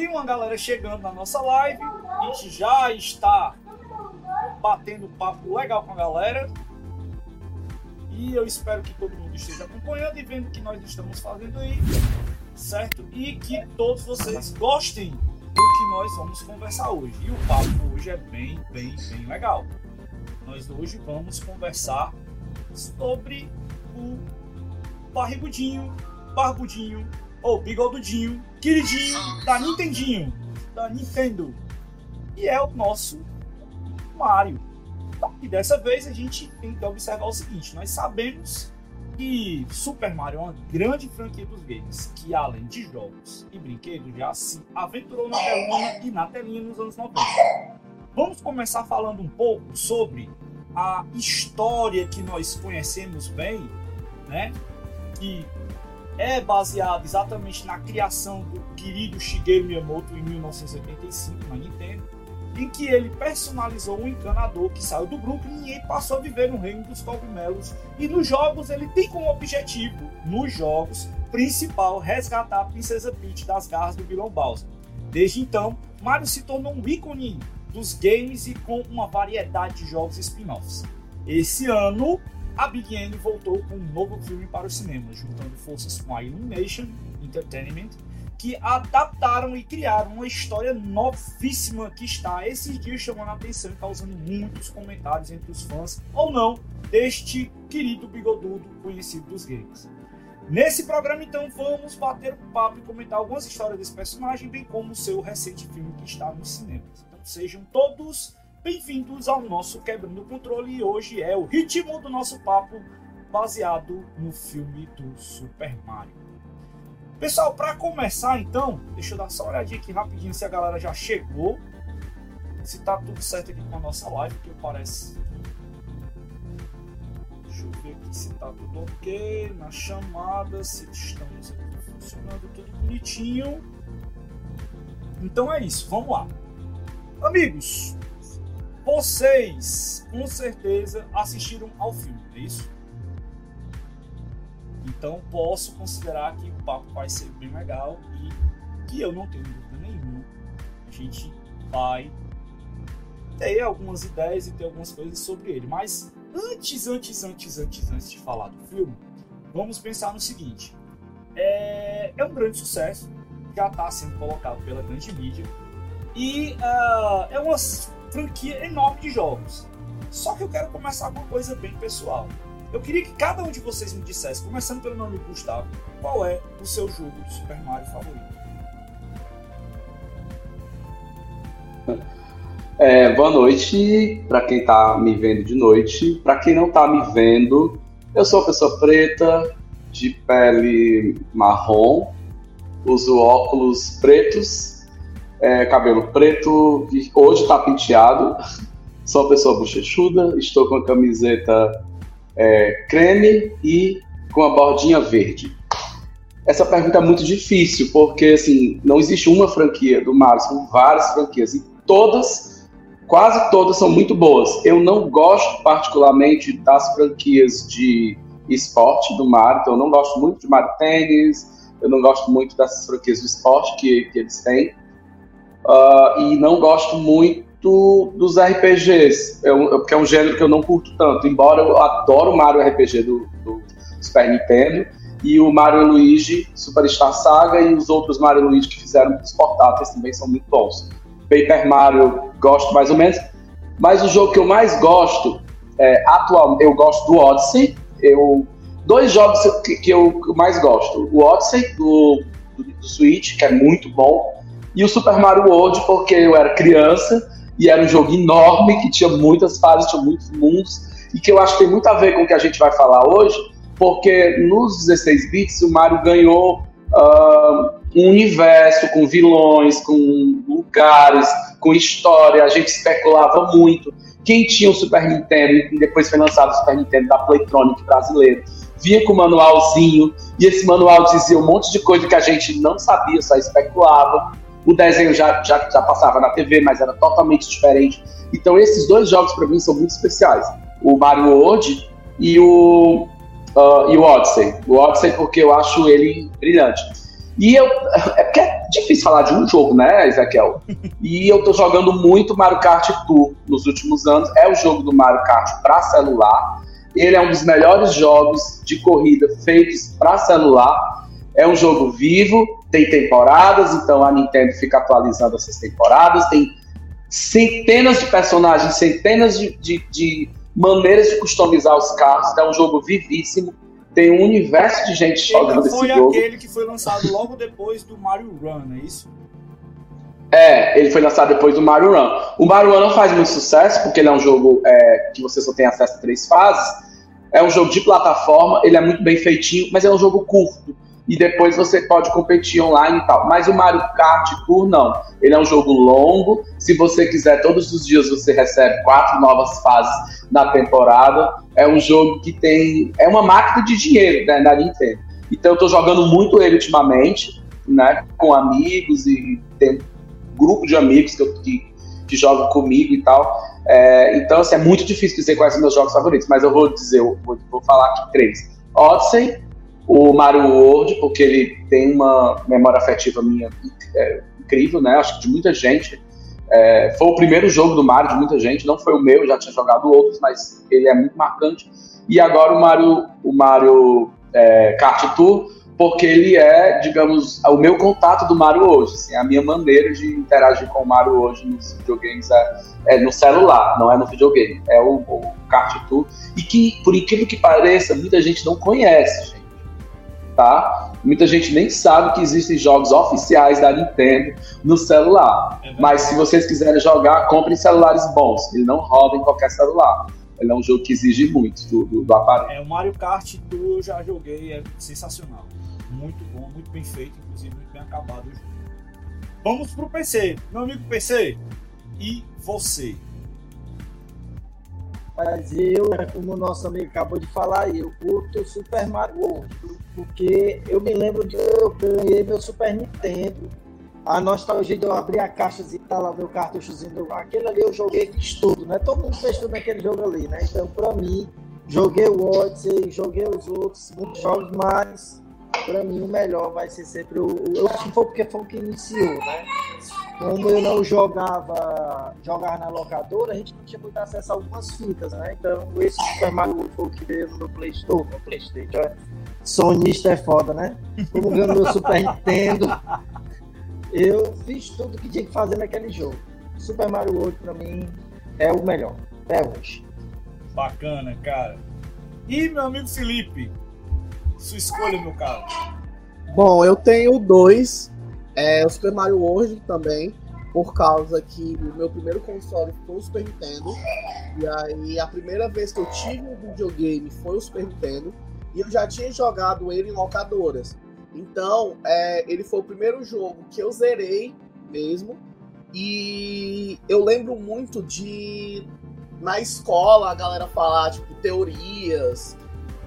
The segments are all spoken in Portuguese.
Tem uma galera chegando na nossa live, a gente já está batendo papo legal com a galera. E eu espero que todo mundo esteja acompanhando e vendo o que nós estamos fazendo aí, certo? E que todos vocês gostem do que nós vamos conversar hoje. E o papo hoje é bem, bem, bem legal. Nós hoje vamos conversar sobre o barrigudinho, barbudinho ou bigodudinho, queridinho da Nintendinho, da Nintendo. E é o nosso Mario. E dessa vez a gente tem que observar o seguinte: nós sabemos que Super Mario é uma grande franquia dos games, que além de jogos e brinquedos já se aventurou na telona e na telinha nos anos 90. Vamos começar falando um pouco sobre a história que nós conhecemos bem, né? Que é baseado exatamente na criação do querido Shigeru Miyamoto em 1985 na Nintendo, em que ele personalizou um encanador que saiu do Brooklyn e passou a viver no reino dos cogumelos. E nos jogos ele tem como objetivo, nos jogos principal, resgatar a Princesa Peach das garras do vilão Bowser. Desde então, Mario se tornou um ícone dos games e com uma variedade de jogos spin-offs. Esse ano, a Big N voltou com um novo filme para o cinema, juntando forças com a Illumination Entertainment, que adaptaram e criaram uma história novíssima que está esses dias chamando a atenção e causando muitos comentários entre os fãs ou não deste querido bigodudo conhecido dos games. Nesse programa, então, vamos bater um papo e comentar algumas histórias desse personagem, bem como o seu recente filme que está nos cinemas. Então, sejam todos Bem-vindos ao nosso Quebrando o Controle e hoje é o ritmo do nosso papo baseado no filme do Super Mario. Pessoal, para começar então, deixa eu dar só uma olhadinha aqui rapidinho se a galera já chegou, se tá tudo certo aqui com a nossa live, que parece. Deixa eu ver aqui se tá tudo ok na chamada, se estamos funcionando tudo bonitinho. Então é isso, vamos lá. Amigos, vocês, com certeza, assistiram ao filme, é isso? Então posso considerar que o papo vai ser bem legal e que eu não tenho dúvida nenhuma. A gente vai ter algumas ideias e ter algumas coisas sobre ele. Mas antes, antes, antes, antes, antes de falar do filme, vamos pensar no seguinte. É, é um grande sucesso, já está sendo colocado pela grande mídia. E uh, é uma franquia enorme de jogos. Só que eu quero começar com uma coisa bem pessoal. Eu queria que cada um de vocês me dissesse, começando pelo nome Gustavo, qual é o seu jogo do Super Mario favorito? É, boa noite para quem está me vendo de noite. Para quem não está me vendo, eu sou uma pessoa preta, de pele marrom, uso óculos pretos é, cabelo preto, que hoje está penteado, sou pessoa bochechuda, estou com a camiseta é, creme e com a bordinha verde. Essa pergunta é muito difícil, porque assim, não existe uma franquia do Mario, são várias franquias, e todas, quase todas são muito boas. Eu não gosto particularmente das franquias de esporte do Mario, então eu não gosto muito de Mario Tênis, eu não gosto muito dessas franquias do esporte que, que eles têm uh, e não gosto muito dos RPGs, eu, eu, porque é um gênero que eu não curto tanto, embora eu adoro o Mario RPG do, do Super Nintendo e o Mario Luigi Superstar Saga e os outros Mario Luigi que fizeram os portáteis também são muito bons. Paper Mario gosto mais ou menos, mas o jogo que eu mais gosto, é, atual, eu gosto do Odyssey, eu dois jogos que, que eu mais gosto, o Odyssey do, do, do Switch, que é muito bom, e o Super Mario World, porque eu era criança e era um jogo enorme, que tinha muitas fases, tinha muitos mundos, e que eu acho que tem muito a ver com o que a gente vai falar hoje, porque nos 16 bits o Mario ganhou uh, um universo com vilões, com lugares, com história, a gente especulava muito. Quem tinha o Super Nintendo e depois foi lançado o Super Nintendo da Playtronic brasileiro, vinha com o manualzinho, e esse manual dizia um monte de coisa que a gente não sabia, só especulava. O desenho já, já, já passava na TV, mas era totalmente diferente. Então, esses dois jogos, para mim, são muito especiais. O Mario World e o, uh, e o Odyssey. O Odyssey, porque eu acho ele brilhante. E eu. É porque difícil falar de um jogo, né, Ezequiel? E eu tô jogando muito Mario Kart Tour nos últimos anos. É o jogo do Mario Kart para celular. Ele é um dos melhores jogos de corrida feitos para celular. É um jogo vivo, tem temporadas, então a Nintendo fica atualizando essas temporadas. Tem centenas de personagens, centenas de, de, de maneiras de customizar os carros. É um jogo vivíssimo tem um universo de gente jogando esse jogo. foi aquele que foi lançado logo depois do Mario Run, é isso? É, ele foi lançado depois do Mario Run. O Mario Run não faz muito sucesso, porque ele é um jogo é, que você só tem acesso a três fases. É um jogo de plataforma, ele é muito bem feitinho, mas é um jogo curto e depois você pode competir online e tal. Mas o Mario Kart Tour não. Ele é um jogo longo. Se você quiser, todos os dias você recebe quatro novas fases na temporada. É um jogo que tem. É uma máquina de dinheiro né, da Nintendo. Então eu tô jogando muito ele ultimamente, né? Com amigos e tem um grupo de amigos que, que, que jogam comigo e tal. É, então, assim, é muito difícil dizer quais são meus jogos favoritos, mas eu vou dizer, eu vou, vou falar aqui três. Odyssey, o Mario World, porque ele tem uma memória afetiva minha é, incrível, né? Acho que de muita gente. É, foi o primeiro jogo do Mario de muita gente, não foi o meu, já tinha jogado outros, mas ele é muito marcante. E agora o Mario, o Mario é, Kart Tour, porque ele é, digamos, o meu contato do Mario hoje. Assim, a minha maneira de interagir com o Mario hoje nos videogames é, é no celular, não é no videogame. É o, o Kart Tour. E que, por incrível que pareça, muita gente não conhece, gente tá? Muita gente nem sabe que existem jogos oficiais da Nintendo no celular. É Mas se vocês quiserem jogar, comprem celulares bons. Ele não roda em qualquer celular. Ele é um jogo que exige muito do, do, do aparelho. É, o Mario Kart do eu já joguei, é sensacional. Muito bom, muito bem feito, inclusive muito bem acabado o jogo. Vamos pro PC. Meu amigo PC, e você? Mas eu, como o nosso amigo acabou de falar, eu curto Super Mario World, porque eu me lembro de eu ganhei meu Super Nintendo. A nostalgia de eu abrir a caixa e tá lá meu cartuchozinho. Aquele ali eu joguei, fiz tudo, né? Todo mundo fez tudo naquele jogo ali, né? Então, pra mim, joguei o Odyssey, joguei os outros muitos jogos, mas pra mim o melhor vai ser sempre o. Eu acho que foi porque foi o que iniciou, né? Como eu não jogava, jogava na locadora, a gente não tinha muito acesso a algumas fitas, né? Então, esse Super Mario foi o que veio no Playstation, no Playstation, é. Sonista é foda, né? Como ganhou no Super Nintendo, eu fiz tudo que tinha que fazer naquele jogo. Super Mario World, pra mim, é o melhor, até hoje. Bacana, cara. E, meu amigo Felipe, sua escolha, meu caro. Bom, eu tenho dois é, o Super Mario World também, por causa que o meu primeiro console foi o Super Nintendo. E aí a primeira vez que eu tive um videogame foi o Super Nintendo. E eu já tinha jogado ele em locadoras. Então, é, ele foi o primeiro jogo que eu zerei mesmo. E eu lembro muito de na escola a galera falar, tipo, teorias.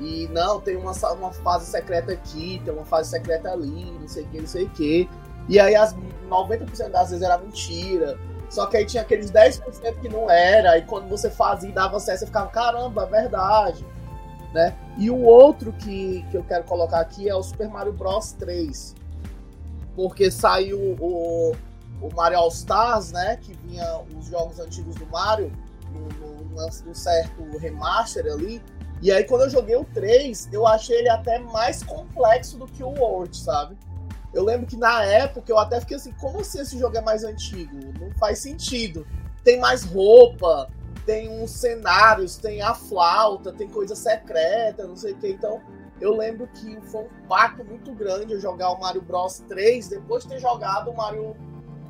E não, tem uma, uma fase secreta aqui, tem uma fase secreta ali, não sei o que, não sei o que. E aí as 90% das vezes era mentira. Só que aí tinha aqueles 10% que não era, e quando você fazia e dava acesso, você ficava, caramba, é verdade. Né? E o outro que, que eu quero colocar aqui é o Super Mario Bros 3. Porque saiu o, o Mario All Stars, né? Que vinha os jogos antigos do Mario, num certo remaster ali. E aí quando eu joguei o 3, eu achei ele até mais complexo do que o World, sabe? Eu lembro que na época eu até fiquei assim, como assim esse jogo é mais antigo? Não faz sentido. Tem mais roupa, tem uns cenários, tem a flauta, tem coisa secreta, não sei o que. Então, eu lembro que foi um pacto muito grande eu jogar o Mario Bros 3 depois de ter jogado o Mario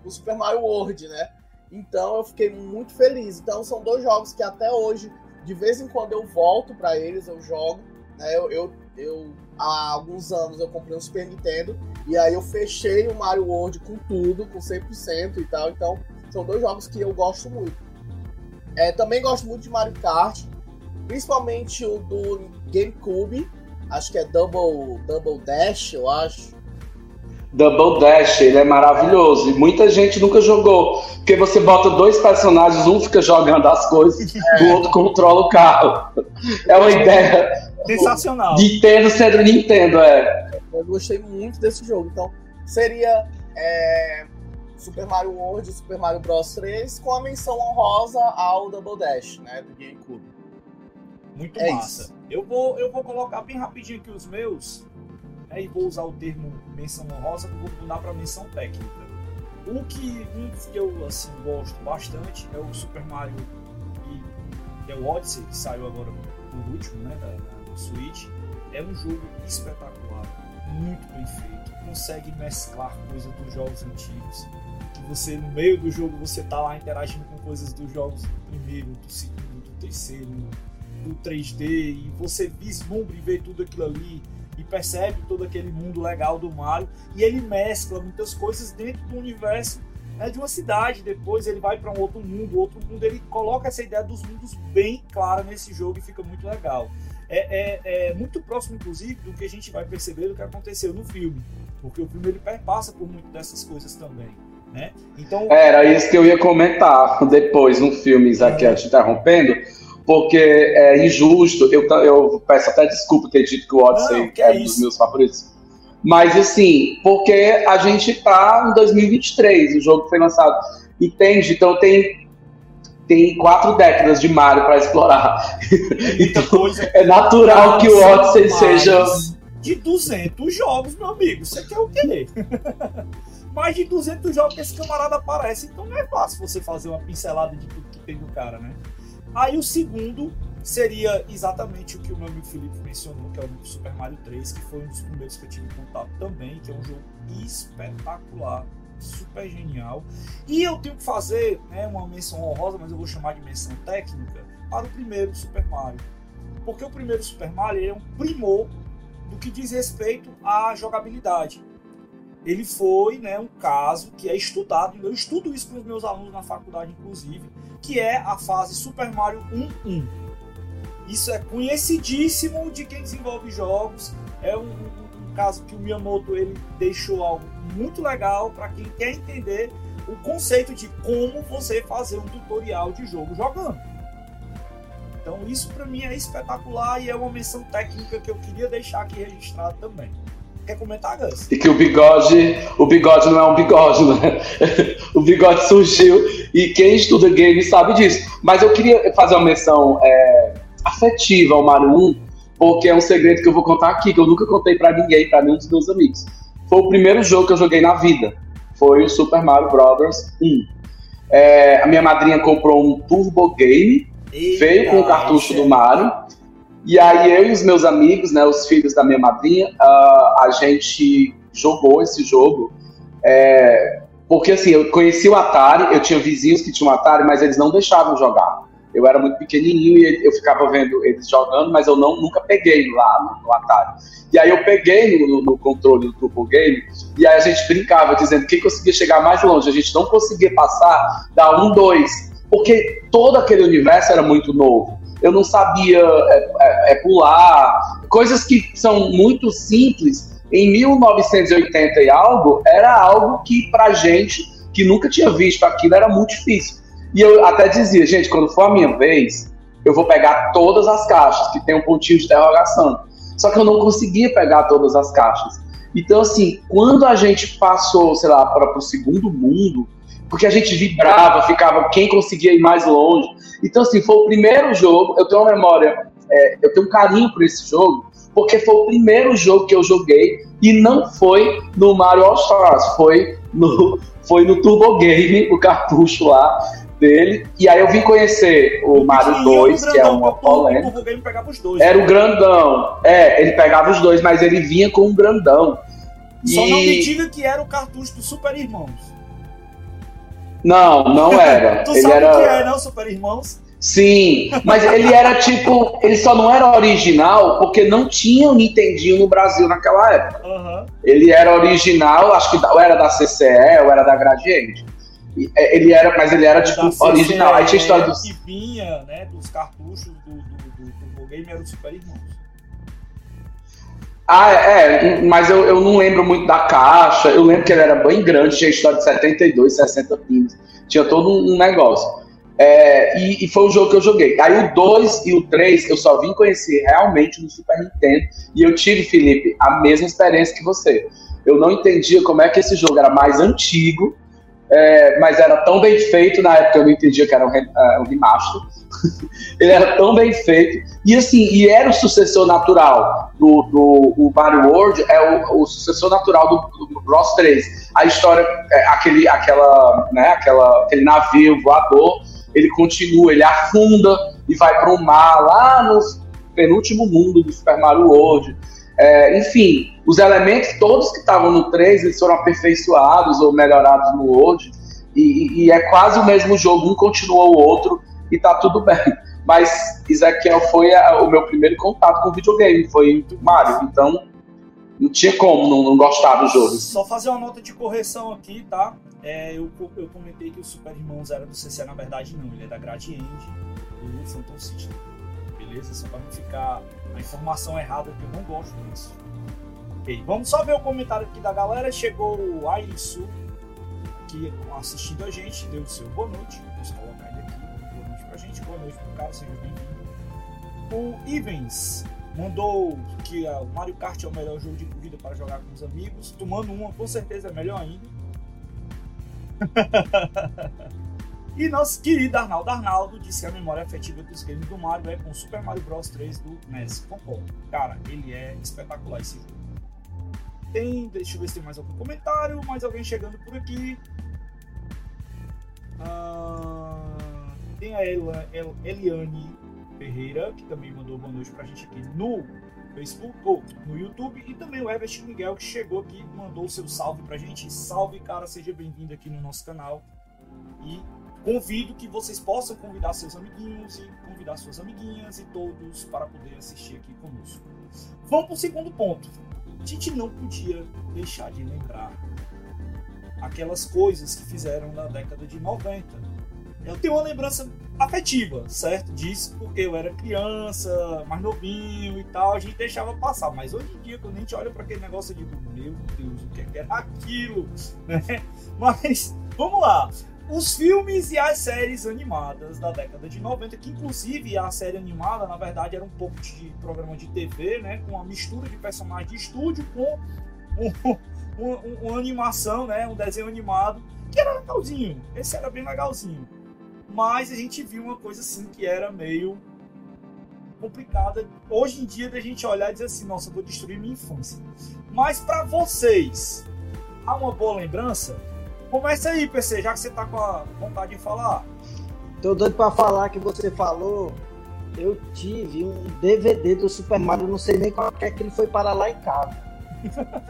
o Super Mario World, né? Então eu fiquei muito feliz. Então são dois jogos que até hoje, de vez em quando eu volto para eles, eu jogo. Né? Eu, eu, eu, há alguns anos eu comprei um Super Nintendo e aí eu fechei o Mario World com tudo, com 100% e tal. Então, são dois jogos que eu gosto muito. É, também gosto muito de Mario Kart, principalmente o do GameCube. Acho que é Double, Double Dash, eu acho. Double Dash, ele é maravilhoso. E muita gente nunca jogou. Porque você bota dois personagens, um fica jogando as coisas, é. o outro controla o carro. É uma ideia. Sensacional. Nintendo sendo Nintendo, é. Eu gostei muito desse jogo. Então, seria é, Super Mario World e Super Mario Bros 3 com a menção honrosa ao Double Dash, né, do GameCube. Muito é massa. Isso. Eu vou, eu vou colocar bem rapidinho aqui os meus, né, e vou usar o termo menção honrosa, vou mudar para menção técnica. O que, um que eu assim, gosto bastante é o Super Mario que é o Odyssey, que saiu agora por último, né, da, da, Switch. É um jogo espetacular, muito bem feito, consegue mesclar coisas dos jogos antigos. Que você, no meio do jogo, você tá lá interagindo com coisas dos jogos do primeiro, do segundo, do terceiro, do 3D, e você vislumbra e vê tudo aquilo ali e percebe todo aquele mundo legal do Mario e ele mescla muitas coisas dentro do universo né, de uma cidade. Depois ele vai para um outro mundo, outro mundo. Ele coloca essa ideia dos mundos bem clara nesse jogo e fica muito legal. É, é, é, muito próximo, inclusive, do que a gente vai perceber do que aconteceu no filme, porque o filme ele perpassa por muito dessas coisas também. Né? Então, Era isso que eu ia comentar depois no filme, Isaac, é. te interrompendo porque é injusto. Eu, eu peço até desculpa ter dito que o Odyssey Não, é, um dos meus favoritos. Mas assim, porque a gente tá em 2023, o jogo foi lançado. Entende? Então tem, tem quatro décadas de Mario para explorar. então coisa, é natural que o Odyssey seja. De 200 jogos, meu amigo. Você quer o quê? mais de 200 jogos que esse camarada aparece. Então não é fácil você fazer uma pincelada de tudo que tem do cara, né? Aí o segundo seria exatamente o que o meu amigo Felipe mencionou, que é o Super Mario 3, que foi um dos primeiros que eu tive contato também, que é um jogo espetacular, super genial. E eu tenho que fazer né, uma menção honrosa, mas eu vou chamar de menção técnica, para o primeiro Super Mario. Porque o primeiro Super Mario é um primor do que diz respeito à jogabilidade. Ele foi né, um caso que é estudado, eu estudo isso com os meus alunos na faculdade, inclusive, que é a fase Super Mario 1-1. Isso é conhecidíssimo de quem desenvolve jogos. É um, um, caso que o Miyamoto ele deixou algo muito legal para quem quer entender o conceito de como você fazer um tutorial de jogo jogando. Então isso para mim é espetacular e é uma menção técnica que eu queria deixar aqui registrado também. Quer comentar, Gus? E que o bigode, o bigode não é um bigode, né? o bigode surgiu e quem estuda game sabe disso. Mas eu queria fazer uma menção é, afetiva ao Mario 1, porque é um segredo que eu vou contar aqui, que eu nunca contei para ninguém, para nenhum dos meus amigos. Foi o primeiro jogo que eu joguei na vida. Foi o Super Mario Bros. 1. É, a minha madrinha comprou um Turbo Game, Eita, veio com o cartucho do Mario. E aí eu e os meus amigos, né, os filhos da minha madrinha, uh, a gente jogou esse jogo. É, porque assim, eu conheci o Atari, eu tinha vizinhos que tinham Atari, mas eles não deixavam jogar. Eu era muito pequenininho e eu ficava vendo eles jogando, mas eu não, nunca peguei lá no, no Atari. E aí eu peguei no, no, controle do Turbo Game e aí a gente brincava dizendo quem conseguia chegar mais longe. A gente não conseguia passar da 1, 2, porque todo aquele universo era muito novo eu não sabia é, é, é, pular, coisas que são muito simples. Em 1980 e algo, era algo que pra gente que nunca tinha visto aquilo era muito difícil. E eu até dizia, gente, quando for a minha vez, eu vou pegar todas as caixas que tem um pontinho de interrogação. Só que eu não conseguia pegar todas as caixas. Então, assim, quando a gente passou, sei lá, para o segundo mundo, porque a gente vibrava, ficava quem conseguia ir mais longe. Então, assim, foi o primeiro jogo, eu tenho uma memória, é, eu tenho um carinho por esse jogo, porque foi o primeiro jogo que eu joguei e não foi no Mario All Stars, foi no, foi no Turbo Game, o cartucho lá dele. E aí eu vim conhecer o Mario 2, que é uma polêmica. Era o grandão. É, ele pegava os dois, mas ele vinha com um grandão. Só e... não me diga que era o cartucho do Super Irmãos. Não, não era. tu ele sabe era... o que é, não, Super Irmãos? Sim, mas ele era tipo. Ele só não era original porque não tinha o Nintendinho no Brasil naquela época. Uhum. Ele era original, acho que ou era da CCE ou era da Gradiente. É, ele era, mas ele era tipo original. Aí tinha história dos. que vinha, né, dos cartuchos do, do, do, do Game era o Super Irmãos. Ah, é, mas eu, eu não lembro muito da caixa. Eu lembro que ele era bem grande, tinha história de 72, 60 pinos. Tinha todo um negócio. É, e, e, foi o jogo que eu joguei. Aí o 2 e o 3 eu só vim conhecer realmente no Super Nintendo. E eu tive, Felipe, a mesma experiência que você. Eu não entendia como é que esse jogo era mais antigo, é, mas era tão bem feito na época eu não entendia que era um, uh, um remaster. ele era tão bem feito. E assim, e era o sucessor natural do, do o Mario World, é o, o sucessor natural do, do Bros 3. A história, é, aquele, aquela, né, aquela, aquele navio voador, ele continua, ele afunda e vai para o mar, lá no penúltimo mundo do Super Mario World. É, enfim, os elementos todos que estavam no 3 eles foram aperfeiçoados ou melhorados no World. E, e, é quase o mesmo jogo, um continua o outro e tá tudo bem. Mas Ezequiel foi a, o meu primeiro contato com videogame, foi Mario, então não tinha como não, não, gostar do jogo. Só fazer uma nota de correção aqui, tá? É, eu, eu comentei que o Super Irmãos era do CC, na verdade não, ele é da Gradiente do Phantom System. Beleza? Só pra não ficar a informação errada que eu não gosto disso. Ok, vamos só ver o comentário aqui da galera. Chegou o Airisu aqui assistindo a gente, deu o seu boa noite. Vamos colocar ele aqui pra gente. Boa noite pro cara, seja bem-vindo. O Ivens mandou que o Mario Kart é o melhor jogo de corrida para jogar com os amigos. Tomando uma, com certeza é melhor ainda. e nosso querido Arnaldo Arnaldo disse que a memória afetiva dos games do Mario é com Super Mario Bros 3 do NES. Concordo. Cara, ele é espetacular esse jogo. Tem, deixa eu ver se tem mais algum comentário, mais alguém chegando por aqui. Ah, tem a Eliane Ferreira, que também mandou boa noite pra gente aqui no Facebook ou no YouTube. E também o Everest Miguel, que chegou aqui mandou o seu salve pra gente. Salve, cara, seja bem-vindo aqui no nosso canal. E convido que vocês possam convidar seus amiguinhos e convidar suas amiguinhas e todos para poder assistir aqui conosco. Vamos para o segundo ponto. A gente não podia deixar de lembrar aquelas coisas que fizeram na década de 90 eu tenho uma lembrança afetiva, certo? Disso, porque eu era criança, mais novinho e tal, a gente deixava passar. Mas hoje em dia, quando a gente olha para aquele negócio de meu Deus, o que é era aquilo, né? Mas, vamos lá. Os filmes e as séries animadas da década de 90, que inclusive a série animada, na verdade, era um pouco de programa de TV, né? Com uma mistura de personagens de estúdio com um, um, um, animação, né? Um desenho animado, que era legalzinho. Esse era bem legalzinho. Mas a gente viu uma coisa assim que era meio complicada hoje em dia da gente olhar e dizer assim, nossa, vou destruir minha infância. Mas para vocês, há uma boa lembrança? Começa aí, PC, já que você tá com a vontade de falar. Tô doido para falar que você falou. Eu tive um DVD do Super Mario, não sei nem qual é que ele foi para lá em casa.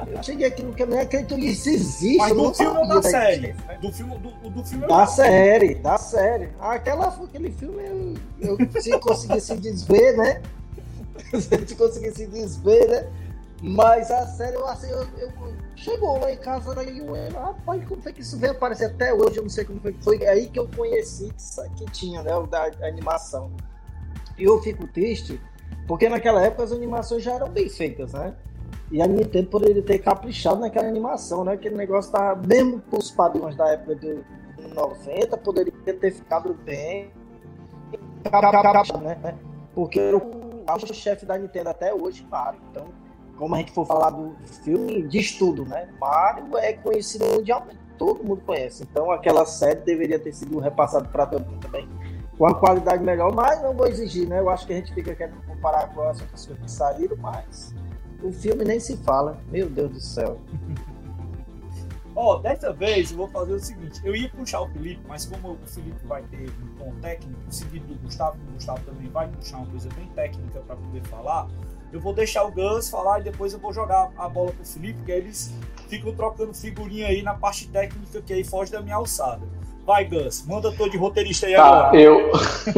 Eu cheguei aqui no que eu nem acredito que isso existe. Mas do filme ou da série? Do filme, do, do filme da série, da série. Aquela, aquele filme eu, eu se conseguisse desver, né? se conseguisse desver, né? Mas a série, eu, assim, eu, eu, chegou lá em casa, aí eu, rapaz, como foi que isso veio aparecer até hoje? Eu não sei como foi. Foi aí que eu conheci que tinha, né? Da animação. E eu fico triste, porque naquela época as animações já eram bem feitas, né? E a Nintendo poderia ter caprichado naquela animação, né? Aquele negócio tá, mesmo com os padrões da época de 90, poderia ter ficado bem. Né? Porque o chefe da Nintendo até hoje, Mario. Então, como a gente for falar do filme, diz tudo, né? Mario é conhecido mundialmente, todo mundo conhece. Então, aquela série deveria ter sido repassada para todo mundo também com a qualidade melhor, mas não vou exigir, né? Eu acho que a gente fica querendo comparar com as outras coisas que saíram, mas o filme nem se fala. Meu Deus do céu. Ó, oh, dessa vez eu vou fazer o seguinte: eu ia puxar o Felipe, mas como o Felipe vai ter um tom técnico, seguido do Gustavo, o Gustavo também vai puxar uma coisa bem técnica para poder falar, eu vou deixar o Gus falar e depois eu vou jogar a bola pro Felipe, que aí eles ficam trocando figurinha aí na parte técnica que aí foge da minha alçada. Vai, Gus, manda todo de roteirista aí tá, agora. Eu.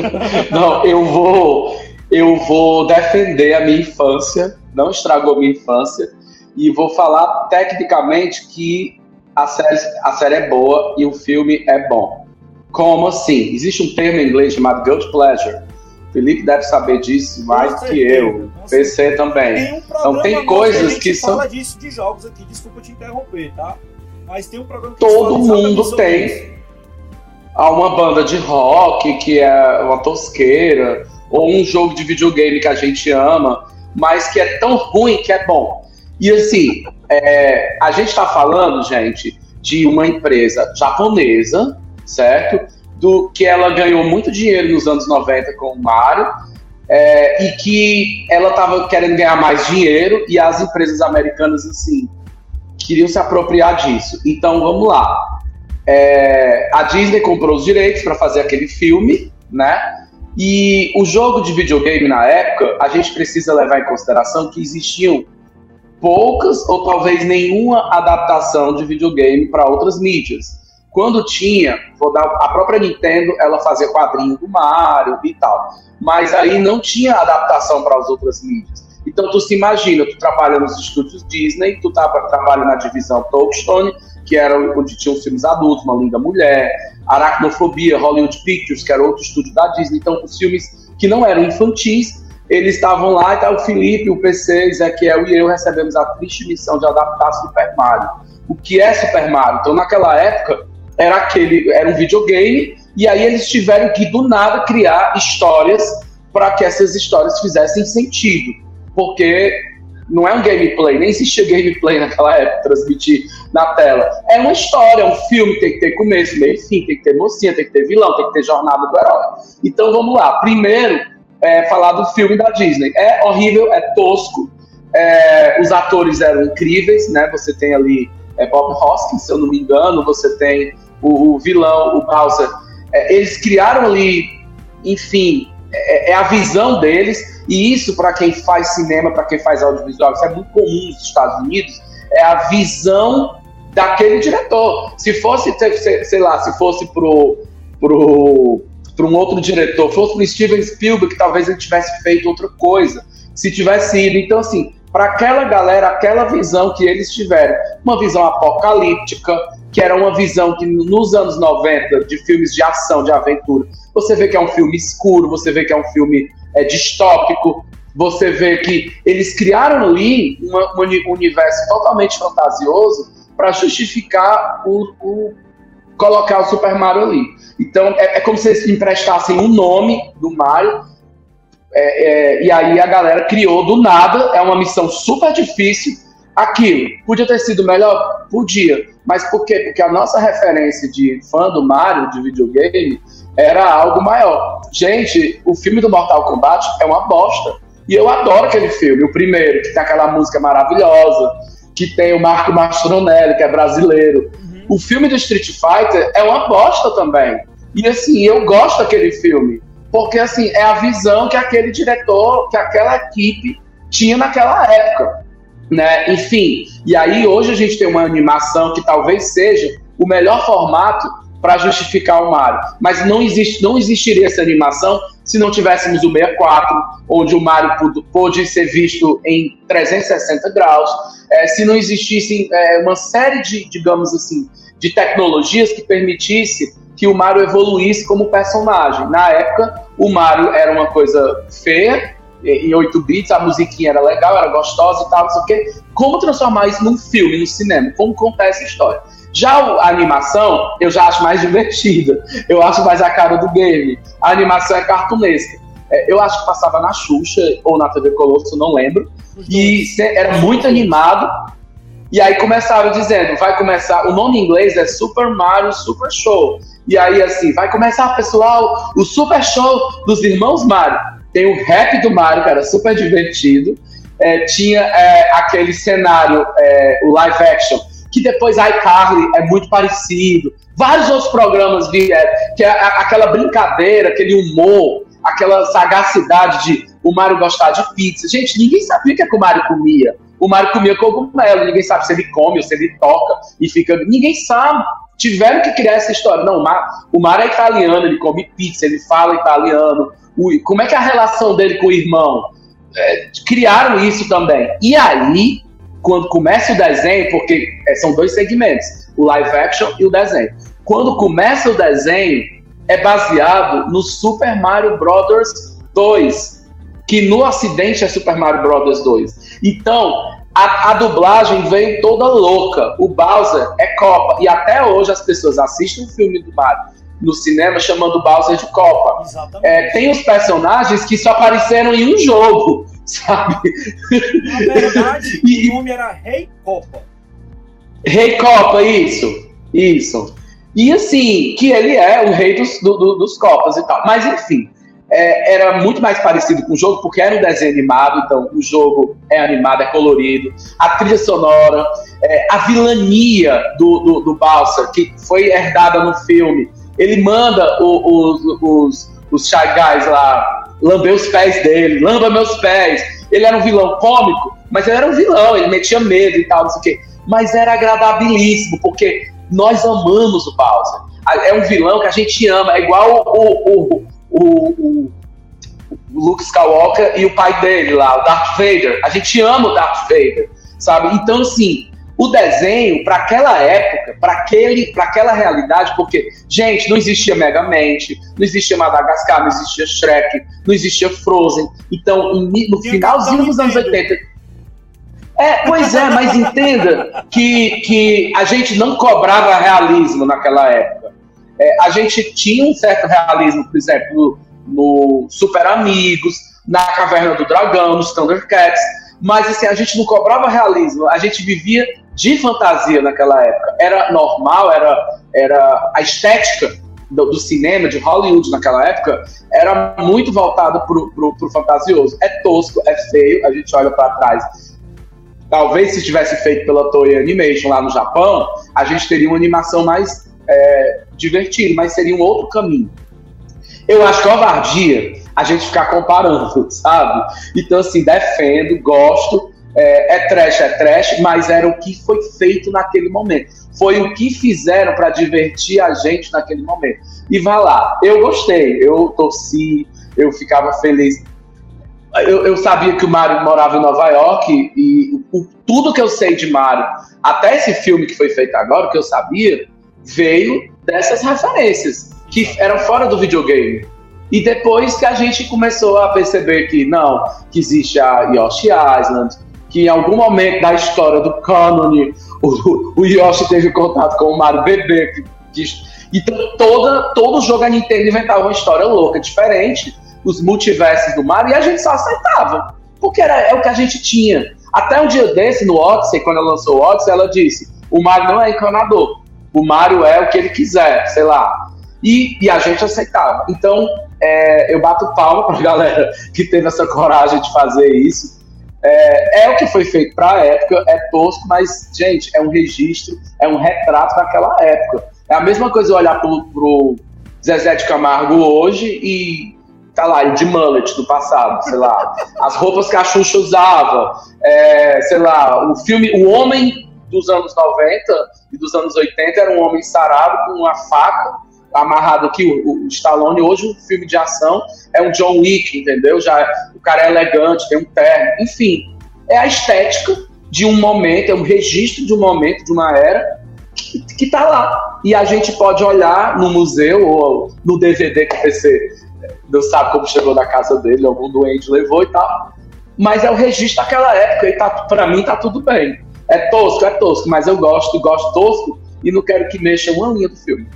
Não, eu vou. Eu vou defender a minha infância não estragou minha infância. E vou falar tecnicamente que a série, a série é boa e o filme é bom. Como assim? Existe um termo em inglês chamado guilt pleasure. Felipe deve saber disso mais do que eu. PC também. Tem um então tem coisas que, são. fala disso de jogos aqui, desculpa te interromper, tá? Mas tem um programa que Todo mundo tem. Há uma banda de rock que é uma tosqueira, ou um jogo de videogame que a gente ama mas que é tão ruim que é bom. E assim, é, a gente está falando, gente, de uma empresa japonesa, certo? Do que ela ganhou muito dinheiro nos anos 90 com o Mario, é, e que ela estava querendo ganhar mais dinheiro e as empresas americanas, assim, queriam se apropriar disso. Então, vamos lá. É, a Disney comprou os direitos para fazer aquele filme, né? E o jogo de videogame na época, a gente precisa levar em consideração que existiam poucas ou talvez nenhuma adaptação de videogame para outras mídias. Quando tinha, vou dar a própria Nintendo, ela fazia quadrinho do Mario e tal, mas aí não tinha adaptação para as outras mídias. Então tu se imagina, tu trabalha nos estúdios Disney, tu tá, trabalha na divisão Touchstone, que era onde tinha os filmes adultos, Uma Linda Mulher, Aracnofobia, Hollywood Pictures, que era outro estúdio da Disney. Então, os filmes que não eram infantis, eles estavam lá e tá, o Felipe, o PC, Ezequiel e eu recebemos a triste missão de adaptar Super Mario. O que é Super Mario? Então, naquela época, era aquele, era um videogame, e aí eles tiveram que, do nada, criar histórias para que essas histórias fizessem sentido. Porque não é um gameplay, nem existia gameplay naquela época, transmitir na tela. É uma história, é um filme, tem que ter começo, meio fim, tem que ter mocinha, tem que ter vilão, tem que ter jornada do herói. Então vamos lá. Primeiro, é, falar do filme da Disney. É horrível, é tosco. É, os atores eram incríveis, né? Você tem ali é, Bob Hoskins, se eu não me engano, você tem o, o vilão, o Bowser. É, eles criaram ali, enfim, é, é a visão deles e isso, para quem faz cinema, para quem faz audiovisual, isso é muito comum nos Estados Unidos, é a visão daquele diretor. Se fosse, sei lá, se fosse pro, pro, pro um outro diretor, fosse pro Steven Spielberg, talvez ele tivesse feito outra coisa. Se tivesse ido. Então, assim, para aquela galera, aquela visão que eles tiveram, uma visão apocalíptica, que era uma visão que nos anos 90, de filmes de ação, de aventura, você vê que é um filme escuro, você vê que é um filme é, distópico. Você vê que eles criaram ali um universo totalmente fantasioso para justificar o, o, colocar o Super Mario ali. Então é, é, como se eles emprestassem um nome do Mario é, é, e aí a galera criou do nada. É uma missão super difícil. Aquilo podia ter sido melhor, podia. Mas por quê? Porque a nossa referência de fã do Mario de videogame era algo maior. Gente, o filme do Mortal Kombat é uma bosta. E eu adoro aquele filme, o primeiro, que tem aquela música maravilhosa, que tem o Marco Mastronelli, que é brasileiro. Uhum. O filme do Street Fighter é uma bosta também. E assim, eu gosto daquele filme, porque assim, é a visão que aquele diretor, que aquela equipe tinha naquela época. Né? Enfim, e aí hoje a gente tem uma animação que talvez seja o melhor formato para justificar o Mario. Mas não, existe, não existiria essa animação se não tivéssemos o 64, onde o Mario pôde ser visto em 360 graus, é, se não existisse é, uma série de, digamos assim, de tecnologias que permitisse que o Mario evoluísse como personagem. Na época, o Mario era uma coisa feia, em 8 bits, a musiquinha era legal, era gostosa e tal, não sei o quê. Como transformar isso num filme, no cinema? Como contar essa história? Já a animação, eu já acho mais divertida. Eu acho mais a cara do game. A animação é cartunesca. É, eu acho que passava na Xuxa ou na TV Colosso, não lembro. E era muito animado. E aí começaram dizendo, vai começar, o nome em inglês é Super Mario Super Show. E aí assim, vai começar, pessoal, o Super Show dos Irmãos Mario. Tem o rap do Mario, que era super divertido. É, tinha é, aquele cenário, é, o live action, que depois iCarly é muito parecido. Vários outros programas vieram, que é aquela brincadeira, aquele humor, aquela sagacidade de o Mário gostar de pizza. Gente, ninguém sabia o que, é que o Mário comia. O Mário comia cogumelo, ninguém sabe se ele come ou se ele toca e fica. Ninguém sabe. Tiveram que criar essa história. Não, o Mário é italiano, ele come pizza, ele fala italiano. como é que é a relação dele com o irmão? É, criaram isso também. E aí, quando começa o desenho, porque é, são dois segmentos, o live action e o desenho. Quando começa o desenho, é baseado no Super Mario Bros. 2, que no acidente é Super Mario Bros. 2. Então, a, a, dublagem veio toda louca. O Bowser é Copa. E até hoje as pessoas assistem o filme do Mario no cinema chamando Bowser de Copa. É, tem os personagens que só apareceram em um jogo sabe? Na verdade, E- o nome era Rei Copa. Rei Copa, isso. Isso. E assim, que ele é o rei dos, do- do- dos Copas e tal. Mas enfim, é, era muito mais parecido com o jogo, porque era um desenho animado, então o jogo é animado, é colorido. A trilha sonora, é, a vilania do, do, do Bowser, que foi herdada no filme. Ele manda o- os, os, os Shy Guys lá lamber os pés dele, lamba meus pés. Ele era um vilão cômico, mas ele era um vilão, ele metia medo e tal, não sei o quê. Mas era agradabilíssimo, porque nós amamos o Bowser. É um vilão que a gente ama, é igual o, o, o, o, o Luke Skywalker e o pai dele lá, o Darth Vader. A gente ama o Darth Vader, sabe? Então, assim, o desenho, para aquela época, para aquele, pra aquela realidade, porque, gente, não existia Megamente, não existia Madagascar, não existia Shrek, não existia Frozen. Então, no finalzinho dos anos Nintendo. 80. É, pois é, mas entenda que, que a gente não cobrava realismo naquela época. É, a gente tinha um certo realismo, por exemplo, no Super Amigos, na Caverna do Dragão, nos Thundercats, mas assim, a gente não cobrava realismo, a gente vivia de fantasia naquela época. Era normal, era, era a estética do, do cinema, de Hollywood naquela época, era muito voltada pro, pro, pro fantasioso. É tosco, é feio, a gente olha para trás. Talvez se tivesse feito pela Toei Animation lá no Japão, a gente teria uma animação mais é, divertida, mas seria um outro caminho. Eu acho covardia a gente ficar comparando, sabe? Então, assim, defendo, gosto, é, é trash, é trash, mas era o que foi feito naquele momento. Foi o que fizeram para divertir a gente naquele momento. E vai lá, eu gostei, eu torci, eu ficava feliz. Eu, eu sabia que o Mario morava em Nova York e o- tudo que eu sei de Mario, até esse filme que foi feito agora, que eu sabia, veio dessas referências que eram fora do videogame. E depois que a gente começou a perceber que não, que existe a Yoshi Island, que em algum momento da história do canon o, o Yoshi teve contato com o Mario bebê. Que, que- então toda, todo jogo a Nintendo inventava uma história louca, diferente, os multiversos do Mario, e a gente só aceitava. Porque era, é o que a gente tinha. Até um dia desse, no Odyssey, quando ela lançou o Odyssey, ela disse: o Mario não é encanador. O Mario é o que ele quiser, sei lá. E, e a gente aceitava. Então, é, eu bato palma pra galera que teve essa coragem de fazer isso. É, é o que foi feito pra época, é tosco, mas, gente, é um registro, é um retrato daquela época. É a mesma coisa eu olhar pro, pro Zezé de Camargo hoje e tá lá, de mullet do passado, sei lá. As roupas que a Xuxa usava, é, sei lá, o filme O Homem dos anos 90 e dos anos 80 era um homem sarado com uma faca amarrado aqui, o, o Stallone, hoje o filme de ação é um John Wick, entendeu? Já o cara é elegante, tem um terno, enfim, é a estética de um momento, é um registro de um momento, de uma era que, que tá lá. E a gente pode olhar no museu ou no DVD que PC não sabe como chegou na casa dele, algum doente levou e tal. Mas é o registro daquela época e tá, pra mim tá tudo bem. É tosco, é tosco, mas eu gosto, gosto tosco e não quero que mexa uma linha do filme.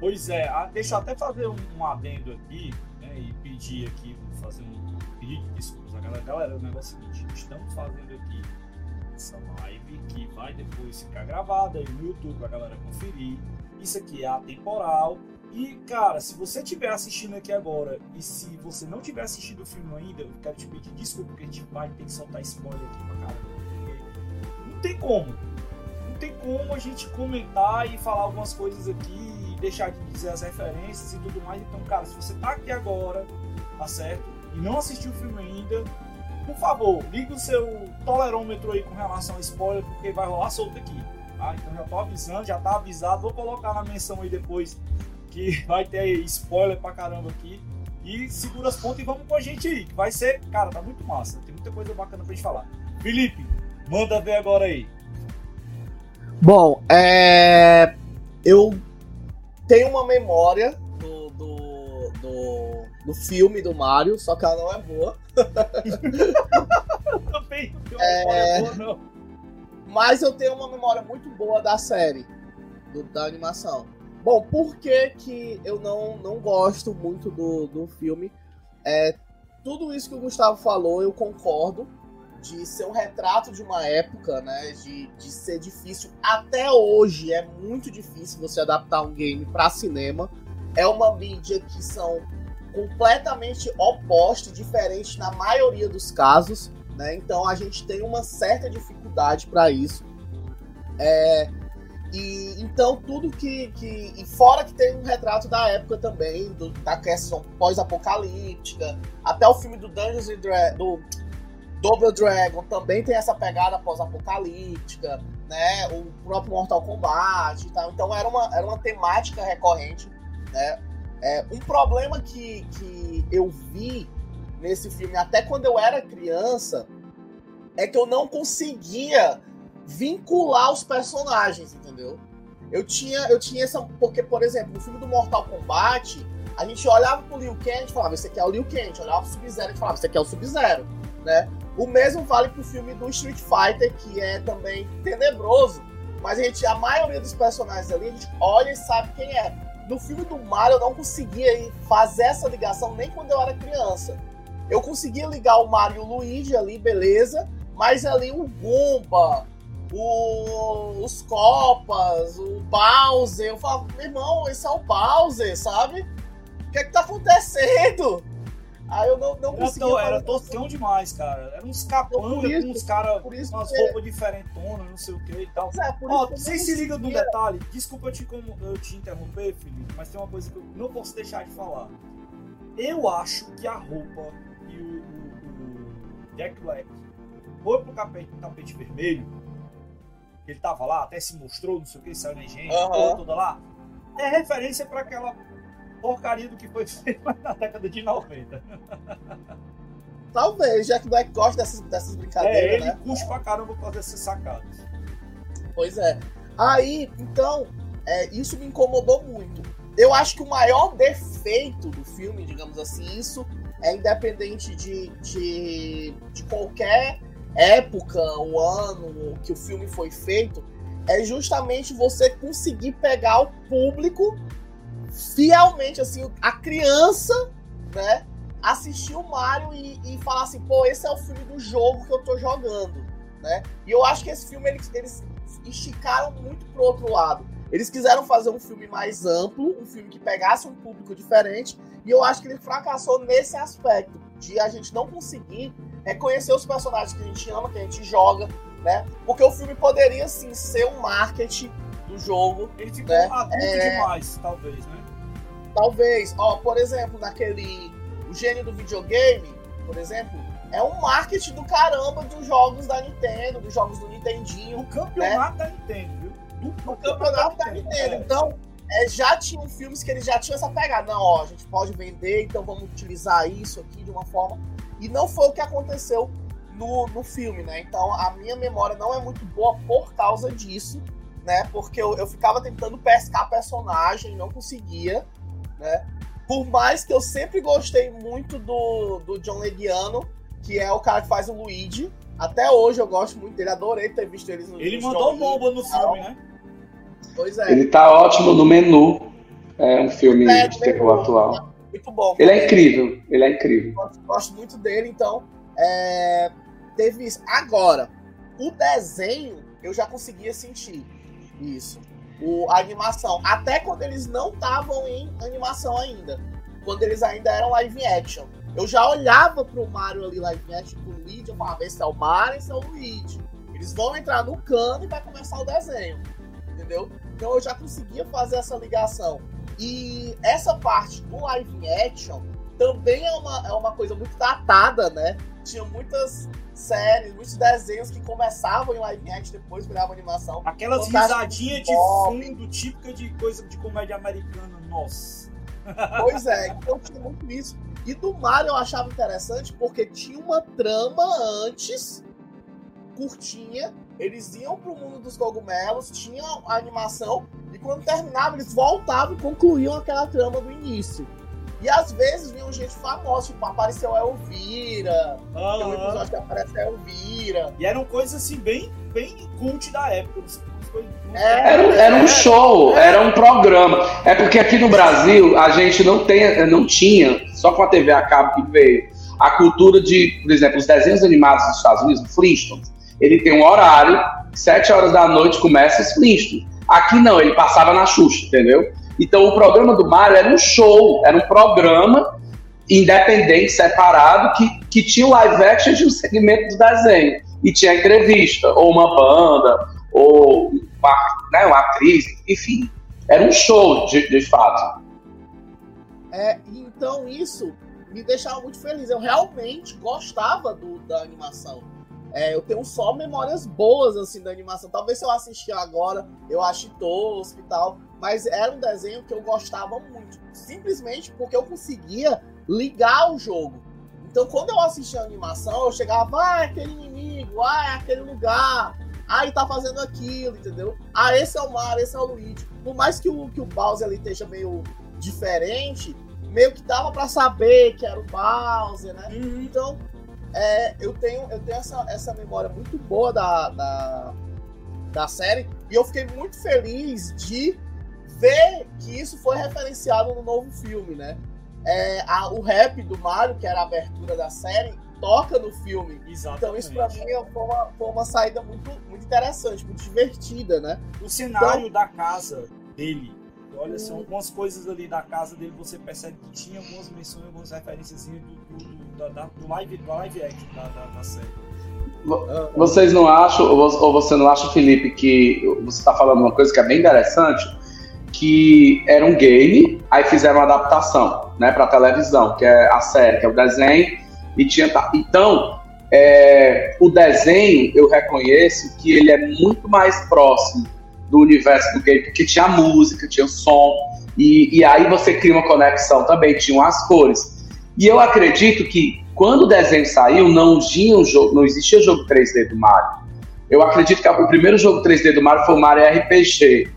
Pois é, ah, deixa eu até fazer um, um adendo aqui, né, e pedir aqui, fazer um pedido de desculpas galera. Galera, o negócio é o seguinte, estamos fazendo aqui essa live que vai depois ficar gravada aí no YouTube pra galera conferir. Isso aqui é atemporal. E, cara, se você estiver assistindo aqui agora e se você não tiver assistido o filme ainda, eu quero te pedir desculpa, porque a gente vai ter que soltar spoiler aqui pra caramba. Tem como. Não tem como a gente comentar e falar algumas coisas aqui deixar de dizer as referências e tudo mais. Então, cara, se você tá aqui agora, tá certo? E não assistiu o filme ainda, por favor, liga o seu tolerômetro aí com relação a spoiler, porque vai rolar solto aqui. Tá? Então já tô avisando, já tá avisado. Vou colocar na menção aí depois que vai ter spoiler pra caramba aqui. E segura as pontas e vamos com a gente aí, que vai ser, cara, tá muito massa. Tem muita coisa bacana pra gente falar. Felipe, manda ver agora aí. Bom, é. Eu tenho uma memória do, do, do, do filme do Mario, só que ela não é boa. Também não tem uma É. memória boa, não. Mas eu tenho uma memória muito boa da série, do- da animação. Bom, por que, que eu não, não gosto muito do, do filme? É, tudo isso que o Gustavo falou, eu concordo. De ser um retrato de uma época, né? De, de ser difícil. Até hoje é muito difícil você adaptar um game para cinema. É uma mídia que são completamente opostos, diferentes na maioria dos casos. Né? Então a gente tem uma certa dificuldade para isso. É, e então tudo que, que. E fora que tem um retrato da época também, do, da questão pós-apocalíptica, até o filme do Dungeons and Dragons, Double Dragon também tem essa pegada pós-apocalíptica, né? O próprio Mortal Kombat e tal. Então era uma, era uma temática recorrente, né? É, um problema que, que eu vi nesse filme, até quando eu era criança, é que eu não conseguia vincular os personagens, entendeu? Eu tinha, eu tinha essa. Porque, por exemplo, no filme do Mortal Kombat, a gente olhava pro Liu Kang e falava, esse aqui é o Liu Kang. Olhava pro Sub-Zero e falava, esse aqui é o Sub-Zero, né? O mesmo vale pro filme do Street Fighter, que é também tenebroso. Mas a gente, a maioria dos personagens ali, a gente olha e sabe quem é. No filme do Mario, eu não conseguia fazer essa ligação nem quando eu era criança. Eu conseguia ligar o Mario e o Luigi ali, beleza, mas ali o Goomba, o, os Copas, o Bowser. Eu falo, meu irmão, esse é o Bowser, sabe? O que é que tá acontecendo? Aí eu não, não conseguia. Tô, era toscão demais, cara. Era uns capangas com uns caras com umas que... roupas diferentonas, não sei o que e tal. É, Ó, você se liga num detalhe. Desculpa eu te, eu te interromper, Felipe, mas tem uma coisa que eu não posso deixar de falar. Eu acho que a roupa e o, o, o Jack Black foi pro tapete, tapete vermelho ele tava lá, até se mostrou, não sei o que, saiu na gente, uhum. toda lá. É referência para aquela porcaria do que foi feito na década de 90. Talvez, já que Black gosta dessas, dessas brincadeiras, é, ele né? curte pra caramba por causa dessas sacadas. Pois é. Aí, então, é, isso me incomodou muito. Eu acho que o maior defeito do filme, digamos assim, isso é independente de, de, de qualquer época, o ano que o filme foi feito, é justamente você conseguir pegar o público fielmente, assim, a criança, né? Assistir o Mario e, e falar assim, pô, esse é o filme do jogo que eu tô jogando, né? E eu acho que esse filme eles, eles esticaram muito pro outro lado. Eles quiseram fazer um filme mais amplo, um filme que pegasse um público diferente, e eu acho que ele fracassou nesse aspecto, de a gente não conseguir é conhecer os personagens que a gente ama, que a gente joga, né? Porque o filme poderia sim ser um marketing do jogo. Ele ficou né? adulto é... demais, talvez, né? Talvez. Ó, por exemplo, naquele. O gênio do videogame, por exemplo, é um marketing do caramba dos jogos da Nintendo, dos jogos do Nintendinho. O campeonato né? da Nintendo, viu? O campeonato da Nintendo. É. Então, é, já tinham filmes que eles já tinham essa pegada. Não, ó, a gente pode vender, então vamos utilizar isso aqui de uma forma e não foi o que aconteceu no, no filme, né? Então a minha memória não é muito boa por causa disso, né? Porque eu, eu ficava tentando pescar personagem, não conseguia, né? Por mais que eu sempre gostei muito do, do John Leguiano, que é o cara que faz o Luigi. Até hoje eu gosto muito dele, adorei ter visto eles no Ele mandou bomba no filme, né? Pois é. Ele tá ótimo no menu. É um filme é, de terror atual muito bom. Ele é incrível, ele é incrível. Gosto, gosto muito dele, então é, teve isso. Agora, o desenho eu já conseguia sentir isso. O, a animação, até quando eles não estavam em animação ainda, quando eles ainda eram live action. Eu já olhava pro Mario ali live action, pro Luigi, eu falava, esse é o Mario, esse é o Luigi. Eles vão entrar no cano e vai começar o desenho. Entendeu? Então eu já conseguia fazer essa ligação. E essa parte do live action também é uma, é uma coisa muito datada, né? Tinha muitas séries, muitos desenhos que começavam em live action, depois viravam animação. Aquelas risadinhas de fundo, típica de coisa de comédia americana, nossa. Pois é, então tinha muito isso. E do Mario eu achava interessante porque tinha uma trama antes, curtinha, eles iam pro mundo dos cogumelos, tinham a animação, e quando terminava, eles voltavam e concluíam aquela trama do início. E às vezes vinham gente famosa, tipo, apareceu a Elvira, uhum. tem um episódio que aparece a Elvira. E eram coisas assim, bem, bem cult da época. É, era, era, um show, é. era um programa. É porque aqui no Brasil a gente não, tem, não tinha, só com a TV a cabo que veio a cultura de, por exemplo, os desenhos animados dos Estados Unidos, Flintstones, ele tem um horário, sete horas da noite começa os Flintstones. Aqui não, ele passava na Xuxa, entendeu? Então o programa do Mario era um show, era um programa independente, separado, que, que tinha live action de um segmento do desenho. E tinha entrevista, ou uma banda, ou uma, né, uma atriz, enfim. Era um show, de, de fato. É, então isso me deixava muito feliz. Eu realmente gostava do, da animação. É, eu tenho só memórias boas assim da animação. Talvez se eu assistir agora, eu ache tosco e tal. Mas era um desenho que eu gostava muito. Simplesmente porque eu conseguia ligar o jogo. Então quando eu assistia a animação, eu chegava, ah, é aquele inimigo, ah, é aquele lugar. Ah, ele tá fazendo aquilo, entendeu? Ah, esse é o Mario, esse é o Luigi. Por mais que o, que o Bowser ali esteja meio diferente, meio que dava para saber que era o Bowser, né? Uhum. Então, é, eu tenho, eu tenho essa, essa memória muito boa da, da, da série e eu fiquei muito feliz de ver que isso foi referenciado no novo filme, né? É, a, o rap do Mario, que era a abertura da série, toca no filme. Exatamente. Então isso pra mim foi uma, foi uma saída muito, muito interessante, muito divertida, né? O cenário então, da casa dele Olha, são algumas coisas ali da casa dele, você percebe que tinha algumas menções, algumas referências do, do, do, da, do, live, do live action da, da, da série. Vocês não acham, ou você não acha, Felipe, que você está falando uma coisa que é bem interessante, que era um game, aí fizeram uma adaptação, né, para televisão, que é a série, que é o desenho, e tinha então é, o desenho eu reconheço que ele é muito mais próximo do universo do game, porque tinha música, tinha som, e, e aí você cria uma conexão também, tinham as cores. E eu acredito que quando o desenho saiu, não, tinha um jogo, não existia jogo 3D do Mario. Eu acredito que o primeiro jogo 3D do Mario foi o Mario RPG,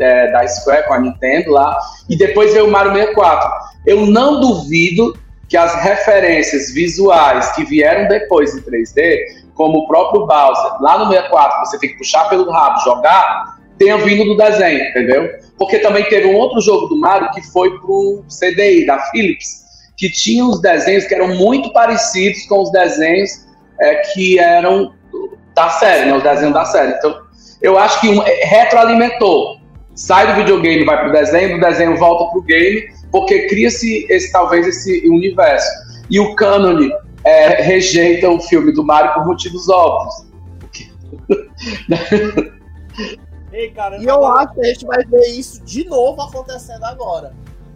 é, da Square com a Nintendo lá, e depois veio o Mario 64. Eu não duvido que as referências visuais que vieram depois em 3D, como o próprio Bowser, lá no 64, você tem que puxar pelo rabo, jogar, tenha vindo do desenho, entendeu? Porque também teve um outro jogo do Mario que foi pro CDI, da Philips, que tinha os desenhos que eram muito parecidos com os desenhos é, que eram da série, né, os desenhos da série. Então, eu acho que um, é, retroalimentou. Sai do videogame, vai pro desenho, do desenho volta pro game, porque cria-se esse, talvez esse universo. E o cânone é, rejeita o filme do Mario por motivos óbvios. Ei, cara, e eu acho que a gente vai ver isso de novo acontecendo agora.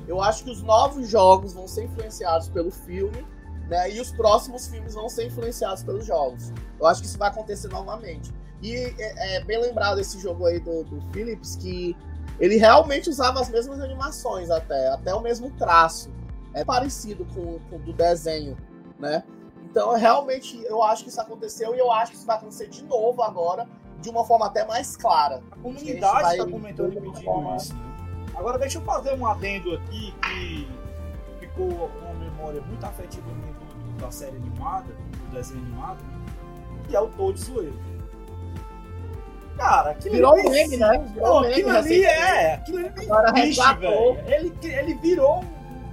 Eu acho que os novos jogos vão ser influenciados pelo filme, né? E os próximos filmes vão ser influenciados pelos jogos. Eu acho que isso vai acontecer novamente. E é, é bem lembrado esse jogo aí do, do Philips que ele realmente usava as mesmas animações até, até o mesmo traço. É parecido com, o do desenho, né? Então, realmente, eu acho que isso aconteceu e eu acho que isso vai acontecer de novo agora de uma forma até mais clara. A comunidade está comentando e pedindo forma... isso. Né? Agora deixa eu fazer um adendo aqui que ficou uma memória muito afetiva da série animada, do desenho animado, que é o Toad Zoeiro. Cara, aquilo virou um meme, né? Virou meme, aquilo ali é, aquilo ali Agora bicho, velho. Ele, ele virou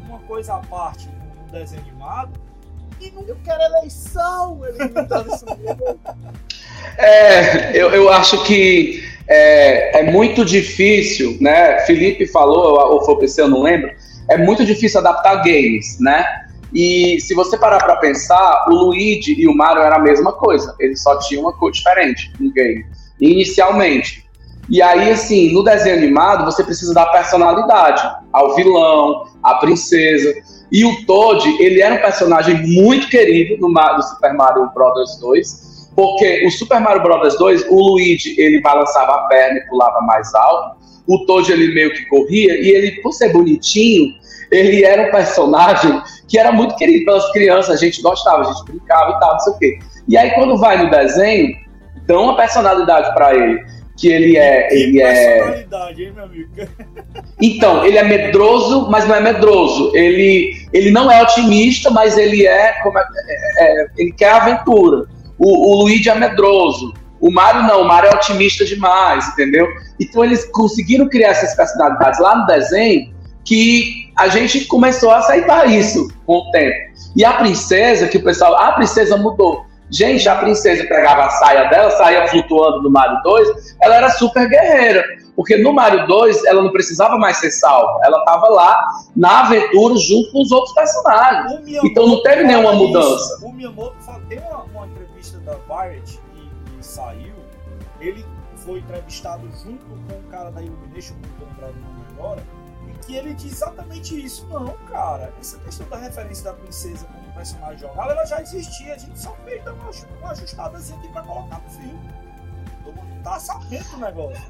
uma coisa à parte no desenho animado. E não... Eu quero eleição! Ele isso mesmo. É, eu, eu acho que é, é, muito difícil, né? Felipe falou, ou foi o eu não lembro. É muito difícil adaptar games, né? E se você parar para pensar, o Luigi e o Mario era a mesma coisa. Eles só tinham uma cor diferente no game, inicialmente. E aí, assim, no desenho animado, você precisa dar personalidade ao vilão, à princesa. E o Toad, ele era um personagem muito querido no, Super Mario Bros. 2 porque o Super Mario Bros 2, o Luigi, ele balançava a perna e pulava mais alto, o Toad, ele meio que corria, e ele, por ser bonitinho, ele era um personagem que era muito querido pelas crianças, a gente gostava, a gente brincava e tal, não sei o quê. E aí, quando vai no desenho, dão uma personalidade para ele, que ele é... Ele é personalidade, é... hein, meu amigo? Então, ele é medroso, mas não é medroso. Ele, ele não é otimista, mas ele é, como é, é, é ele quer aventura. O, o Luigi é medroso. O Mario não, o Mario é otimista demais, entendeu? Então eles conseguiram criar essas personalidades lá no desenho que a gente começou a aceitar isso com o tempo. E a princesa, que o pessoal, a princesa mudou. Gente, a princesa pegava a saia dela, saía flutuando no Mario 2, ela era super guerreira. Porque no Mario 2 ela não precisava mais ser salva, ela estava lá na aventura junto com os outros personagens. Então não teve nenhuma mudança. Isso. O Miyamoto tem uma, uma entrevista da Variety que, que, saiu, ele foi entrevistado junto com o cara da Illumination, não estou lembrado o nome agora, que ele diz exatamente isso. Não, cara, essa questão da referência da princesa como personagem jogado, ela já existia, a gente só fez uma, uma ajustadazinha aqui pra colocar no filme. Todo mundo tá sabendo do negócio.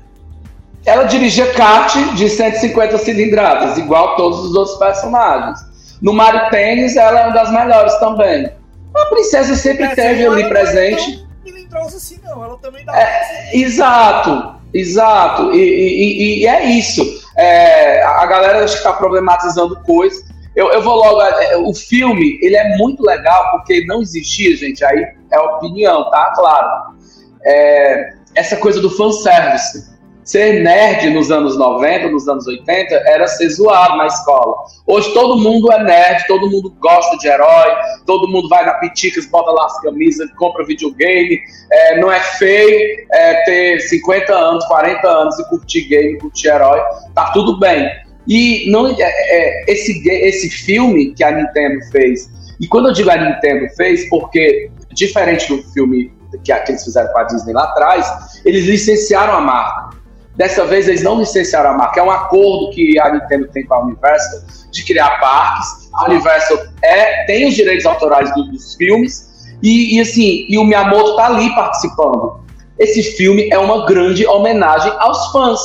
Ela dirigia kart de 150 cilindradas, igual todos os outros personagens. No Mario Tênis, ela é uma das melhores também. A princesa sempre é, teve ali presente. Não assim, não. Ela também dá. É, exato, exato. E, e, e, é isso. É, a galera acho que está problematizando coisas. Eu, eu vou logo. É, o filme, ele é muito legal porque não existia, gente. Aí é opinião, tá? Claro. É, essa coisa do fanservice ser nerd nos anos 90, nos anos 80, era ser zoado na escola. Hoje todo mundo é nerd, todo mundo gosta de herói, todo mundo vai na Piticas, bota lá as camisas, compra videogame. É, não é feio é, ter 50 anos, 40 anos e curtir game, curtir herói. Tá tudo bem. E não, é, é, esse, esse filme que a Nintendo fez, e quando eu digo a Nintendo fez, porque diferente do filme que, que eles fizeram com a Disney lá atrás, eles licenciaram a marca. Dessa vez eles não licenciaram a marca. É um acordo que a Nintendo tem com a Universal de criar parques. A Universal é, tem os direitos autorais do, dos filmes. E, e, assim, e o Miyamoto tá ali participando. Esse filme é uma grande homenagem aos fãs.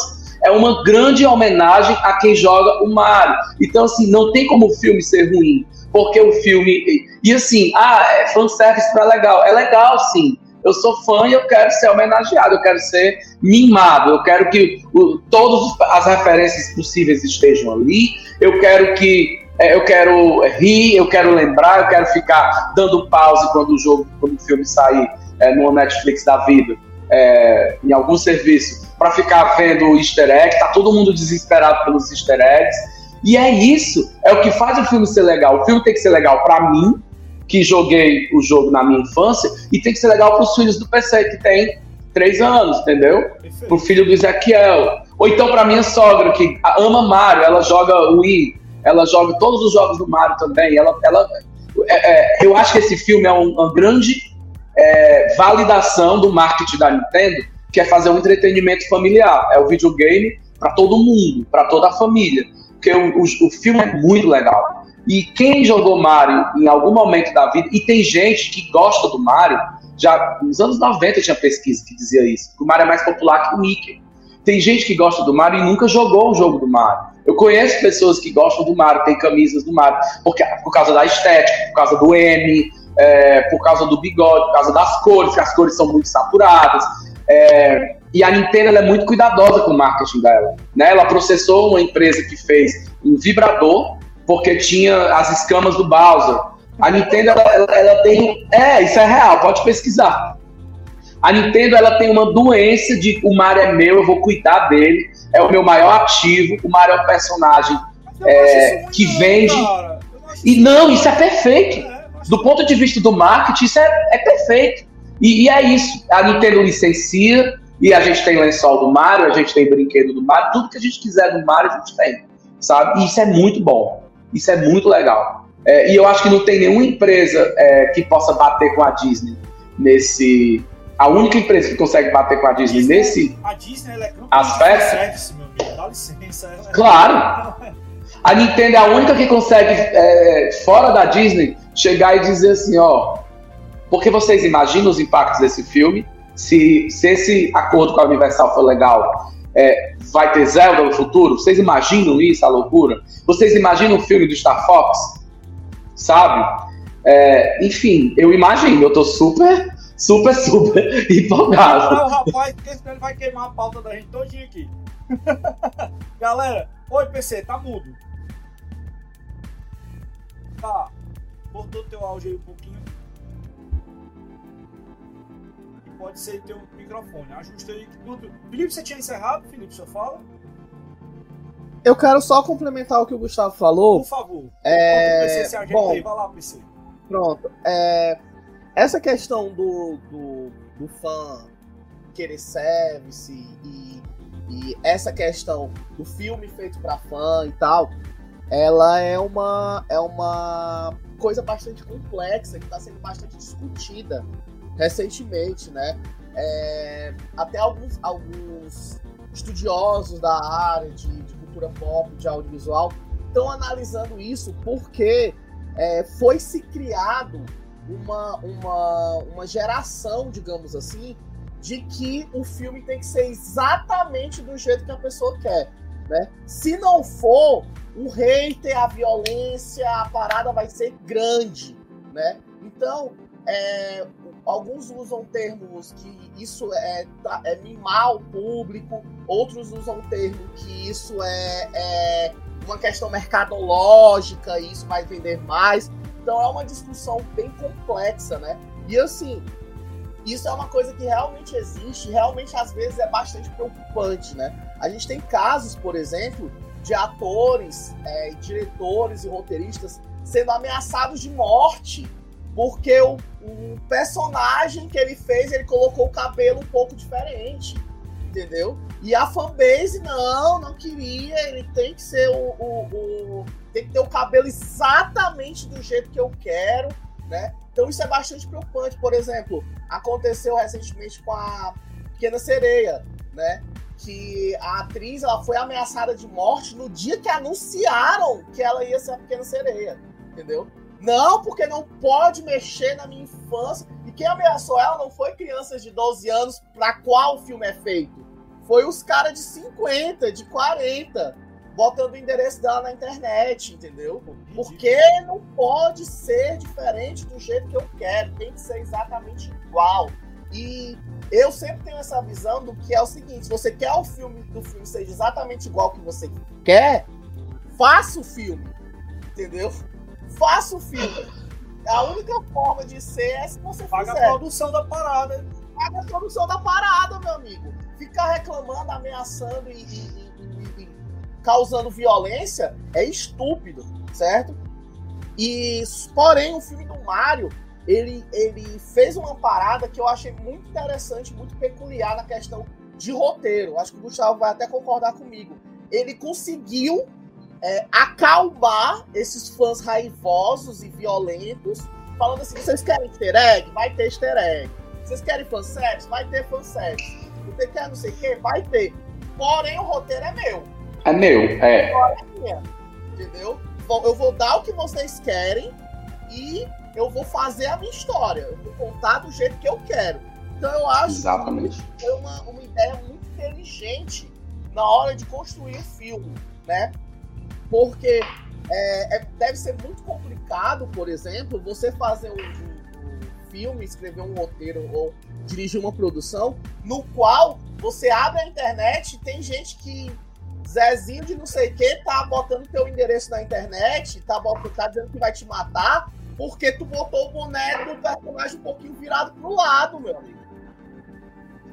É uma grande homenagem a quem joga o Mario. Então, assim, não tem como o filme ser ruim. Porque o filme. E assim, ah, é fanservice pra legal. É legal, sim eu sou fã e eu quero ser homenageado, eu quero ser mimado, eu quero que todas as referências possíveis estejam ali, eu quero que é, eu quero rir, eu quero lembrar, eu quero ficar dando pause quando o jogo, quando o filme sair é, no Netflix da vida, é, em algum serviço, para ficar vendo o easter egg, tá todo mundo desesperado pelos easter eggs, e é isso, é o que faz o filme ser legal. O filme tem que ser legal para mim, que joguei o jogo na minha infância, e tem que ser legal para os filhos do PC, que tem três anos, entendeu? Para o filho do Ezequiel. Ou então para minha sogra, que ama Mario, ela joga Wii, ela joga todos os jogos do Mario também. Ela, ela, é, é, eu acho que esse filme é um, uma grande é, validação do marketing da Nintendo, que é fazer um entretenimento familiar. É o videogame para todo mundo, para toda a família. Porque o, o, o filme é muito legal. E quem jogou Mario em algum momento da vida, e tem gente que gosta do Mario, já nos anos 90 tinha pesquisa que dizia isso, que o Mario é mais popular que o Mickey. Tem gente que gosta do Mario e nunca jogou um jogo do Mario. Eu conheço pessoas que gostam do Mario, tem camisas do Mario, porque, por causa da estética, por causa do M, é, por causa do bigode, por causa das cores, que as cores são muito saturadas. É, e a Nintendo é muito cuidadosa com o marketing dela. Né? Ela processou uma empresa que fez um vibrador porque tinha as escamas do Bowser. A Nintendo, ela, ela, ela, tem. É, isso é real, pode pesquisar. A Nintendo, ela tem uma doença de o Mario é meu, eu vou cuidar dele, é o meu maior ativo. O Mario é um personagem é, que vende. E não, isso é perfeito. É, do ponto de vista do marketing, isso é, é perfeito. E, e, é isso. A Nintendo licencia, e a gente tem lençol do Mario, a gente tem brinquedo do Mario, tudo que a gente quiser do Mario, a gente tem. Sabe? E isso é muito bom. Isso é muito legal. É, e eu acho que não tem nenhuma empresa é, que possa bater com a Disney nesse. A única empresa que consegue bater com a Disney, Disney nesse a Disney, ela é aspecto. Service, meu amigo. Dá licença. Ela é... Claro. A Nintendo é a única que consegue, é, fora da Disney, chegar e dizer assim: ó, porque vocês imaginam os impactos desse filme? Se, se esse acordo com a Universal for legal, é, vai ter Zelda no futuro? Vocês imaginam isso, a loucura? Vocês imaginam o filme do Star Fox? Sabe? É, enfim, eu imagino, eu tô super, super, super empolgado. Não, rapaz, porque senão ele vai queimar a pauta da gente todinha aqui. Galera, oi PC, tá mudo. Tá, cortou teu áudio aí um pouquinho pode ser teu microfone. Ajusta aí. Quando... Felipe, você tinha encerrado, Felipe, sua fala? eu quero só complementar o que o Gustavo falou. Por favor. É, PC, se bom, aí. Vai lá, PC. Pronto. É, essa questão do, do, do fã querer service e, e essa questão do filme feito para fã e tal, ela é uma, é uma coisa bastante complexa que está sendo bastante discutida recentemente, né? É, até alguns, alguns estudiosos da área de, de cultura pop, de audiovisual, estão analisando isso porque é, foi se criado uma, uma, uma geração, digamos assim, de que o filme tem que ser exatamente do jeito que a pessoa quer. Né? Se não for, o hater, a violência, a parada vai ser grande. Né? Então, é, alguns usam termos que isso é, é mimar o público, outros usam termo que isso é, é uma questão mercadológica e isso vai vender mais. Então é uma discussão bem complexa, né? E assim, isso é uma coisa que realmente existe, realmente às vezes é bastante preocupante, né? A gente tem casos, por exemplo, de atores, é, diretores e roteiristas sendo ameaçados de morte porque o, o, personagem que ele fez, ele colocou o cabelo um pouco diferente, entendeu? E a fanbase, não, não queria, ele tem que ser o, o, o tem que ter o cabelo exatamente do jeito que eu quero, né? Então isso é bastante preocupante. Por exemplo, aconteceu recentemente com a Pequena Sereia, né? Que a atriz ela foi ameaçada de morte no dia que anunciaram que ela ia ser a Pequena Sereia, entendeu? Não, porque não pode mexer na minha infância. E quem ameaçou ela não foi crianças de 12 anos para qual o filme é feito. Foi os caras de 50, de 40 botando o endereço dela na internet, entendeu? Porque não pode ser diferente do jeito que eu quero, tem que ser exatamente igual. E eu sempre tenho essa visão do que é o seguinte: se você quer o filme do filme seja exatamente igual que você quer, faça o filme, entendeu? Faça o filme. A única forma de ser é se você Paga fizer. a produção da parada. Paga a produção da parada, meu amigo. Ficar reclamando, ameaçando e, e causando violência é estúpido, certo? E porém o filme do Mario ele, ele fez uma parada que eu achei muito interessante, muito peculiar na questão de roteiro. Acho que o Gustavo vai até concordar comigo. Ele conseguiu é, acalmar esses fãs raivosos e violentos, falando assim: vocês querem easter egg? Vai ter easter egg. Vocês querem fanservice? Vai ter fanservice. Você quer não sei o quê? Vai ter. Porém, o roteiro é meu. É meu, é. Entendeu? Eu vou dar o que vocês querem e eu vou fazer a minha história. Eu vou contar do jeito que eu quero. Então eu acho Exatamente. que foi uma, uma ideia muito inteligente na hora de construir o filme, né? Porque é, é, deve ser muito complicado, por exemplo, você fazer um, um, um filme, escrever um roteiro ou dirigir uma produção no qual você abre a internet e tem gente que Zezinho de não sei o que tá botando teu endereço na internet, tá, botando, tá dizendo que vai te matar, porque tu botou o boné do personagem um pouquinho virado pro lado, meu amigo.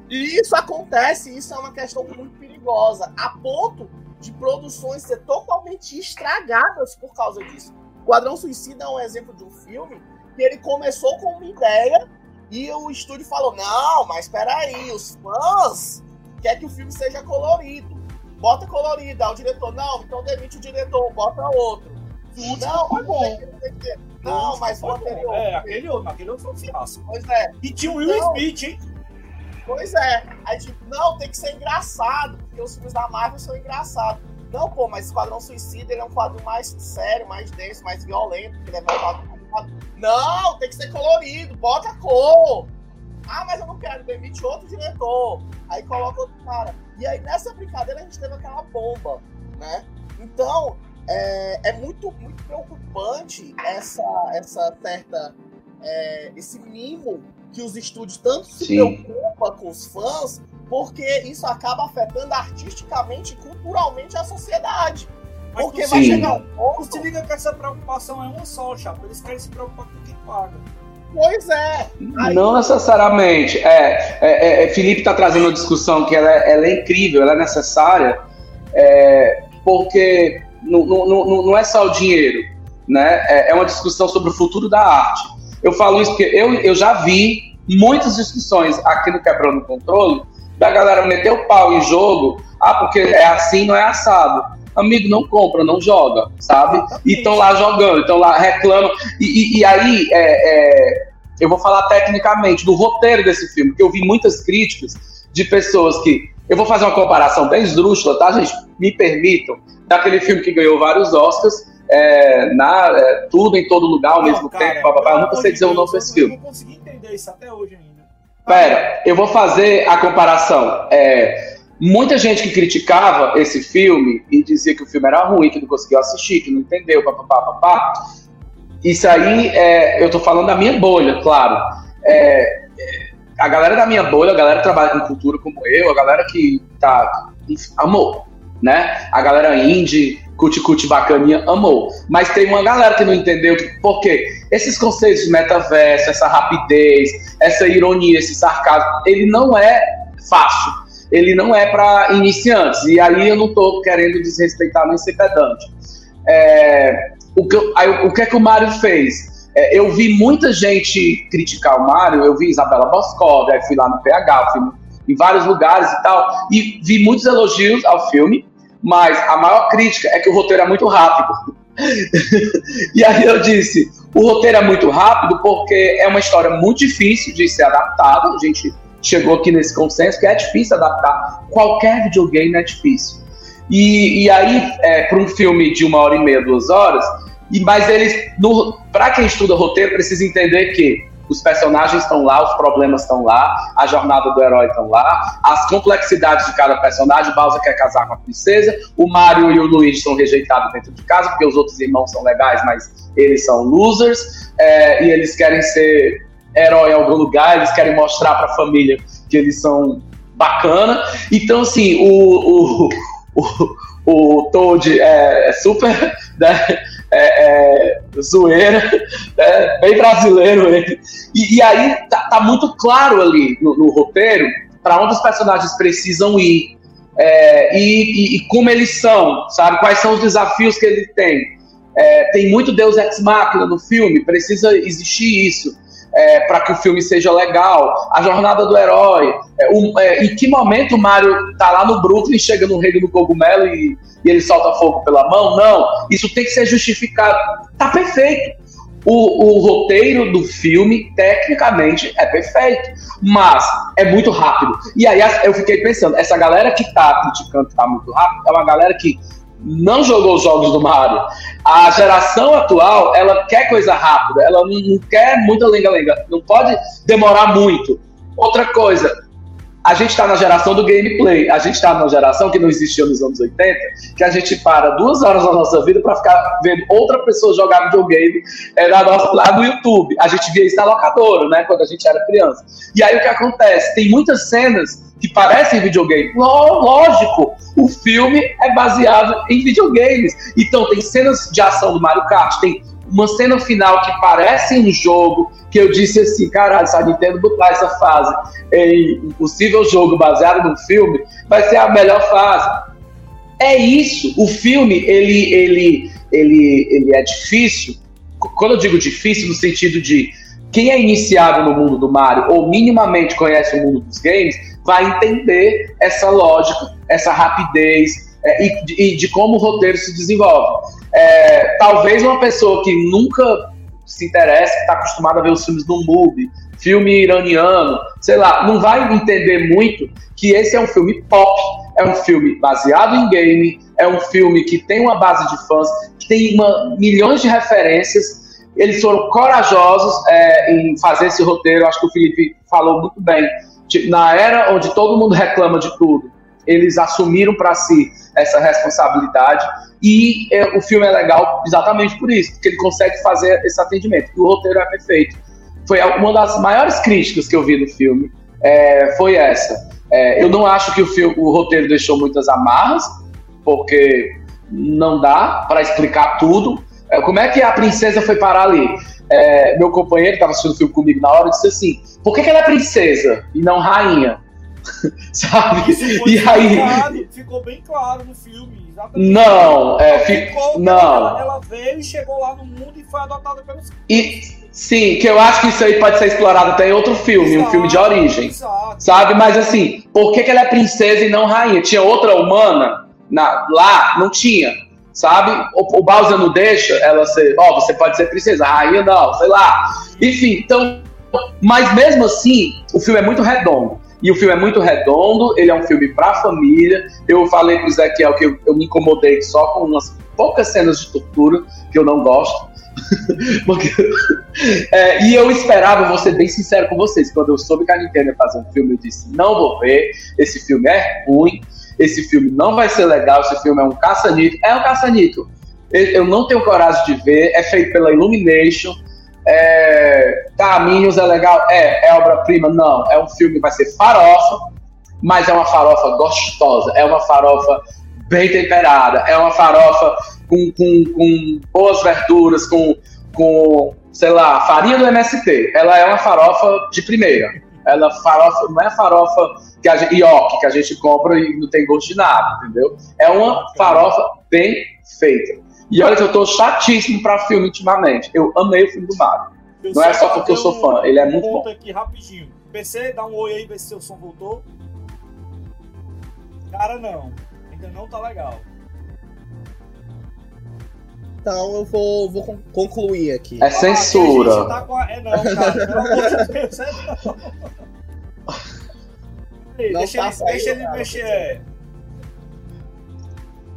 E isso acontece, isso é uma questão muito perigosa, a ponto de produções ser totalmente estragadas por causa disso. Quadrão Suicida é um exemplo de um filme que ele começou com uma ideia e o estúdio falou: não, mas espera aí, os fãs querem que o filme seja colorido bota colorida. O diretor, não, então demite o diretor, bota outro. Não, foi bom. Não, mas o anterior. É, aquele outro, aquele outro foi um fiasco. Pois é. E tinha o Will Não. Smith, hein? Pois é. Aí, tipo, não, tem que ser engraçado, porque os filmes da Marvel são engraçados. Não, pô, mas Esquadrão Suicida ele é um quadro mais sério, mais denso, mais violento, porque ele é voltado pro Não, tem que ser colorido, bota cor. Ah, mas eu não quero, demite outro diretor. Aí coloca outro cara. E aí nessa brincadeira a gente teve aquela bomba, né? Então, é, é muito, muito preocupante essa, essa certa. É, esse mimo que os estúdios tanto se Sim. preocupam com os fãs, porque isso acaba afetando artisticamente e culturalmente a sociedade. Mas Porque vai Sim. chegar um ponto. se liga que essa preocupação é uma só, chapa. Eles querem se preocupar com quem paga. Pois é. Aí- Não necessariamente. É, é, é, Felipe está trazendo uma discussão que ela, é- ela é incrível, ela é necessária. É, porque não, não, não, não é só o dinheiro, né? É, é uma discussão sobre o futuro da arte. Eu falo isso porque eu, eu já vi muitas discussões aqui no Quebrando o Controle da galera meter o pau em jogo, ah, porque é assim, não é assado. Amigo, não compra, não joga, sabe? E estão lá jogando, estão lá reclamam. E, e, e aí, é, é, eu vou falar tecnicamente do roteiro desse filme, porque eu vi muitas críticas de pessoas que. Eu vou fazer uma comparação bem esdrúxula, tá, gente? Me permitam. Daquele filme que ganhou vários Oscars, é, na, é, tudo em todo lugar ao não, mesmo cara, tempo. Eu nunca sei dizer o nome desse filme. Eu não consegui entender isso até hoje ainda. Pera, eu vou fazer a comparação. É, muita gente que criticava esse filme e dizia que o filme era ruim, que não conseguiu assistir, que não entendeu, papapá, papá. Isso aí, é, eu tô falando da minha bolha, claro. É, a galera da minha bolha, a galera que trabalha com cultura como eu, a galera que tá. amou, né? A galera indie, cuti-cuti bacaninha, amou. Mas tem uma galera que não entendeu por quê? Esses conceitos de metaverso, essa rapidez, essa ironia, esse sarcasmo, ele não é fácil. Ele não é para iniciantes. E aí eu não tô querendo desrespeitar nem ser pedante. É, o, que, aí, o que é que o Mário fez? É, eu vi muita gente criticar o Mário, eu vi Isabela Boscov, aí fui lá no PH, fui em vários lugares e tal, e vi muitos elogios ao filme, mas a maior crítica é que o roteiro é muito rápido. e aí eu disse, o roteiro é muito rápido porque é uma história muito difícil de ser adaptada, a gente chegou aqui nesse consenso que é difícil adaptar, qualquer videogame é difícil. E, e aí, é, para um filme de uma hora e meia, duas horas, e, mas eles, para quem estuda roteiro, precisa entender que os personagens estão lá, os problemas estão lá, a jornada do herói estão lá, as complexidades de cada personagem. Bowser quer casar com a princesa, o Mario e o Luigi são rejeitados dentro de casa, porque os outros irmãos são legais, mas eles são losers, é, e eles querem ser herói em algum lugar, eles querem mostrar para a família que eles são bacana. Então, assim, o, o, o, o Toad é, é super. Né, é, é, zoeira, é, bem brasileiro ele. E, e aí tá, tá, muito claro ali no, no roteiro para onde os personagens precisam ir é, e, e, e, como eles são, sabe? Quais são os desafios que ele tem. É, tem muito Deus Ex Machina no filme, precisa existir isso é, para que o filme seja legal, a jornada do herói, é, um, é, em que momento o Mario tá lá no Brooklyn, chega no reino do cogumelo e, e, ele solta fogo pela mão? Não, isso tem que ser justificado. Tá perfeito. O, o roteiro do filme, tecnicamente, é perfeito, mas é muito rápido. E aí eu fiquei pensando, essa galera que tá criticando que tá muito rápido, é uma galera que não jogou os jogos do Mario. A geração atual, ela quer coisa rápida, ela não, quer muita lenga-lenga, não pode demorar muito. Outra coisa, a gente está na geração do gameplay, a gente está numa geração que não existia nos anos 80, que a gente para duas horas da nossa vida para ficar vendo outra pessoa jogar videogame é, na nossa, lá no YouTube. A gente via isso na locadora, né, quando a gente era criança. E aí o que acontece? Tem muitas cenas que parecem videogame. Lógico, o filme é baseado em videogames. Então tem cenas de ação do Mario Kart, tem uma cena final que parece um jogo, que eu disse assim, caralho, se a Nintendo botar essa fase em um possível jogo baseado no filme, vai ser a melhor fase. É isso. O filme, ele, ele, ele, ele é difícil. Quando eu digo difícil, no sentido de quem é iniciado no mundo do Mario ou minimamente conhece o mundo dos games, vai entender essa lógica, essa rapidez é, e, e, de como o roteiro se desenvolve. É, talvez uma pessoa que nunca se interessa, que está acostumada a ver os filmes do MUBI, filme iraniano, sei lá, não vai entender muito que esse é um filme pop, é um filme baseado em game, é um filme que tem uma base de fãs, que tem uma, milhões de referências. Eles foram corajosos é, em fazer esse roteiro, acho que o Felipe falou muito bem na era onde todo mundo reclama de tudo, eles assumiram para si essa responsabilidade e é, o filme é legal exatamente por isso, porque ele consegue fazer esse atendimento. o roteiro é perfeito. Foi uma das maiores críticas que eu vi do filme, é, foi essa. É, eu não acho que o, filme, o roteiro deixou muitas amarras, porque não dá para explicar tudo. É, como é que a princesa foi parar ali? É, meu companheiro estava assistindo o filme comigo na hora e disse assim: por que, que ela é princesa e não rainha? Sabe? E aí. claro, ficou bem claro no filme. Exatamente. Não, é, fi- Ficou, não. Ela, ela veio e chegou lá no mundo e foi adotada pelos E sim, que eu acho que isso aí pode ser explorado até em outro filme, um Exato, filme de origem. Exato. Sabe? Mas assim, por que, que ela é princesa e não rainha? Tinha outra humana na- lá? Não tinha. Sabe? O, o Bowser não deixa ela ser. Ó, você pode ser princesa, rainha não, sei lá. Enfim, então. Mas mesmo assim, o filme é muito redondo. E o filme é muito redondo, ele é um filme pra família. Eu falei pro Ezequiel que eu, eu me incomodei só com umas poucas cenas de tortura, que eu não gosto. Porque- É, e eu esperava, vou ser bem sincero com vocês, quando eu soube que a Nintendo ia fazer um filme, eu disse: não vou ver, esse filme é ruim, esse filme não vai ser legal, esse filme é um caça-níquel. É um caça-níquel. Eu eu não tenho coragem de ver, é feito pela Illumination. É, Minions é legal? É. É obra-prima? Não. É um filme que vai ser farofa, mas é uma farofa gostosa, é uma farofa bem temperada, é uma farofa com, com, com boas verduras, com, com, sei lá, farinha do MST. Ela é uma farofa de primeira. Ela farofa, não é farofa que a gente, que a gente compra e não tem gosto de nada, entendeu? É uma farofa bem feita. E olha que eu tô chatíssimo pra filme ultimamente. Eu amei o filme do Mario. Eu Não é só porque eu sou fã, ele é muito bom. aqui rapidinho. PC, dá um oi aí, vê se seu som voltou. Cara, não. Ainda não tá legal. Então eu vou, vou con- concluir aqui. É Ah, censura. tá com a- É não, cara. Pelo amor de Deus, é não. Ei, Não deixa, tá ele, saindo deixa ele nada, mexer.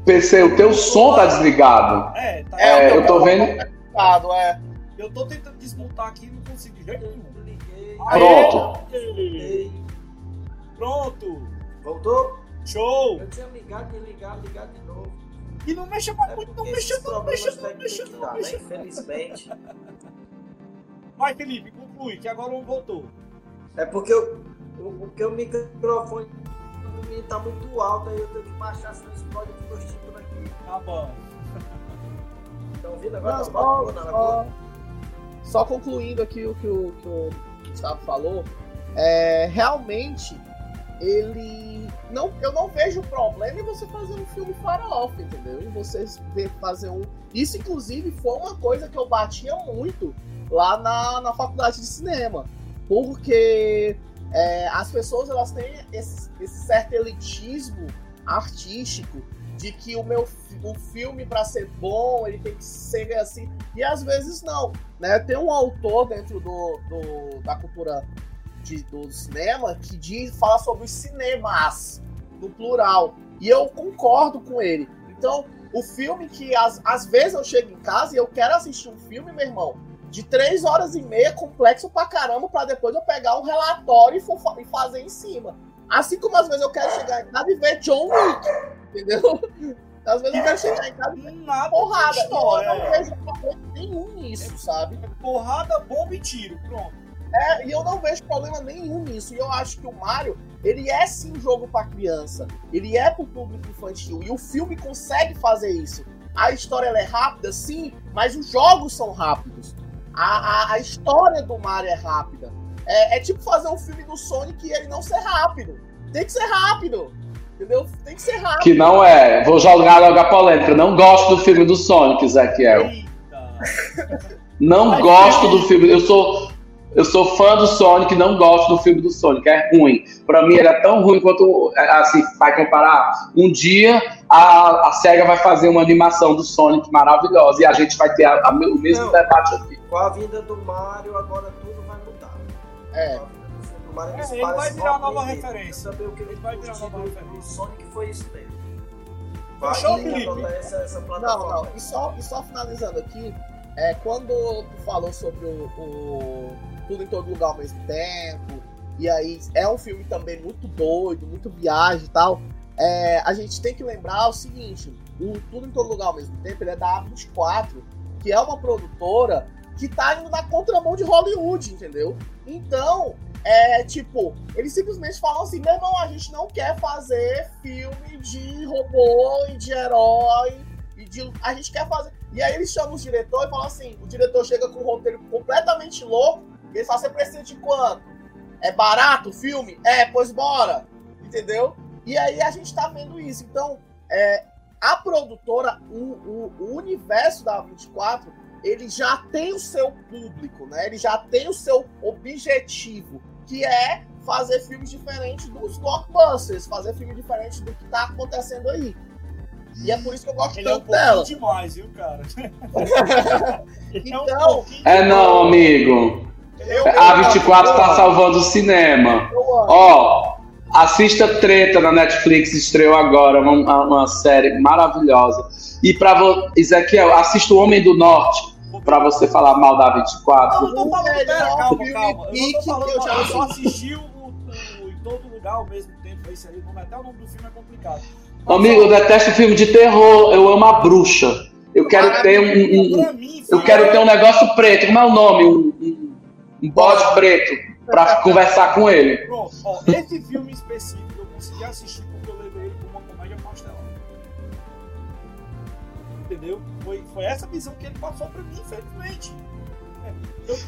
PC. É, o teu som tá desligado. é, tá. É, o eu tô vendo. Complicado, é. Eu tô tentando desmontar aqui e não consigo de jeito nenhum. Liguei. Pronto. Aê! Pronto. Voltou? Show. Eu tinha ligado, desligado, ligado de novo. E não mexa mais É muito, não porque mexa, não mexa, não mexa, não né? mexa. Infelizmente. Vai, Felipe, conclui, que agora um voltou. É porque o, o, porque o microfone tá muito alto, aí eu tenho que baixar, senão explode aqui. Tá bom. Estão ouvindo agora? Não, Tá só, só, concluindo aqui o que o, que o Gustavo falou, é, realmente ele não, eu não vejo problema em você fazer um filme farofa, entendeu? Em você fazer um. Isso, inclusive, foi uma coisa que eu batia muito lá na, na faculdade de cinema, porque é, as pessoas elas têm esse, esse certo elitismo artístico de que o meu o filme para ser bom ele tem que ser assim. E às vezes não né? Tem um autor dentro do, do- da cultura de- do cinema que diz fala sobre os cinemas no plural. E eu concordo com ele. Então o filme que às, às vezes eu chego em casa e eu quero assistir um filme meu irmão de três horas e meia complexo pra caramba pra depois eu pegar um relatório e, for e fazer em cima. Assim como às vezes eu quero chegar em casa e ver John Wick entendeu às vezes eu quero chegar em casa e Nada porrada. E eu história. não é. vejo problema nenhum nisso, sabe? Porrada, bomba e tiro. Pronto. É, e eu não vejo problema nenhum nisso. E eu acho que o Mario, ele é sim um jogo pra criança. Ele é pro público infantil. E o filme consegue fazer isso. A história é rápida, sim, mas os jogos são rápidos. A, a, a história do Mario é rápida. É, é tipo fazer um filme do Sonic e ele não ser rápido. Tem que ser rápido. Entendeu? Tem que ser rápido. Que não é. Vou jogar logo a polêmica. Não gosto do filme do Sonic, Ezequiel. Eita. Não gosto Deus. do filme. Eu sou, eu sou fã do Sonic, não gosto do filme do Sonic. É ruim. Pra mim, ele é tão ruim quanto. é, Assim, vai comparar. Um dia a, a SEGA vai fazer uma animação do Sonic maravilhosa e a gente vai ter a- a- o mesmo Não. debate aqui. Com a vinda do Mario, agora tudo vai mudar. É. Mario, É, ele vai virar nova compreender. referência. O que ele Ele vai virar nova referência. Sonic foi isso mesmo. Fechou, Vai que Felipe? essa, essa Não, plataforma. não. E só, e só finalizando aqui, é, quando tu falou sobre o, o Tudo em Todo Lugar ao mesmo tempo, e aí é um filme também muito doido, muito viagem e tal, é, a gente tem que lembrar o seguinte, o Tudo em Todo Lugar ao mesmo tempo, ele é da A24, que é uma produtora que tá indo na contramão de Hollywood, entendeu? Então, é tipo, eles simplesmente falam assim, meu irmão, a gente não quer fazer filme de robô e de herói e de. A gente quer fazer. E aí eles chamam os diretores e falam assim: o diretor chega com um roteiro completamente louco, e eles falam, você precisa de quanto? É barato o filme? É, pois bora. entendeu? E aí a gente tá vendo isso. Então, é, a produtora, o, o, o universo da 24, ele já tem o seu público, né? Ele já tem o seu objetivo, que é fazer filmes diferentes dos blockbusters, fazer filmes diferentes do que tá acontecendo aí. E é por isso que eu gosto Ele é um tanto dela. demais, viu, cara? É Então, É não, amigo. Eu, A 24 tá salvando o cinema. Ó, assista Treta na Netflix, estreou agora, uma, uma série maravilhosa. E pra vo... Ezequiel, assista O Homem do Norte, pra você falar mal da Não, 24. eu tô falando, melhor pera, calma, filme calma. Eu não pique tô falando, que eu já eu só assisti. o, o- em todo lugar ao mesmo tempo. Esse aí, não até o nome do filme é complicado. Amigo, eu detesto filme de terror, eu amo a bruxa. Eu quero ter um- um, um- mim, Eu quero ter um negócio preto, como é o nome? Um, um, um bode preto, pra conversar com ele. Pronto, ó, esse filme específico eu consegui assistir Entendeu? Foi, foi essa visão que ele passou pra mim, infelizmente.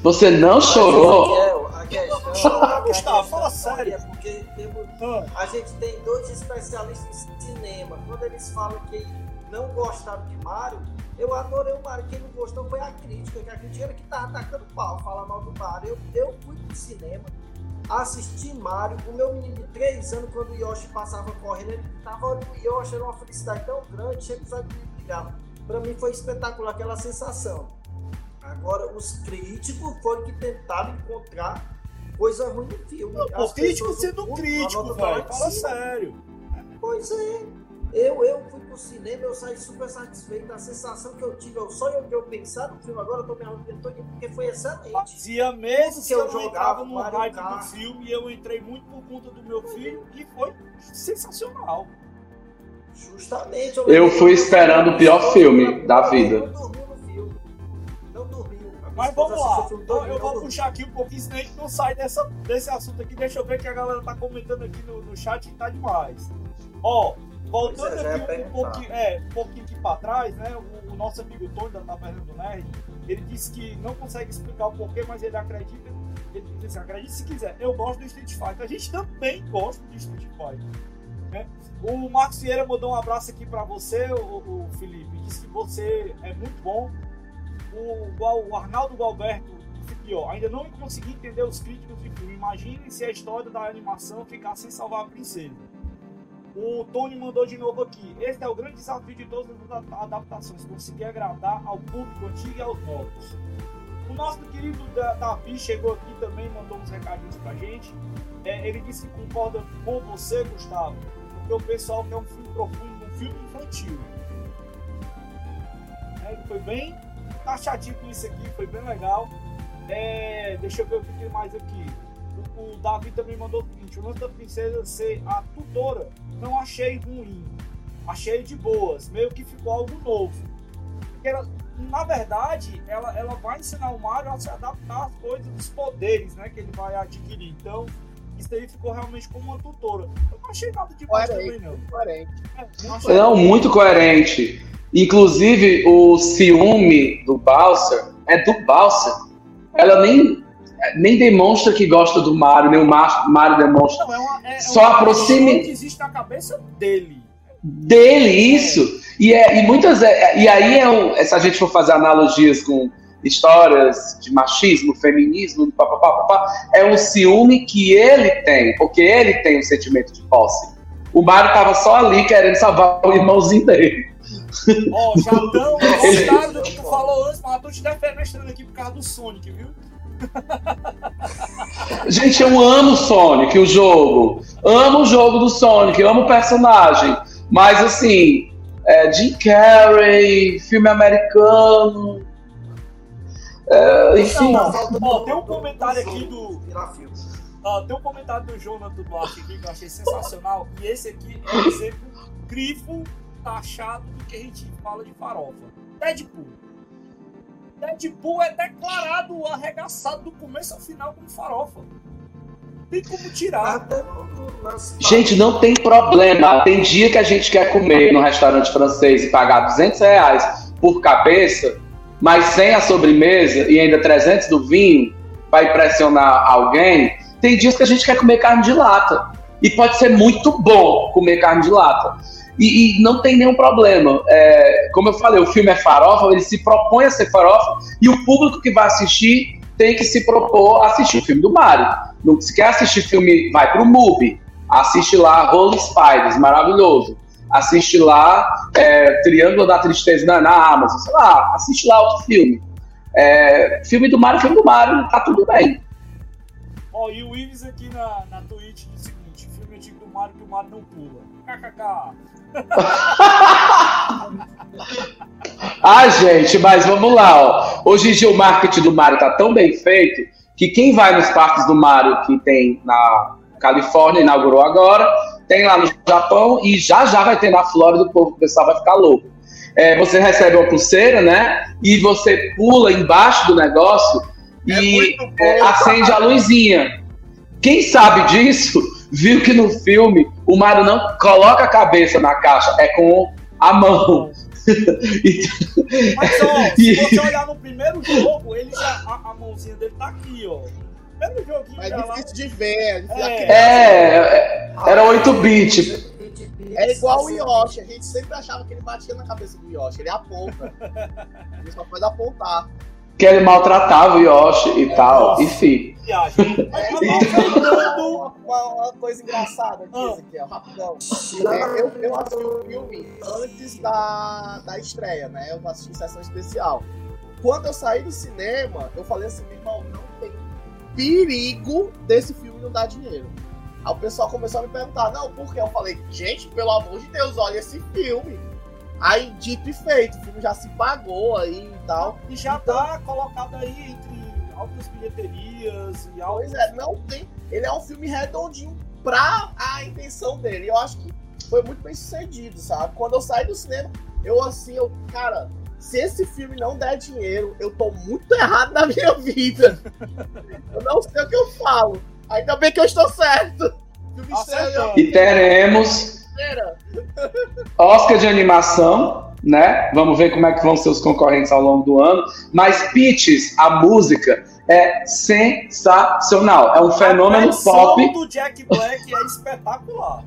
Você não chorou? A questão, Ah, Gustavo, fala sério. É porque temos, Ah, a gente tem dois especialistas em cinema. Quando eles falam que não gostaram de Mario, eu adorei o Mario. Quem não gostou foi a crítica, que a crítica era que tava atacando pau, falar mal do Mario. Eu, eu fui pro cinema, assisti Mario. O meu menino de 3 anos, quando o Yoshi passava correndo, ele tava olhando o Yoshi, era uma felicidade tão grande, chega os me brigavam. Pra mim foi espetacular aquela sensação. Agora, os críticos foram que tentaram encontrar coisa ruim no filme. Não, pô, crítico sendo não- crítico, velho. Fala sério. Pois é. Eu, eu fui pro cinema, eu saí super satisfeito. A sensação que eu tive, eu só eu, eu pensar no filme agora, eu tô me arrependendo porque foi excelente. Fazia meses que eu eu jogava no hype do filme e eu entrei muito por conta do meu filho e foi sensacional. Justamente. Eu lembro fui esperando o pior filme da vida. Mas vamos lá. Então, eu vou puxar aqui um pouquinho, senão a gente não sai dessa, desse assunto aqui. Deixa eu ver que a galera tá comentando aqui no, no chat que tá demais. Ó, voltando é, aqui um pouquinho, é, um pouquinho aqui pra trás, né? O, o nosso amigo Tony da Taverna do Nerd, ele disse que não consegue explicar o porquê, mas ele acredita. Ele diz assim, acredite se quiser. Eu gosto do Street Fighter. A gente também gosta de Street Fighter. Né? O Marcos Vieira mandou um abraço aqui pra você, o, o Felipe. Disse que você é muito bom. O, o Arnaldo Galberto disse aqui, ó, ainda não consegui entender os críticos de filme. Imagine se a história da animação ficar sem salvar a princesa. O Tony mandou de novo aqui. Esse é o grande desafio de todas as ada- adaptações, conseguir agradar ao público antigo e aos novos. O nosso querido Da- Davi chegou aqui também, mandou uns recadinhos pra gente. É, ele disse que concorda com você, Gustavo, porque o pessoal quer um filme profundo, um filme infantil. É, ele foi bem taxativo com isso aqui, foi bem legal. É, deixa eu ver o que tem mais aqui. O, o Davi também mandou o seguinte: o lance da princesa ser a tutora, não achei ruim. Achei de boas, meio que ficou algo novo. Porque ela, na verdade, ela, ela vai ensinar o Mario a se adaptar às coisas dos poderes né, que ele vai adquirir. Então, isso aí ficou realmente como uma tutora. Eu não achei nada demais Coerente, também, não. coerente. É, não Não, muito coerente. Inclusive, o ciúme do Bowser é do Bowser. Ela nem, nem demonstra que gosta do Mario, nem o Mar- Mario demonstra. Não, é uma, é Só uma aproxime- que existe na cabeça dele. Dele, isso. E, é, e muitas. é- e aí, é um, se a gente for fazer analogias com histórias de machismo, feminismo, papapá, papá, é um ciúme que ele tem, porque ele tem um sentimento de posse. O Mario tava só ali querendo salvar o irmãozinho dele. Ó, já estão Ele- do que tu falou antes, mas eu tô te defenestrando aqui por causa do Sonic, viu? Gente, eu amo Sonic, o jogo. Amo o jogo do Sonic, amo o personagem. Mas assim, é, Jim Carrey, filme americano. É, enfim. Não, ó, tem um comentário aqui do-. Ó, tem um comentário do Jonathan Duarte aqui que eu achei sensacional. E esse aqui é um exemplo grifo taxado do que a gente fala de farofa. Deadpool. Deadpool é declarado arregaçado do começo ao final como farofa. Tem como tirar. Gente, não tem problema. Tem dia que a gente quer comer no restaurante francês e pagar 200 reais por cabeça, mas sem a sobremesa e ainda 300 do vinho para impressionar alguém. Tem dias que a gente quer comer carne de lata. E pode ser muito bom comer carne de lata. E, e não tem nenhum problema. É, como eu falei, o filme é farofa, ele se propõe a ser farofa, e o público que vai assistir tem que se propor a assistir o filme do Mario. Não, se quer assistir filme, vai pro MUBI. Assiste lá Holy Spiders, maravilhoso. Assiste lá é, Triângulo da Tristeza na, na Amazon, sei lá, assiste lá outro filme. É, filme do Mario, filme do Mario, tá tudo bem. Ó, oh, e o Ives aqui na, na Twitch diz o seguinte: filme antigo do Mario que o Mario não pula. KKK. ah, gente, mas vamos lá, ó. Hoje em dia o marketing do Mario tá tão bem feito que quem vai nos parques do Mario que tem na Califórnia, inaugurou agora, tem lá no Japão e já já vai ter na Flórida, o povo, o pessoal vai ficar louco. É, você recebe uma pulseira, né? E você pula embaixo do negócio é e é, acende a luzinha. Quem sabe disso viu que no filme o Mario não coloca a cabeça na caixa, é com a mão. Mas ó, se você olhar no primeiro jogo, ele já, a, a mãozinha dele tá aqui, ó. Primeiro joguinho é difícil lá. de ver. É, é, era 8-bit. É igual o Yoshi, a gente sempre achava que ele batia na cabeça do Yoshi, ele aponta. ele só pode apontar que ele maltratava o Yoshi e tal, Nossa. enfim. uma, uma, coisa engraçada aqui, ah. aqui ó, rapidão. É, eu, eu assisti o filme antes da, da estreia, né? Eu assisti sessão especial. Quando eu saí do cinema, eu falei assim, meu irmão, não tem perigo desse filme não dar dinheiro. Aí o pessoal começou a me perguntar, não, por quê? Eu falei, gente, pelo amor de Deus, olha esse filme. Aí, dito e feito, o filme já se pagou aí e tal. E já então, tá colocado aí entre altas bilheterias e altas... Pois é, não tem. Ele é um filme redondinho pra a intenção dele. Eu acho que foi muito bem sucedido, sabe? Quando eu saí do cinema, eu assim, eu, cara, se esse filme não der dinheiro, eu tô muito errado na minha vida. eu não sei o que eu falo. Ainda bem que eu estou certo. E teremos Oscar de animação, né? Vamos ver como é que vão ser os concorrentes ao longo do ano. Mas Peaches, a música é sensacional. É um fenômeno a pop. do Jack Black é espetacular.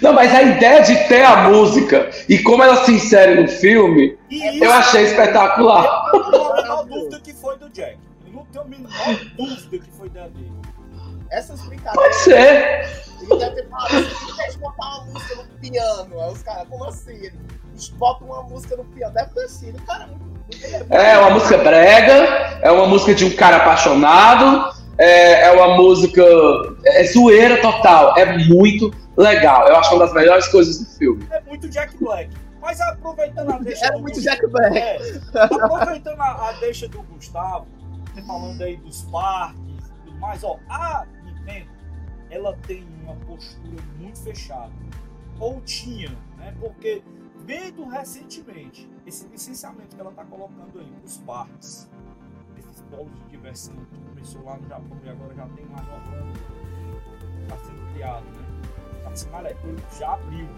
Não, mas a ideia de ter a música e como ela se insere no filme, isso, eu achei espetacular. Eu não tenho a menor dúvida que foi do Jack. Eu não tenho a menor dúvida que foi dele. Essas brincadeiras. Pode ser. Ele deve ter falado assim, deixa botar uma música no piano. Aí os caras, como assim? Eles botam uma música no piano. Deve ter sido, cara, é, é uma música brega, é uma música de um cara apaixonado, é, é uma música. É zoeira total, é muito legal. Eu acho uma das melhores coisas do filme. É muito Jack Black. Mas aproveitando a deixa. É muito Gustavo, Jack Black. É, aproveitando a, a, deixa do Gustavo, falando aí dos parques e tudo mais, ó, a Nintendo ela tem uma postura muito fechada. Ou tinha, né? Porque vendo recentemente esse licenciamento que ela está colocando aí os parques, esses polos de diversão começou lá no Japão e agora já tem lá Orlando, está sendo criado, né? Tá sendo, já abriu,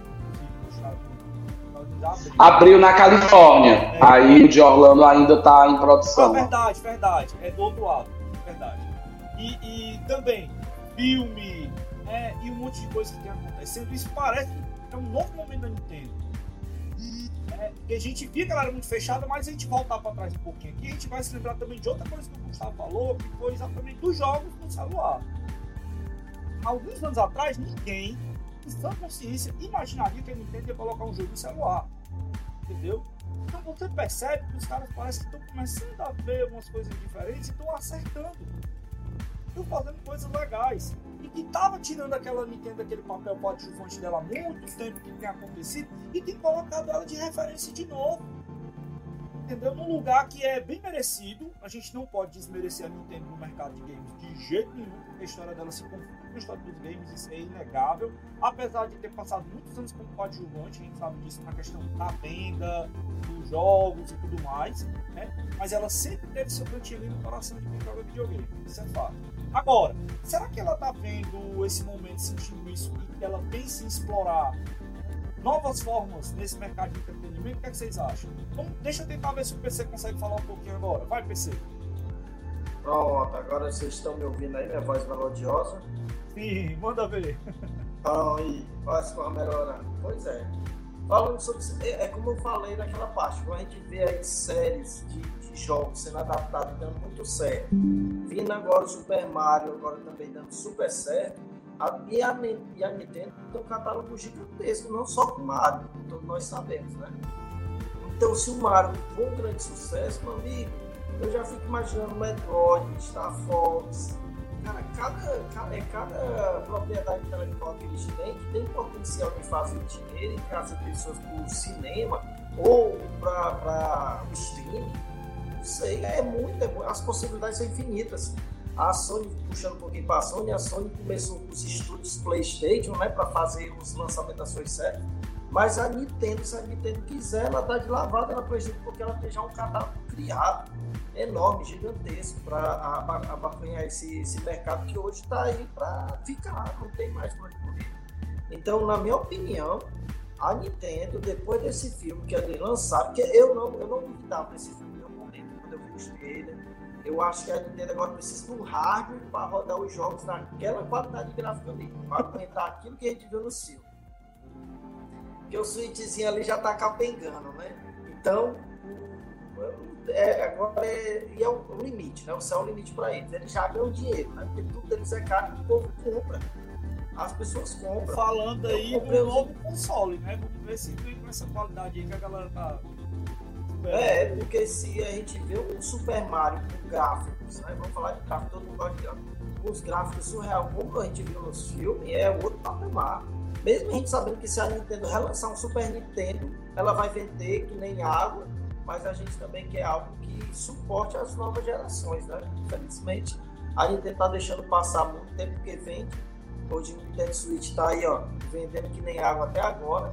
Abriu. abriu na Califórnia. É. Aí o de Orlando ainda está em produção. Ah, verdade, verdade. É do outro lado. Verdade. E, e também filme é, e um monte de coisa que tem acontecendo. Isso parece que é um novo momento da Nintendo. Que a gente que ela era muito fechada, mas a gente voltar para trás um pouquinho aqui, a gente vai se lembrar também de outra coisa que o Gustavo falou, que foi exatamente dos jogos no celular. Alguns anos atrás, ninguém, em sã consciência, imaginaria que a Nintendo ia colocar um jogo no celular. Entendeu? Então você percebe que os caras parecem que estão começando a ver algumas coisas diferentes e estão acertando estão fazendo coisas legais. E que tava tirando aquela Nintendo daquele papel coadjuvante dela muito tempo que tem acontecido e tem colocado ela de referência de novo. Entendeu? Num lugar que é bem merecido. A gente não pode desmerecer a Nintendo no mercado de games de jeito nenhum, porque a história dela se confunde com a história dos games, isso é inegável. Apesar de ter passado muitos anos como coadjuvante, a gente sabe disso na questão da venda, dos jogos e tudo mais, né? Mas ela sempre teve seu cantinho no coração de quem joga videogame. Isso é fato. Agora, será que ela está vendo esse momento, sentindo isso e ela pensa em explorar novas formas nesse mercado de entretenimento? O que, é que vocês acham? Então, deixa eu tentar ver se o PC consegue falar um pouquinho agora. Vai, PC. Pronto, agora vocês estão me ouvindo aí, minha voz melodiosa. Sim, manda ver. Então, e quase com a melhorando. Pois é. Falando sobre. É, é como eu falei naquela parte, quando a gente vê aí séries de jogos sendo adaptados dando muito certo, vindo agora o Super Mario, agora também dando super certo, a, e, a, e a Nintendo tem um catálogo gigantesco, não só com Mario, todos nós sabemos, né? Então, se o Mario for um grande sucesso, meu amigo, eu já fico imaginando Metroid, Star Fox. Cara, cada, cada, é cada propriedade intelectual que eles têm que tem potencial de fazer dinheiro e trazer pessoas para o cinema ou para o streaming. Não sei, é muito, as possibilidades são infinitas. A Sony, puxando um pouquinho para a Sony, a Sony começou com os estúdios PlayStation né, para fazer os lançamentos séries. Mas a Nintendo, se a Nintendo quiser, ela dá de lavada na PlayStation porque ela tem já um catálogo criado enorme, gigantesco, para abarcanhar esse, esse mercado que hoje está aí para ficar, não tem mais para onde correr. Então, na minha opinião, a Nintendo, depois desse filme que ele lançar, porque eu não, eu não duvidava desse filme eu acho que a Nintendo agora precisa do hardware para rodar os jogos naquela qualidade gráfica ali, para aguentar aquilo que a gente viu no filme. Porque o Switchzinho ali já está capengando, né? Então, é, agora é, e é o, o, limite, né? O céu é o limite para eles. Eles já ganham dinheiro, né? Porque tudo deles é caro e o povo compra. As pessoas compram. Falando aí do novo console, né? Vamos ver se vem com essa qualidade aí que a galera tá. É, porque se a gente vê o Super Mario com gráficos, né? Vamos falar de gráficos, todo mundo gosta de os gráficos surreal, como a gente viu nos filmes, é outro patamar. Mesmo a gente sabendo que se a Nintendo relançar um Super Nintendo, ela vai vender que nem água, mas a gente também quer algo que suporte as novas gerações, né? Infelizmente, a Nintendo está deixando passar muito tempo porque vende. Hoje o Nintendo Switch está aí, ó, vendendo que nem água até agora.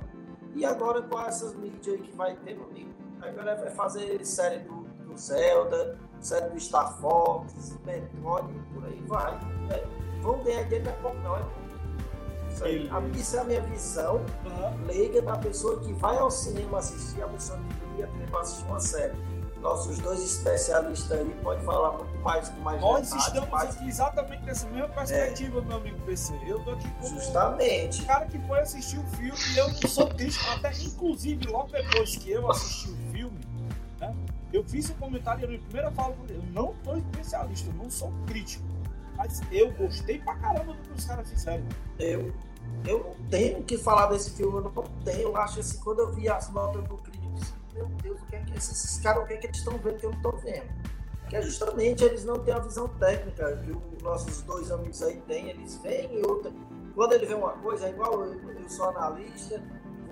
E agora com essas mídias aí que vai ter, meu amigo, a galera vai fazer série do, do Zelda, série do Star Fox, Metroid, por aí vai. Né? Vão ganhar dinheiro da pouco não, é? Isso, aí, isso é a minha visão uhum. leiga da pessoa que vai ao cinema assistir, a pessoa que para assistir uma série. Nossos dois especialistas aí podem falar muito mais com mais Nós detalhes, estamos mais... exatamente nessa mesma perspectiva, é. meu amigo PC. Eu tô aqui como Justamente. um cara que foi assistir o filme e eu não sou crítico, até inclusive logo depois que eu assisti o filme? Eu fiz um comentário e na primeira fala eu não sou especialista, eu não sou crítico. Mas eu gostei pra caramba do que os caras fizeram. Eu, eu não tenho que falar desse filme, eu não tenho. Eu acho assim, quando eu vi as notas do crítico, meu Deus, o que é que esses caras, o que é que eles estão vendo que eu não estou vendo? Que é justamente eles não têm a visão técnica que os nossos dois amigos aí têm, eles veem outra. Quando ele vê uma coisa, é igual eu, eu sou analista,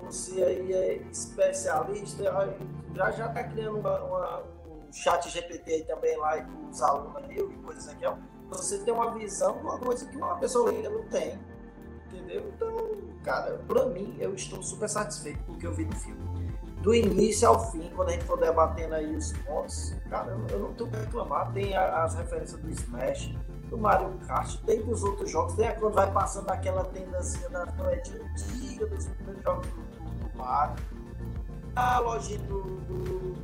você aí é especialista, já já está criando uma, uma, um chat GPT aí também lá com os alunos eu e coisas aqui, ó. Você tem uma visão de uma coisa que uma pessoa ainda não tem. Entendeu? Então, cara, pra mim, eu estou super satisfeito com o que eu vi no filme do início ao fim, quando a gente for debatendo aí os pontos, cara, eu não tenho que reclamar. Tem as referências do Smash, do Mario Kart, tem dos outros jogos, tem quando vai passando aquela tendazinha da noite antiga dos primeiros jogos do, do Mario, a lojinha do, do,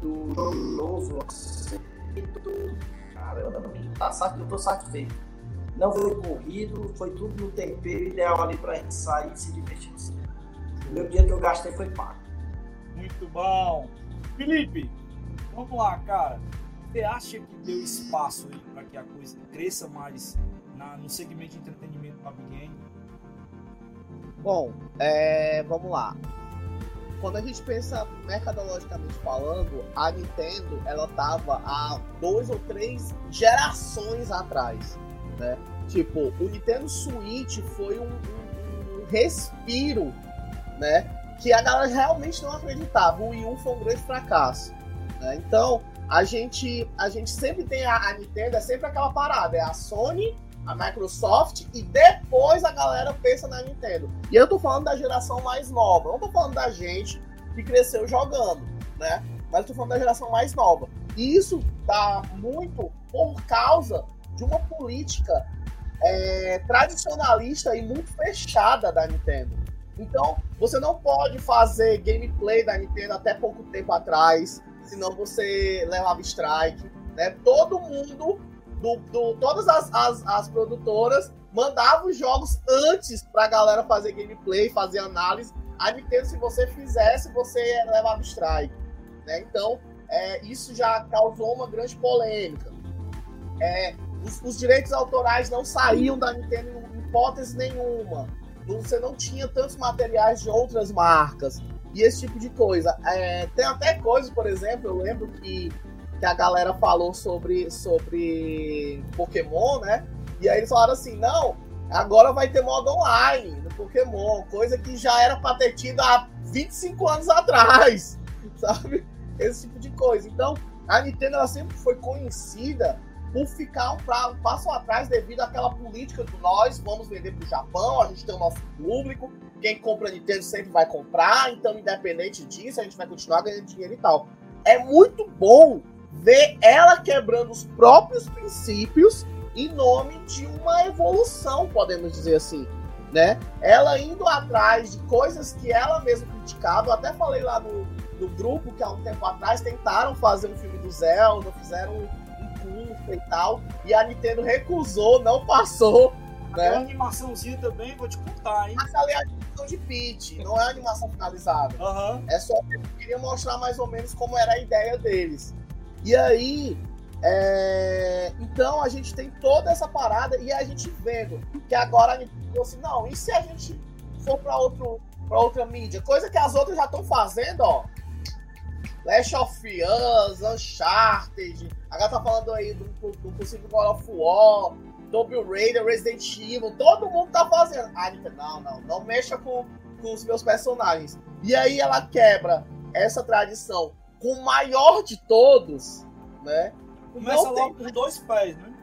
do, do novo, cara, eu, tá, eu tô satisfeito. Não foi corrido, foi tudo no tempero ideal ali pra gente sair e se divertir no cinema. Meu dinheiro que eu gastei foi pago. Muito bom. Felipe, vamos lá, cara. Você acha que deu espaço aí para que a coisa cresça mais na, no segmento de entretenimento para game? Bom, é, vamos lá. Quando a gente pensa mercadologicamente falando, a Nintendo ela tava há dois ou três gerações atrás, né? Tipo, o Nintendo Switch foi um, um, um respiro né? Que a galera realmente não acreditava. O Wii U foi um grande fracasso. Né? Então, a gente, a gente sempre tem a, a Nintendo, é sempre aquela parada, é a Sony, a Microsoft e depois a galera pensa na Nintendo. E eu tô falando da geração mais nova, não tô falando da gente que cresceu jogando, né? Mas tô falando da geração mais nova. E isso tá muito por causa de uma política é, tradicionalista e muito fechada da Nintendo. Então, você não pode fazer gameplay da Nintendo até pouco tempo atrás, senão você levava strike. Né? Todo mundo, do, do todas as, as, as produtoras, mandavam os jogos antes pra galera fazer gameplay, fazer análise. A Nintendo, se você fizesse, você levava strike. Né? Então, é, isso já causou uma grande polêmica. É, os, os, direitos autorais não saíam da Nintendo em hipótese nenhuma. Você não tinha tantos materiais de outras marcas e esse tipo de coisa. É, tem até coisas, por exemplo, eu lembro que, que a galera falou sobre, sobre Pokémon, né? E aí eles falaram assim: não, agora vai ter modo online no Pokémon, coisa que já era para ter tido há 25 anos atrás, sabe? Esse tipo de coisa. Então, a Nintendo ela sempre foi conhecida por ficar um, pra, um passo atrás devido àquela política do nós vamos vender para o Japão, a gente tem o nosso público, quem compra Nintendo sempre vai comprar, então independente disso, a gente vai continuar ganhando dinheiro e tal. É muito bom ver ela quebrando os próprios princípios em nome de uma evolução, podemos dizer assim, né? Ela indo atrás de coisas que ela mesma criticava, eu até falei lá no, no grupo que há um tempo atrás tentaram fazer um filme do Zelda, fizeram um, um curta e tal, e a Nintendo recusou, não passou, né? Aquela animaçãozinha também, vou te contar, hein? Aquela é a animação de pitch, não é a animação finalizada. Uhum. É só eu queria mostrar mais ou menos como era a ideia deles. E aí, é... então a gente tem toda essa parada e a gente vendo que agora a Nintendo falou assim, não, e se a gente for para outro para outra mídia, coisa que as outras já estão fazendo, ó. Last of Us, Uncharted, agora tá falando aí do, do possível God of War, Tomb Raider, Resident Evil, todo mundo tá fazendo. Ah, Nintendo, não, não, não mexa com, com os meus personagens. E aí ela quebra essa tradição com o maior de todos, né? Começa não logo tem... com os dois pés, né?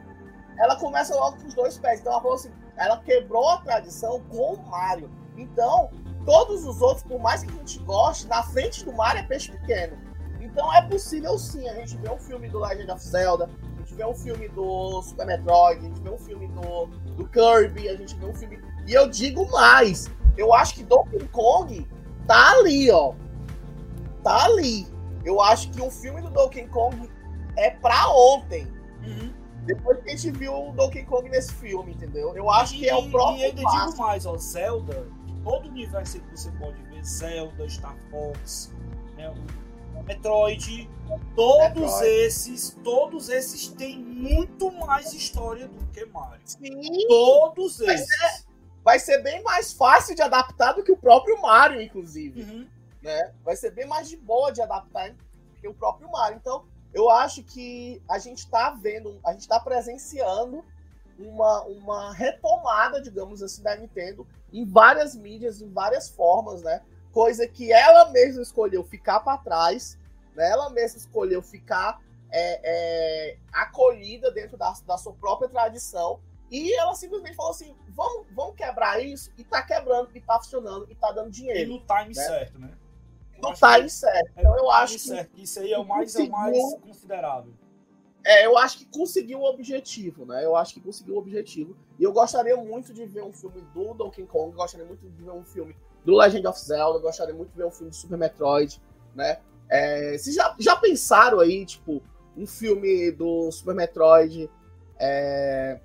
Ela começa logo com os dois pés. Então ela falou assim, ela quebrou a tradição com o Mario. Então, todos os outros, por mais que a gente goste, na frente do Mario é peixe pequeno. Então é possível sim a gente ver um filme do Legend of Zelda, gente vê um filme do Super Metroid, a gente vê um filme do, do Kirby, a gente vê um filme. E eu digo mais, eu acho que Donkey Kong tá ali, ó. Tá ali. Eu acho que um filme do Donkey Kong é pra ontem. Uhum. Depois que a gente viu o Donkey Kong nesse filme, entendeu? Eu acho e, que é o próprio. E ainda digo mais, ó, Zelda, todo o universo que você pode ver, Zelda, Star Fox, né, Metroid, todos Metroid. esses, todos esses têm muito mais história do que Mario. Sim. Todos vai esses. Ser, vai ser bem mais fácil de adaptar do que o próprio Mario, inclusive. Uhum. Né? Vai ser bem mais de boa de adaptar que o próprio Mario. Então, eu acho que a gente está vendo, a gente está presenciando uma, uma retomada, digamos assim, da Nintendo em várias mídias, em várias formas, né? coisa que ela mesma escolheu ficar para trás, né? ela mesma escolheu ficar é, é, acolhida dentro da, da, sua própria tradição. E ela simplesmente falou assim: vamos, vamos quebrar isso, e tá quebrando, e tá funcionando, e tá dando dinheiro. E no time né? certo, né? No time certo. Então eu acho que. Isso aí é o mais, é o mais considerável. É, eu acho que conseguiu o objetivo, né? Eu acho que conseguiu o objetivo. E eu gostaria muito de ver um filme do Donkey Kong, gostaria muito de ver um filme do Legend of Zelda, gostaria muito de ver um filme de Super Metroid, né? É, vocês já, já pensaram aí, tipo, um filme do Super Metroid é,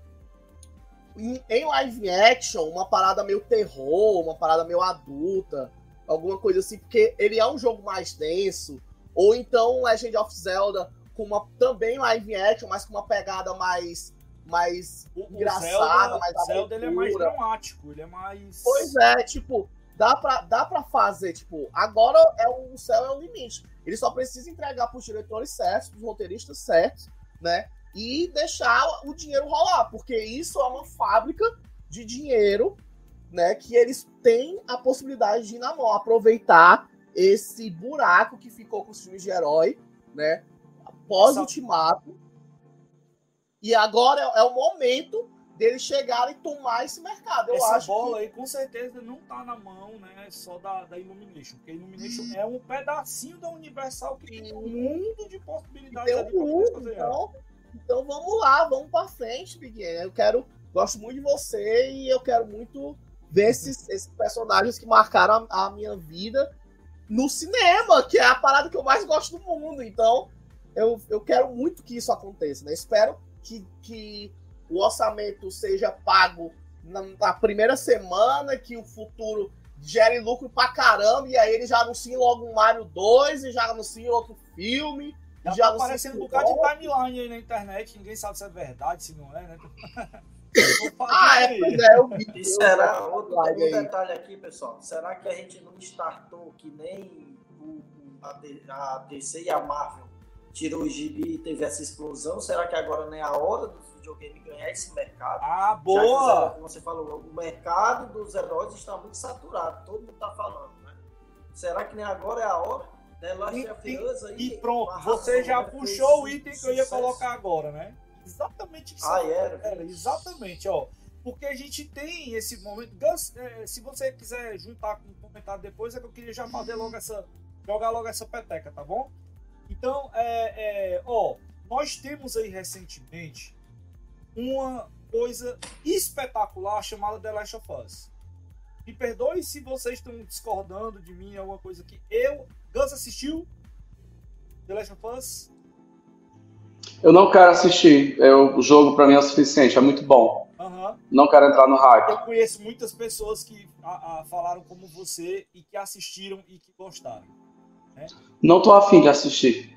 em, em live action, uma parada meio terror, uma parada meio adulta, alguma coisa assim, porque ele é um jogo mais denso, ou então Legend of Zelda com uma também live action, mas com uma pegada mais mais o, engraçada, Zelda, mais Zelda ele é mais dramático, ele é mais Pois é, tipo, dá pra, dá pra fazer, tipo, agora é o, o céu é o limite. Ele só precisa entregar pros diretores certos, pros roteiristas certos, né? E deixar o dinheiro rolar, porque isso é uma fábrica de dinheiro, né? Que eles têm a possibilidade de ir na mão, aproveitar esse buraco que ficou com os filmes de herói, né? Pós-ultimato. E agora é, é o momento dele chegar e tomar esse mercado. Eu Essa acho bola que... aí com certeza não tá na mão, né? Só da, da Illumination. Porque a Illumination é um pedacinho da Universal que tem um mundo de possibilidades tem um mundo, então, então vamos lá, vamos pra frente, Big Eu quero. Gosto muito de você e eu quero muito ver esses, personagens que marcaram a, a minha vida no cinema, que é a parada que eu mais gosto do mundo. Então, eu, eu quero muito que isso aconteça, né? Espero que, que o orçamento seja pago na, na primeira semana, que o futuro gere lucro pra caramba, e aí ele já anuncia logo um Mario 2 e já anuncia outro filme. Já, Já tá aparecendo um bocado de timeline aí na internet, ninguém sabe se é verdade, se não é, né? Ah, é, aí. pois é, eu vi. E será, outro, aí. detalhe aqui, pessoal, será que a gente não startou que nem o, a, DC e a Marvel tirou o gibi e teve essa explosão? Será que agora não é a hora do videogame ganhar esse mercado? Ah, Já que boa! como você falou, o mercado dos heróis está muito saturado, todo mundo está falando, né? Será que nem agora é a hora? Last E- aí, E pronto, você já né? puxou o item que eu ia colocar agora, né? Exatamente isso. Ah, era? Era, exatamente, ó. Porque a gente tem esse momento. Gus, é, se você quiser juntar com um comentário depois, é que eu queria já fazer logo essa. jogar logo essa peteca, tá bom? Então, é, é, ó, nós temos aí recentemente uma coisa espetacular chamada The Last of Us. Me perdoe se vocês estão discordando de mim, alguma coisa que eu. Gus assistiu The Last of Us? Eu não quero assistir. Eu- o jogo pra mim é o suficiente, é muito bom. Aham. Não quero entrar no hype. Eu conheço muitas pessoas que a- a- falaram como você e que assistiram e que gostaram. Não tô afim de assistir.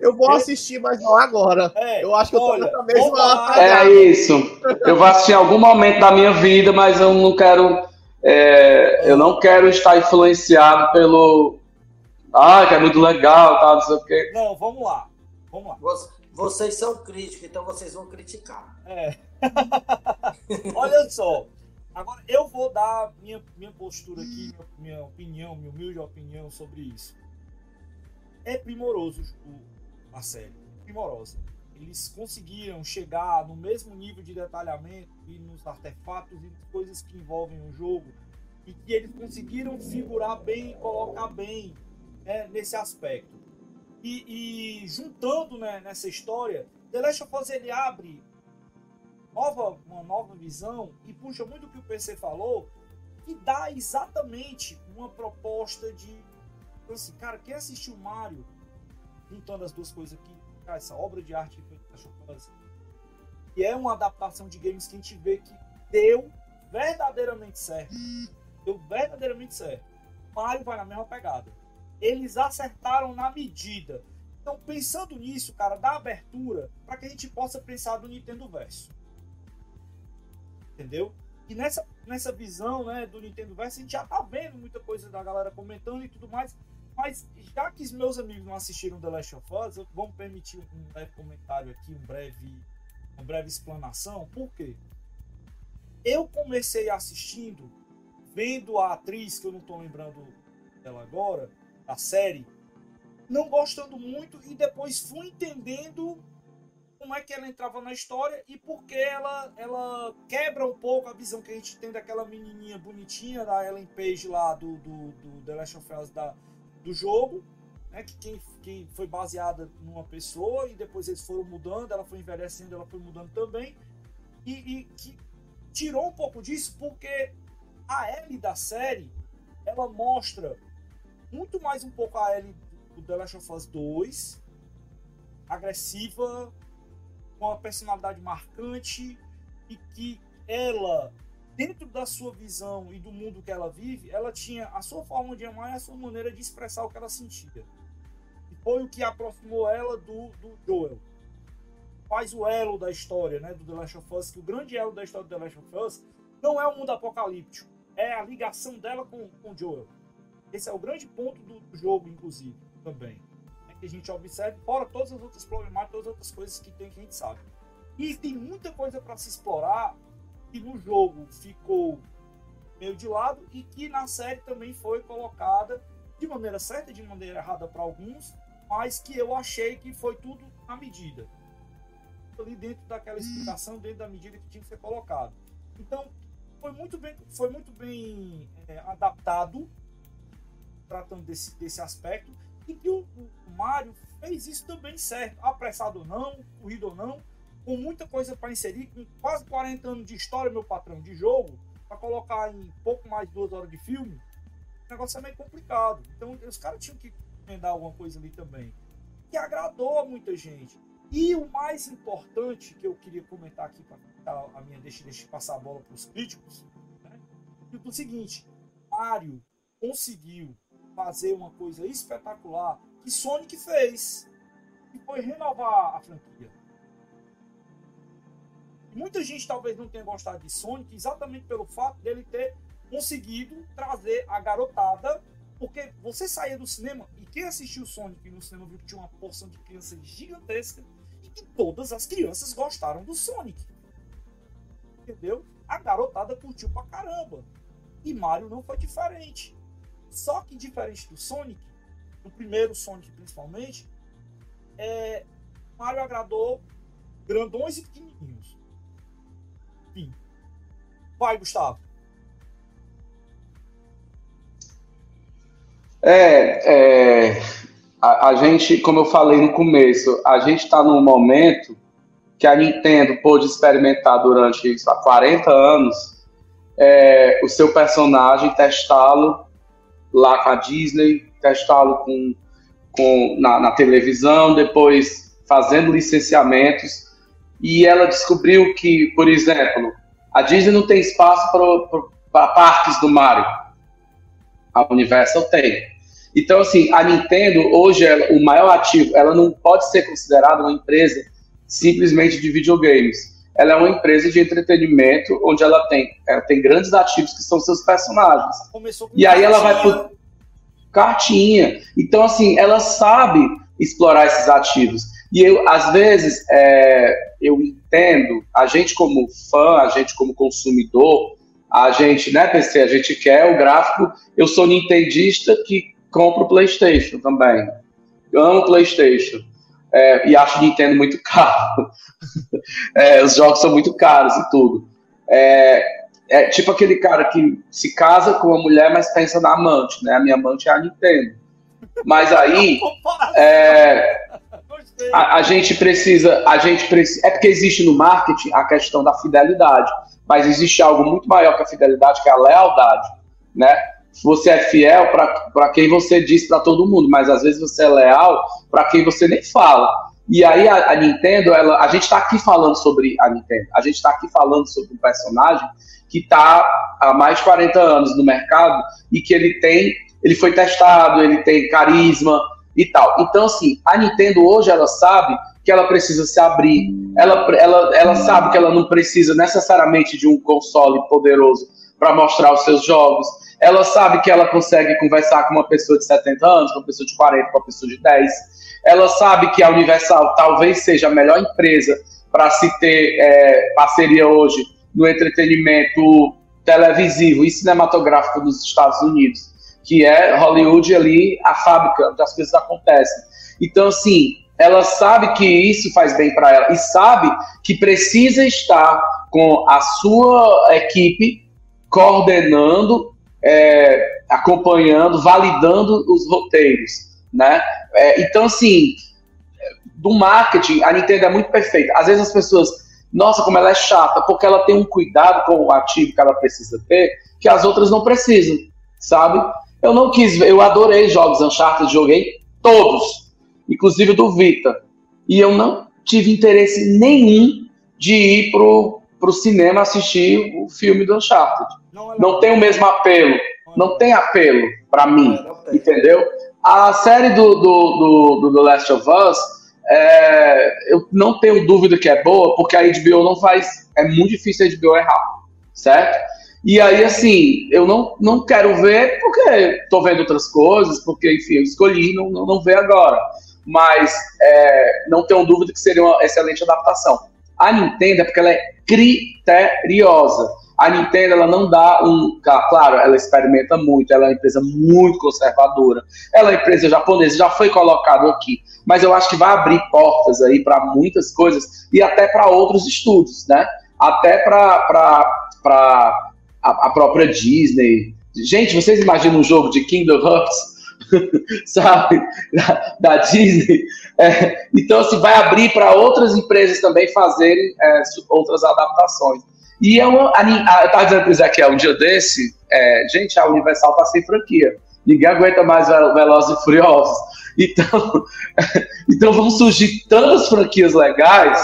Eu vou assistir, mas não agora. É, Eu acho que eu tô olha, nessa mesma- É isso. Eu vou assistir em algum momento da minha vida, mas eu não quero. é, eu não quero estar influenciado pelo. Ah, que é muito legal, tal, não sei o quê. Não, vamos lá. Vamos lá. Vocês são críticos, então vocês vão criticar. É. Olha só. Agora eu vou dar minha, minha postura aqui, minha, minha opinião, minha humilde opinião sobre isso. É primoroso o- a série. Primorosa. Eles conseguiram chegar no mesmo nível de detalhamento e nos artefatos e coisas que envolvem o jogo. E que eles conseguiram figurar bem e colocar bem né, nesse aspecto. E, e juntando né, nessa história, The Last of Us ele abre nova, uma nova visão e puxa muito o que o PC falou, que dá exatamente uma proposta de. então, Assim, cara, quem assistiu Mario, juntando as duas coisas aqui, cara, essa obra de arte que The Last of Us, que é uma adaptação de games que a gente vê que deu verdadeiramente certo. Deu verdadeiramente certo. Mario vai na mesma pegada. Eles acertaram na medida. Então, pensando nisso, cara, dá abertura para que a gente possa pensar do Nintendo Verso. Entendeu? E nessa, nessa visão né, do Nintendo Verso, a gente já tá vendo muita coisa da galera comentando e tudo mais. Mas já que os meus amigos não assistiram The Last of Us, vamos permitir um breve comentário aqui, um breve, uma breve explanação. Por quê? Eu comecei assistindo, vendo a atriz, que eu não tô lembrando dela agora, da série, não gostando muito e depois fui entendendo como é que ela entrava na história e porque ela, ela quebra um pouco a visão que a gente tem daquela menininha bonitinha da Ellen Page lá do, do, do The Last of Us da, do jogo, né, que quem, quem foi baseada numa pessoa e depois eles foram mudando, ela foi envelhecendo, ela foi mudando também. E, e que tirou um pouco disso porque a Ellie da série ela mostra muito mais um pouco a Ellie do The Last of Us 2 agressiva com uma personalidade marcante e que ela, dentro da sua visão e do mundo que ela vive, ela tinha a sua forma de amar e a sua maneira de expressar o que ela sentia. E foi o que aproximou ela do, do Joel. Faz o elo da história, né, do The Last of Us, que o grande elo da história do The Last of Us não é o mundo apocalíptico, é a ligação dela com o Joel. Esse é o grande ponto do, jogo, inclusive, também que a gente observe, fora todas as outras problemáticas, todas as outras coisas que tem que a gente sabe. E tem muita coisa para se explorar que no jogo ficou meio de lado e que na série também foi colocada de maneira certa, de maneira errada para alguns, mas que eu achei que foi tudo na medida. Ali dentro daquela explicação, dentro da medida que tinha que ser colocado. Então, foi muito bem, foi muito bem é, adaptado, tratando desse, desse aspecto, e que o, o Mário fez isso também certo, apressado ou não, corrido ou não, com muita coisa para inserir, com quase 40 anos de história, meu patrão, de jogo, para colocar em pouco mais de duas horas de filme, o negócio é meio complicado. Então os caras tinham que emendar alguma coisa ali também. que agradou a muita gente. E o mais importante que eu queria comentar aqui para a minha deixa, deixa passar a bola para os críticos, né? é o seguinte, Mario conseguiu fazer uma coisa espetacular que Sonic fez, que foi renovar a franquia. Muita gente talvez não tenha gostado de Sonic exatamente pelo fato dele ter conseguido trazer a garotada, porque você saía do cinema e quem assistiu Sonic no cinema viu que tinha uma porção de crianças gigantesca e que todas as crianças gostaram do Sonic. Entendeu? A garotada curtiu pra caramba. E Mario não foi diferente. Só que diferente do Sonic, no primeiro Sonic principalmente, é, Mario agradou grandões e pequenininhos. Enfim. Vai, Gustavo. É, é a, a, gente, como eu falei no começo, a gente está num momento que a Nintendo pôde experimentar durante há 40 anos é, o seu personagem, testá-lo lá com a Disney, testá-lo com, com, na, na televisão, depois fazendo licenciamentos. E ela descobriu que, por exemplo, a Disney não tem espaço para parques do Mario. A Universal tem. Então, assim, a Nintendo, hoje, ela, o maior ativo, ela não pode ser considerada uma empresa simplesmente de videogames. Ela é uma empresa de entretenimento onde ela tem, ela tem grandes ativos que são seus personagens. e aí ela vai por cartinha. Então, assim, ela sabe explorar esses ativos. E eu, às vezes, é, eu entendo, a gente como fã, a gente como consumidor, a gente, né, PC, a gente quer o gráfico. Eu sou nintendista que compro PlayStation também. Eu amo PlayStation. É, e acho Nintendo muito caro. é, os jogos são muito caros e tudo. É, é, tipo aquele cara que se casa com uma mulher, mas pensa na amante, né? A minha amante é a Nintendo. Mas aí é, a, a, gente precisa, a gente precisa, é porque existe no marketing a questão da fidelidade, mas existe algo muito maior que a fidelidade, que é a lealdade, né? Você é fiel para quem você diz para todo mundo, mas às vezes você é leal para quem você nem fala. E aí a, a Nintendo, ela, a gente está aqui falando sobre a Nintendo, a gente está aqui falando sobre um personagem que está há mais de 40 anos no mercado e que ele tem, ele foi testado, ele tem carisma e tal. Então, assim, a Nintendo hoje ela sabe que ela precisa se abrir, ela, ela, ela sabe que ela não precisa necessariamente de um console poderoso para mostrar os seus jogos ela sabe que ela consegue conversar com uma pessoa de 70 anos, com uma pessoa de 40, com uma pessoa de 10. Ela sabe que a Universal talvez seja a melhor empresa para se ter é, parceria hoje no entretenimento televisivo e cinematográfico dos Estados Unidos, que é Hollywood ali, a fábrica onde as coisas acontecem. Então, assim, ela sabe que isso faz bem para ela e sabe que precisa estar com a sua equipe coordenando é, acompanhando, validando os roteiros, né? É, então, assim, do marketing, a Nintendo é muito perfeita. Às vezes as pessoas, nossa, como ela é chata, porque ela tem um cuidado com o ativo que ela precisa ter, que as outras não precisam, sabe? Eu não quis, eu adorei jogos Uncharted, joguei todos, inclusive do Vita, e eu não tive interesse nenhum de ir pro, pro cinema assistir o filme do Uncharted. Não, não tem o mesmo apelo. Não tem apelo para mim, entendeu? A série do, do, do, do The Last of Us, é, eu não tenho dúvida que é boa, porque a HBO não faz. É muito difícil a HBO errar, certo? E aí, assim, eu não, não quero ver porque tô vendo outras coisas, porque, enfim, eu escolhi não, não, não ver agora. Mas é, não tenho dúvida que seria uma excelente adaptação. A Nintendo é porque ela é criteriosa. A Nintendo ela não dá um. Claro, ela experimenta muito, ela é uma empresa muito conservadora. Ela é uma empresa japonesa, já foi colocado aqui. Mas eu acho que vai abrir portas aí para muitas coisas e até para outros estudos, né? Até para a, a própria Disney. Gente, vocês imaginam um jogo de Kingdom Hearts? sabe, da, da Disney. É, então, assim, vai abrir para outras empresas também fazerem é, outras adaptações. E é uma, a, a, eu estava dizendo para o Ezequiel um dia desse, é, gente, a Universal está sem franquia. Ninguém aguenta mais Velozes e Furiosos. Então, então vão surgir tantas franquias legais,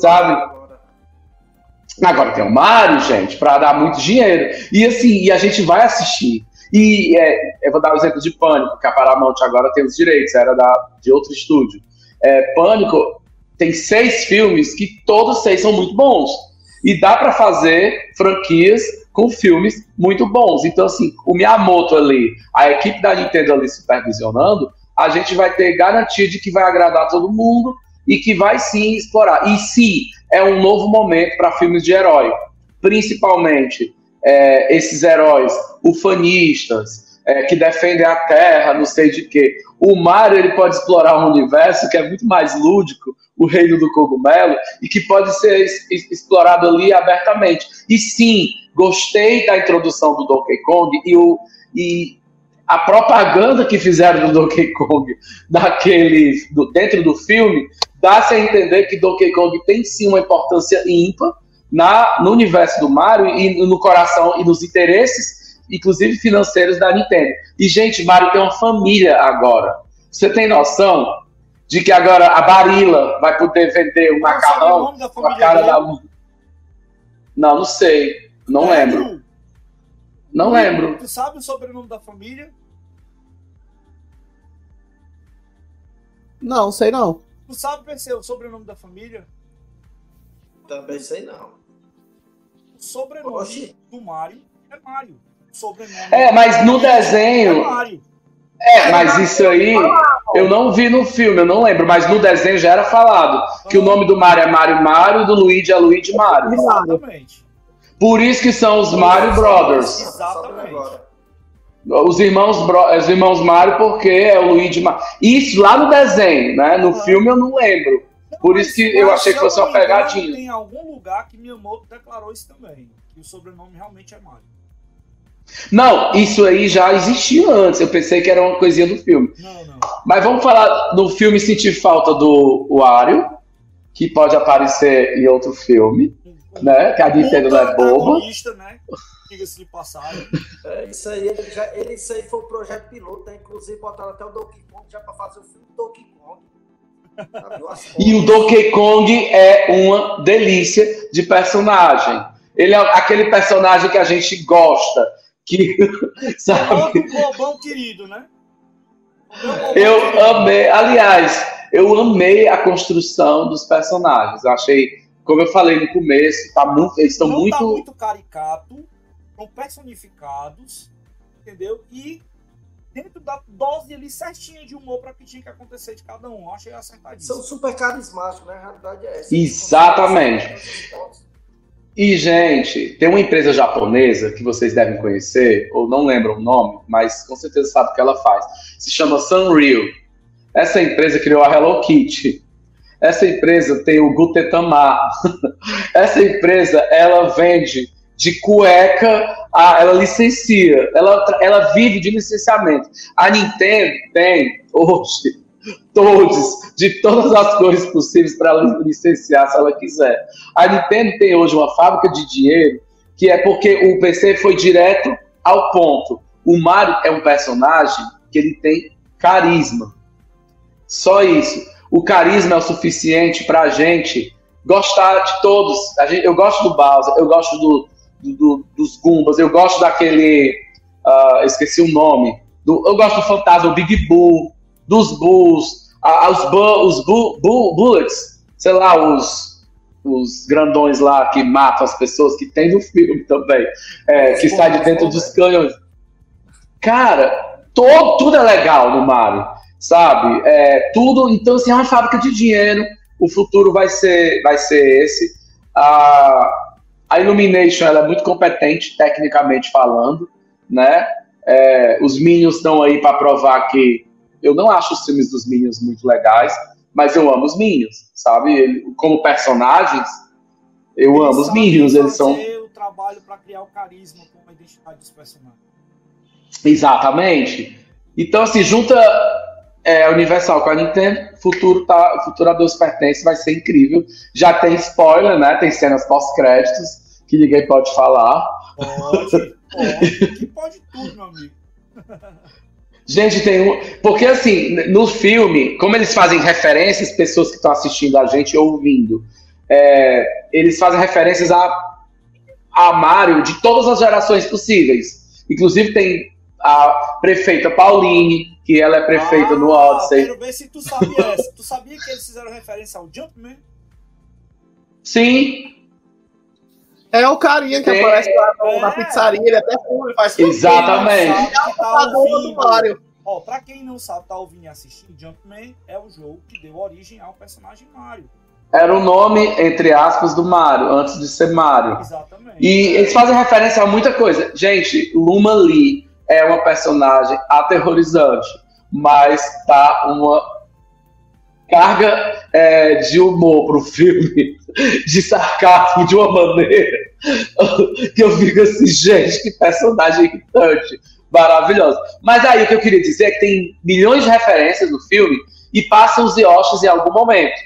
sabe? Agora. agora. tem o Mario, gente, para dar muito dinheiro. E assim, e a gente vai assistir. E é, eu vou dar o um exemplo de Pânico, que a Paramount agora tem os direitos, era da, de outro estúdio. É, Pânico tem seis filmes que todos seis são muito bons. E dá para fazer franquias com filmes muito bons. Então, assim, o Miyamoto ali, a equipe da Nintendo ali supervisionando, a gente vai ter garantia de que vai agradar todo mundo e que vai sim explorar. E sim, é um novo momento para filmes de herói, principalmente é, esses heróis ufanistas, é, que defendem a Terra, não sei de quê. O Mario ele pode explorar um universo que é muito mais lúdico, o reino do cogumelo, e que pode ser explorado ali abertamente. E sim, gostei da introdução do Donkey Kong e, o, e a propaganda que fizeram do Donkey Kong daquele, do, dentro do filme dá-se a entender que Donkey Kong tem sim uma importância ímpar na, no universo do Mario e no coração e nos interesses, inclusive financeiros da Nintendo. E, gente, Mario tem uma família agora. Você tem noção de que agora a Barilla vai poder vender um macarrão com a cara da. Não, não sei. Não é, lembro. Não lembro. Tu sabe o sobrenome da família? Não, sei não. Tu sabe, PC, o sobrenome da família? Também sei não. Sobrenome Oxi. do Mario é Mario. Sobrenome é, mas no desenho. É Mario. É, mas isso aí eu não vi no filme, eu não lembro, mas no desenho já era falado que o nome do Mario é Mario Mario e do Luigi é Luigi Mario. Exatamente. Por isso que são os Mario Brothers. Exatamente. Os irmãos, os irmãos Mario, porque é o Luigi Mario. Isso lá no desenho, né? No filme eu não lembro. Por isso que eu achei que fosse uma pegadinha. Tem algum lugar que Miyamoto declarou isso também. Que o sobrenome realmente é Mario. Não, isso aí já existia antes. Eu pensei que era uma coisinha do filme. Não, não. Mas vamos falar do filme Sentir Falta do Wario, que pode aparecer em outro filme né? Que a Nintendo não é boba. Né? Diga-se de passagem. É, isso aí, ele já, ele, isso aí foi o projeto piloto, né? Inclusive botaram até o Donkey Kong já para fazer o filme do Donkey Kong. E o Donkey Kong é uma delícia de personagem. Ele é aquele personagem que a gente gosta, que sabe? O bobão querido, né? Eu amei, aliás, eu amei a construção dos personagens. Eu achei como eu falei no começo, tá muito, eles estão muito. Tá muito caricato, estão personificados, entendeu? E dentro da dose ali certinha de humor para o que tinha que acontecer de cada um. Eu achei acertadíssimo. São super carismáticos, né? A realidade é essa. Exatamente. E, gente, tem uma empresa japonesa que vocês devem conhecer, ou não lembram o nome, mas com certeza sabe o que ela faz. Se chama Sanrio. Essa empresa criou a Hello Kitty. Essa empresa tem o Gutetamar. Essa empresa, ela vende de cueca, a, ela licencia, ela, ela vive de licenciamento. A Nintendo tem hoje todos, de todas as cores possíveis para licenciar se ela quiser. A Nintendo tem hoje uma fábrica de dinheiro que é porque o PC foi direto ao ponto. O Mario é um personagem que ele tem carisma. Só isso o carisma é o suficiente para a gente gostar de todos. Gente, eu gosto do Bowser, eu gosto do, do, do, dos Gumbas, eu gosto daquele. Uh, esqueci o nome. Do, eu gosto do Fantasma, do Big Bull, dos Bulls, os, bu, os bu, bu, Bullets, sei lá, os, os grandões lá que matam as pessoas, que tem no filme também, é, que sai de dentro dos canhões. Cara, tudo é legal no Mario sabe? É, tudo, então, assim, é uma fábrica de dinheiro, o futuro vai ser, vai ser esse. A, a Illumination ela é muito competente, tecnicamente falando, né? É, os Minions estão aí para provar que eu não acho os filmes dos Minions muito legais, mas eu amo os Minions, sabe? Como personagens, eu eles amo os Minions. Eles são. o trabalho para criar o carisma com a identidade dos personagens. Exatamente. Então, assim, junta é, Universal com a Nintendo, futuro tá, futuro a Deus pertence, vai ser incrível. Já tem spoiler, né? Tem cenas pós-créditos que ninguém pode falar. Pode, pode, pode tudo, meu amigo. Gente, tem um. Porque assim, no filme, como eles fazem referências, pessoas que estão assistindo a gente ouvindo, é, eles fazem referências a, a Mario de todas as gerações possíveis. Inclusive tem a prefeita Pauline, que ela é prefeita ah, no Odyssey. Quero ver se tu sabia essa. Tu sabia que eles fizeram referência ao Jumpman? Sim. É o carinha que Sim. aparece lá É. na pizzaria, ele até fuma, ele faz Exatamente. É tá a dona do ouvindo. Mario. Ó, pra quem não sabe, tá ouvindo e assistindo, Jumpman é o jogo que deu origem ao personagem Mario. Era o nome, entre aspas, do Mario, antes de ser Mario. Exatamente. E eles fazem referência a muita coisa. Gente, Luma Lee é uma personagem aterrorizante, mas tá uma carga é, de humor pro filme, de sarcasmo de uma maneira que eu fico assim, gente, que personagem irritante, maravilhosa. Mas aí o que eu queria dizer é que tem milhões de referências no filme e passam os Yoshis em algum momento.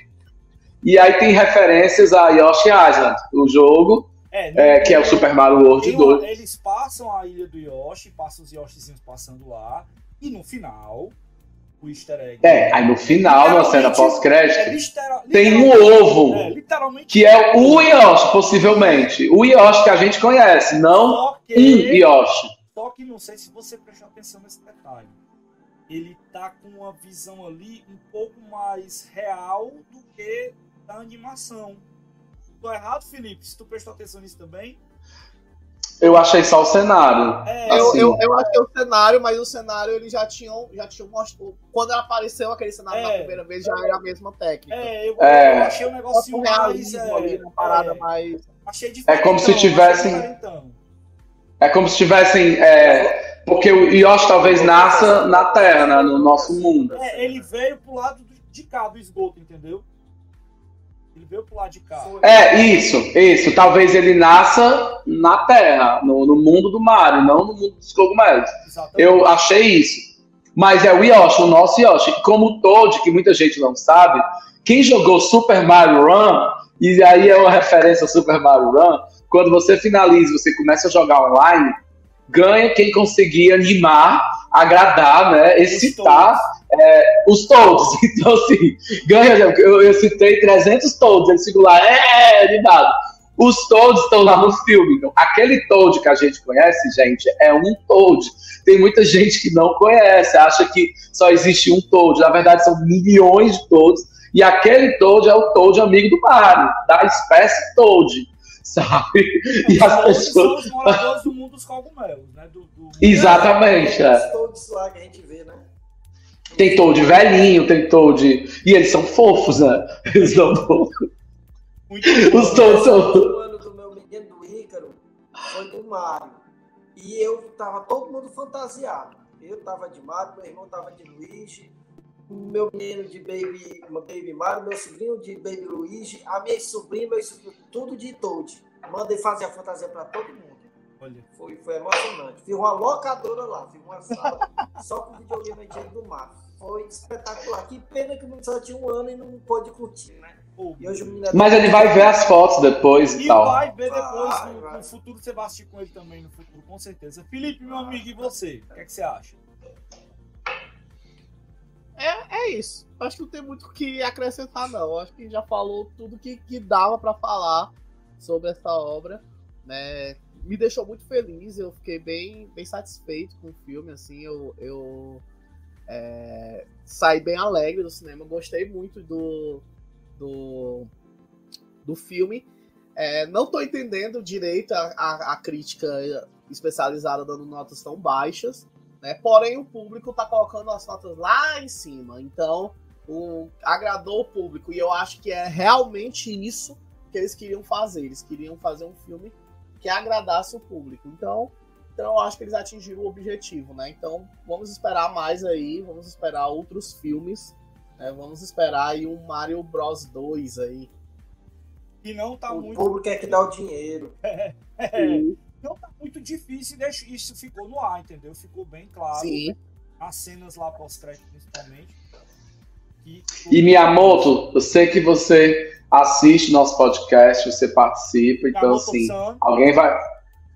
E aí tem referências a Yoshi Island, o jogo, É, é, que é o Super Mario World tem uma- 2. Eles passam a ilha do Yoshi, passam os Yoshizinhos passando lá, e no final, o easter egg. É, aí no final, na cena pós-crédito, é tem um ovo, É, que é o Yoshi, possivelmente. O Yoshi que a gente conhece, não Só um Yoshi. só que não sei se você prestou atenção nesse detalhe. Ele tá com uma visão ali um pouco mais real do que da animação. Tô errado, Felipe? Se tu prestou atenção nisso também? Eu achei só o cenário. É, Eu, Assim. eu, eu achei o cenário, mas o cenário eles já tinham, já tinham mostrado. Quando apareceu aquele cenário É. na primeira vez, já era a mesma técnica. é, eu, É. eu achei um com mais. É, ali, uma parada é, mais. achei É como se tivessem-. É como se tivessem. é, porque o Yoshi talvez nasça na Terra, né, no nosso mundo. É, ele veio pro lado do- de cá do esgoto, entendeu? Ele veio pro lado de cá. É, isso, isso. Talvez ele nasça na Terra, no, no mundo do Mario, não no mundo dos cogumelos. Exatamente. Eu achei isso. Mas é o Yoshi, o nosso Yoshi. Como o Toad, que muita gente não sabe, quem jogou Super Mario Run, e aí é uma referência ao Super Mario Run, quando você finaliza, você começa a jogar online, ganha quem conseguir animar, agradar, né, excitar é, os Toads. Então, assim, ganha, eu, eu citei 300 Toads, eles ficam lá, é, animado. Os Toads estão lá no filme. Então, aquele Toad que a gente conhece, gente, é um Toad. Tem muita gente que não conhece, acha que só existe um Toad. Na verdade, são milhões de Toads. E aquele Toad é o Toad amigo do Mario, da espécie Toad, sabe? E as Todos pessoas. são os moradores do mundo dos cogumelos, né? Do, do... Exatamente, é. Todos lá que a gente Tem Toad velhinho, tem Toad. E eles são fofos, né? Eles são fofos. Muito Os. Toads são. O ano do meu menino do Ícaro foi do Mario. E eu tava todo mundo fantasiado. Eu tava de Mario, meu irmão tava de Luigi, o meu menino de Baby, Baby Mario, meu sobrinho de Baby Luigi, a minha sobrinha, meu sobrinho, tudo de Toad. Mandei fazer a fantasia pra todo mundo. Olha, Foi, foi emocionante. Fiz uma locadora lá, fiz uma sala só com videogame antigo do Mario. Foi espetacular. Que pena que o menino só tinha um ano e não pôde curtir, né? E Mas ele vai ver as fotos depois e E tal. vai ver depois, Vai, no, vai. no futuro, você vai assistir com ele também no futuro, com certeza. Felipe, meu amigo, e você? O que, é que você acha? É, é isso. Acho que não tem muito o que acrescentar, não. Acho que já falou tudo que, que dava pra falar sobre essa obra. Né? Me deixou muito feliz, eu fiquei bem, bem satisfeito com o filme. Assim, eu, eu é, saí bem alegre do cinema. Gostei muito do, do, do filme. É, não tô entendendo direito a, a, a crítica especializada dando notas tão baixas né? Porém, o público tá colocando as notas lá em cima. Então, o, agradou o público. E eu acho que é realmente isso que eles queriam fazer. Eles queriam fazer um filme que agradasse o público. Então, então eu acho que eles atingiram o objetivo, né? Então, vamos esperar mais aí. Vamos esperar outros filmes. né? Vamos esperar aí um Mario Bros 2 aí. E não tá O muito. público é que dá o dinheiro. É, não tá muito difícil e deixa- isso ficou no ar, entendeu? Ficou bem claro. Sim. As cenas lá pós-crédito, principalmente. que- E Miyamoto, eu sei que você assiste nosso podcast, você participa, então Miyamoto assim, San, alguém vai,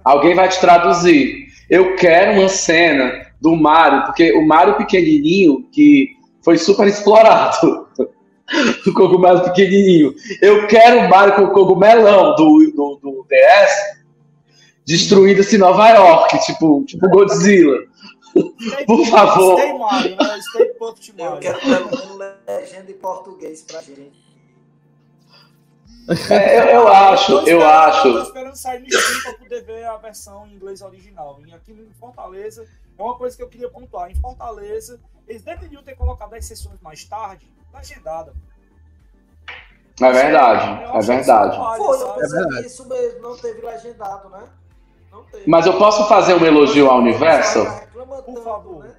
alguém vai te traduzir. Eu quero uma cena do Mario, porque o Mario pequenininho, que foi super explorado, o cogumelo pequenininho. Eu quero o Mario com o cogumelão do, do, do DS destruindo-se Nova York, tipo, tipo Godzilla. Por favor. Stay Mario, né? Stay Eu quero menos legenda em português pra gente. É, eu, eu acho, eu esperando- acho. Tô esperando sair no stream pra poder ver a versão em inglês original. E aqui em Fortaleza, é uma coisa que eu queria pontuar. Em Fortaleza, eles deveriam ter colocado as sessões mais tarde, legendada. É verdade, Eu é acho verdade. isso falha, Foi, eu verdade. isso mesmo, não teve legendado, né? Não teve. Mas eu posso fazer um elogio ao Universal? Reclama Por favor. né?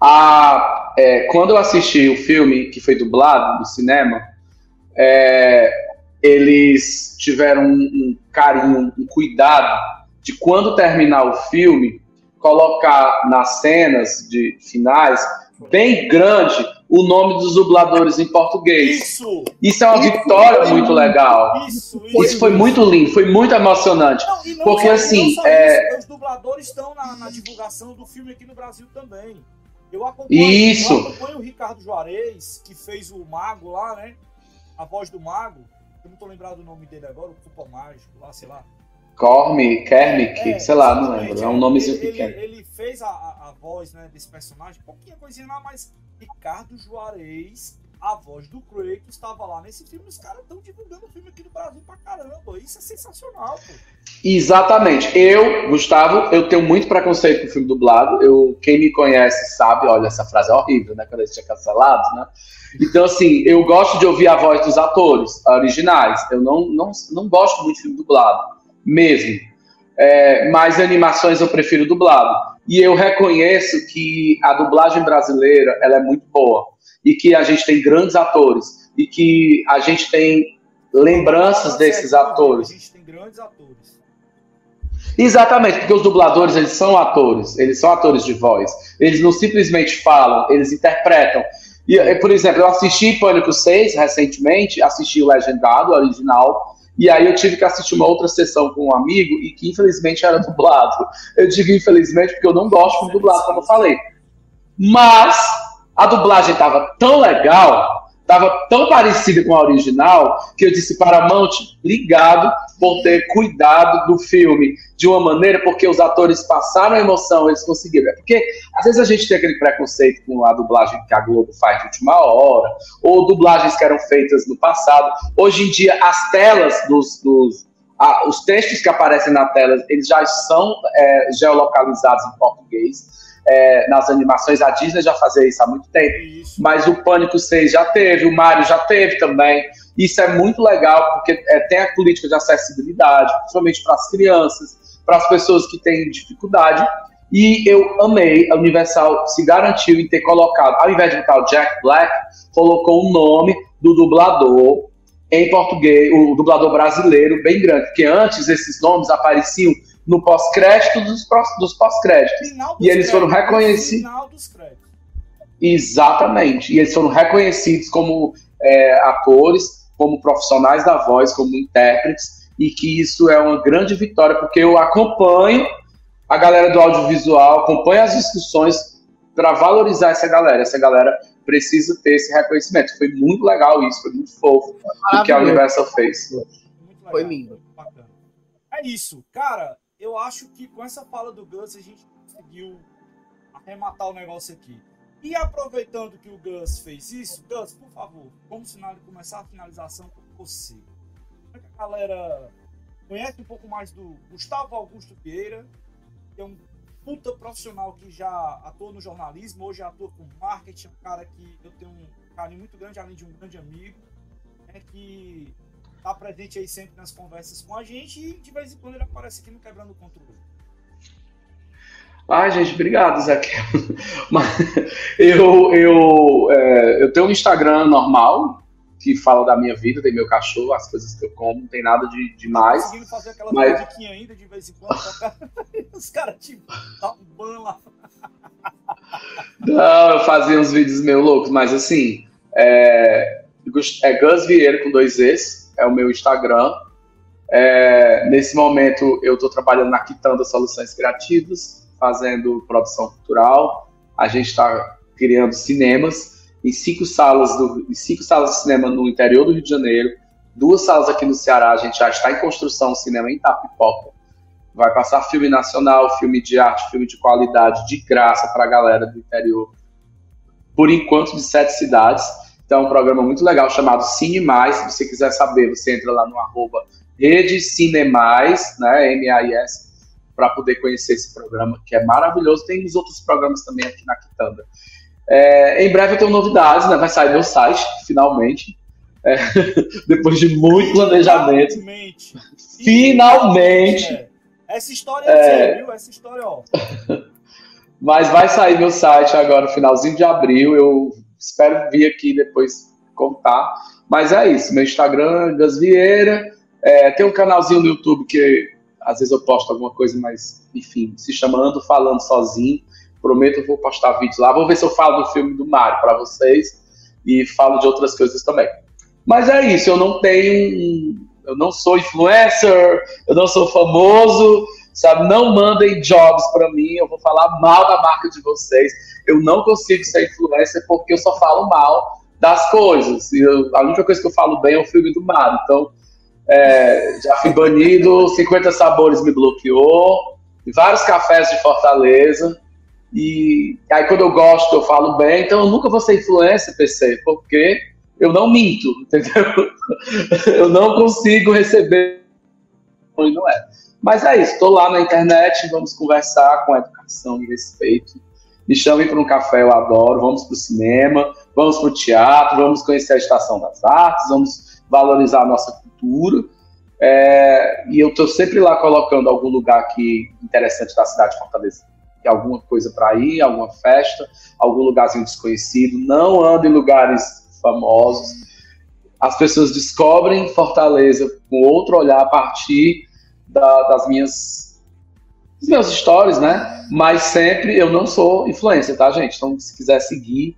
Ah, é, quando eu assisti o filme que foi dublado no cinema, é, eles tiveram um, um carinho, um cuidado de quando terminar o filme, colocar nas cenas de finais bem grande o nome dos dubladores em português. Isso! Isso é uma vitória muito legal. Isso, isso. Isso foi muito lindo, foi muito emocionante. Não, não Porque, só- e assim, só é- isso, os dubladores estão na, na divulgação do filme aqui no Brasil também. Eu acompanho, Isso. eu acompanho o Ricardo Juarez, que fez o Mago lá, né? A voz do Mago. Eu não tô lembrado do nome dele agora, o Culpa Mágico, lá, sei lá. Corme, Kermit, É, sei lá, não lembro. É um nomezinho ele, pequeno. Ele, ele fez a, a, a voz né, desse personagem, pouquinha coisinha lá, mas Ricardo Juarez, a voz do Kratos, estava lá nesse filme. Os caras estão divulgando o filme aqui no Brasil pra caramba. Isso é sensacional, pô. Exatamente. Eu, Gustavo, eu tenho muito preconceito com filme dublado. Eu, quem me conhece sabe, olha, essa frase é horrível, né? Quando eles tinham cancelado, né? Então, assim, eu gosto de ouvir a voz dos atores originais. Eu não, não, não gosto muito de filme dublado, mesmo. É, mas animações eu prefiro dublado. E eu reconheço que a dublagem brasileira ela é muito boa. E que a gente tem grandes atores. E que a gente tem lembranças desses Certo, atores. A gente tem grandes atores. Exatamente, porque os dubladores eles são atores, eles são atores de voz. Eles não simplesmente falam, eles interpretam. E, eh, por exemplo, eu assisti Pânico 6 recentemente, assisti o legendado, o original, e aí eu tive que assistir uma outra sessão com um amigo e que infelizmente era dublado. Eu digo infelizmente porque eu não gosto de dublado, como eu falei. Mas a dublagem estava tão legal, estava tão parecida com a original, que eu disse Paramount, obrigado por ter cuidado do filme de uma maneira, porque os atores passaram a emoção, eles conseguiram. É Porque às vezes a gente tem aquele preconceito com a dublagem que a Globo faz de última hora, ou dublagens que eram feitas no passado. Hoje em dia, as telas dos. dos os textos que aparecem na tela, eles já são é, geolocalizados em português. É, nas animações, a Disney já fazia isso há muito tempo mas o Pânico 6 já teve, o Mario já teve também. Isso é muito legal, porque é, tem a política de acessibilidade, principalmente para as crianças, para as pessoas que têm dificuldade. E eu amei, a Universal se garantiu em ter colocado, ao invés de botar o Jack Black, colocou o nome do dublador em português, o dublador brasileiro, bem grande, porque antes esses nomes apareciam no pós-crédito dos, dos pós-créditos. E eles foram reconhecidos. Final dos créditos. Exatamente. E eles foram reconhecidos como é, atores, como profissionais da voz, como intérpretes, e que isso é uma grande vitória, porque eu acompanho a galera do audiovisual, acompanho as discussões para valorizar essa galera. Essa galera precisa ter esse reconhecimento. Foi muito legal isso, foi muito fofo o que a. Universal fez. Foi lindo. Bacana. É isso. Cara, eu acho que com essa fala do Gus a gente conseguiu arrematar o negócio aqui. E aproveitando que o Gus fez isso, Gus, por favor, vamos começar a finalização com você. É que a galera conhece um pouco mais do Gustavo Augusto Vieira, que é um puta profissional que já atua no jornalismo, hoje atua com marketing, um cara que eu tenho um carinho muito grande, além de um grande amigo, né, que tá presente aí sempre nas conversas com a gente e de vez em quando ele aparece aqui no Quebrando o Controle. Ai, gente, obrigado. Mas eu, eu, é, eu tenho um Instagram normal, que fala da minha vida, tem meu cachorro, as coisas que eu como, não tem nada de demais. Conseguindo fazer aquela mas- ainda de vez em quando, tocar- os caras te dão um ban lá. Não, eu fazia uns vídeos meio loucos, mas assim, é, é Gus Vieira com dois Es, é o meu Instagram. É, nesse momento eu estou trabalhando na Quitanda Soluções Criativas, fazendo produção cultural, a gente está criando cinemas em cinco salas do, em cinco salas de cinema no interior do Rio de Janeiro, duas salas aqui no Ceará, a gente já está em construção um cinema em Tapipoca. Vai passar filme nacional, filme de arte, filme de qualidade, de graça para a galera do interior. Por enquanto, de sete cidades. Então, é um programa muito legal chamado Cine Mais. Se você quiser saber, você entra lá no arroba Rede Cinemais, né, M-A-I-S, para poder conhecer esse programa, que é maravilhoso. Tem os outros programas também aqui na Quitanda. É, em breve eu tenho novidades, né? Vai sair meu site, finalmente. É, depois de muito planejamento. Finalmente. Finalmente. É. Essa história é, viu? Essa história, ó. Mas vai sair meu site agora, no finalzinho de abril. Eu espero vir aqui depois contar. Mas é isso. Meu Instagram, Gas Vieira. É, tem um canalzinho no YouTube que às vezes eu posto alguma coisa, mas enfim, se chamando, falando sozinho. Prometo eu vou postar vídeos lá. Vou ver se eu falo do filme do Mario para vocês e falo de outras coisas também. Mas é isso, eu não tenho. Eu não sou influencer, eu não sou famoso, sabe? Não mandem jobs para mim, eu vou falar mal da marca de vocês. Eu não consigo ser influencer porque eu só falo mal das coisas. E eu, a única coisa que eu falo bem é o filme do Mario. Então, é, já fui banido, 50 Sabores me bloqueou, vários cafés de Fortaleza. E aí, quando eu gosto, eu falo bem. Então, eu nunca vou ser influencer, PC, porque eu não minto, entendeu? eu não consigo receber. Não é. Mas é isso, estou lá na internet, vamos conversar com educação e respeito. Me chamem para um café, eu adoro. Vamos para o cinema, vamos para o teatro, vamos conhecer a Estação das Artes, vamos valorizar a nossa cultura. É, e eu estou sempre lá colocando algum lugar aqui interessante da cidade de Fortaleza. Alguma coisa para ir, alguma festa, algum lugarzinho desconhecido. Não ando em lugares famosos. As pessoas descobrem Fortaleza com outro olhar a partir da, das minhas dos meus stories, né? Mas sempre eu não sou influencer, tá, gente? Então, se quiser seguir,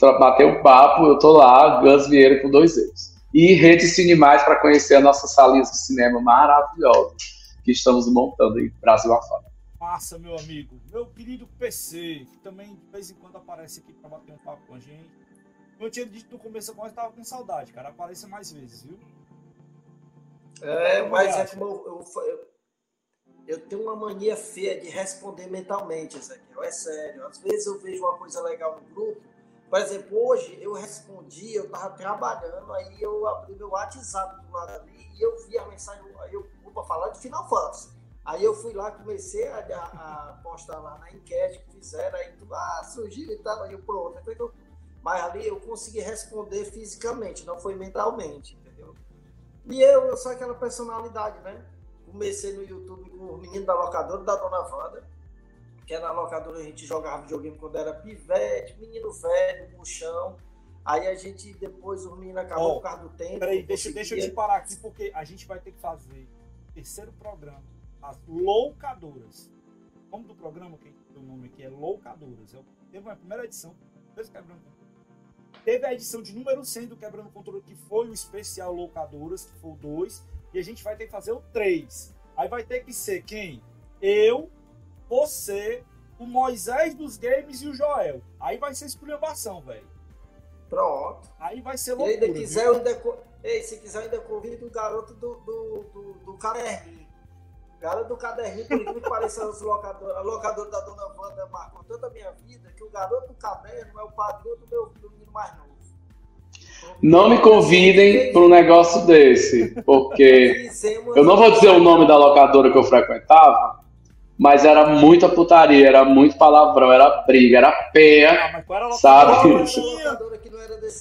bater um papo, eu tô lá, Gus Vieira com dois eles. E redes cinemais para conhecer as nossas salinhas de cinema maravilhosas que estamos montando aí, Brasil afora. Massa, meu amigo. Meu querido PC, que também de vez em quando aparece aqui para bater um papo com a gente. Eu tinha dito no começo, eu tava com saudade, cara. Apareça mais vezes, viu? É, mas é como eu, eu, eu, tenho uma mania feia de responder mentalmente, Ezequiel. É sério. Às vezes eu vejo uma coisa legal no grupo. Por exemplo, hoje eu respondi, eu tava trabalhando, aí eu abri meu WhatsApp do lado ali e eu vi a mensagem, aí eu vou falar de Final Fantasy. Aí eu fui lá, comecei a, a, a postar lá na enquete que fizeram, aí tudo, ah, surgiu e tal, aí eu pronto. Mas ali eu consegui responder fisicamente, não foi mentalmente? E eu, eu sou aquela personalidade, né? Comecei no YouTube com o menino da locadora, da Dona Wanda, que era na locadora a gente jogava videogame quando era pivete, menino velho, puxão. Aí a gente, depois o menino acabou oh, por causa do tempo. Peraí, deixa, deixa eu te parar aqui, porque a gente vai ter que fazer o terceiro programa, as loucadoras. O nome do programa, que o nome aqui é Loucadoras. Teve uma primeira edição, dois quebrando Teve a edição de número 100 do Quebrando Controle, que foi o especial Locadoras, que foi o 2. E a gente vai ter que fazer o 3. Aí vai ter que ser quem? Eu, você, o Moisés dos games e o Joel. Aí vai ser esculhambação, velho. Pronto. Aí vai ser loucura. Se ainda quiser, ainda, ei, se quiser, ainda convido o garoto do, do, do, do caderninho. Garoto do caderninho, por incrível que pareça, os locador, a locadora da dona Wanda marcou toda a minha vida, que o garoto do caderno é o padrinho do meu, do mais novo. Não me convidem para um negócio desse, porque eu não vou dizer o nome da locadora que eu frequentava, mas era muita putaria, era muito palavrão, era briga, era peia, ah, sabe?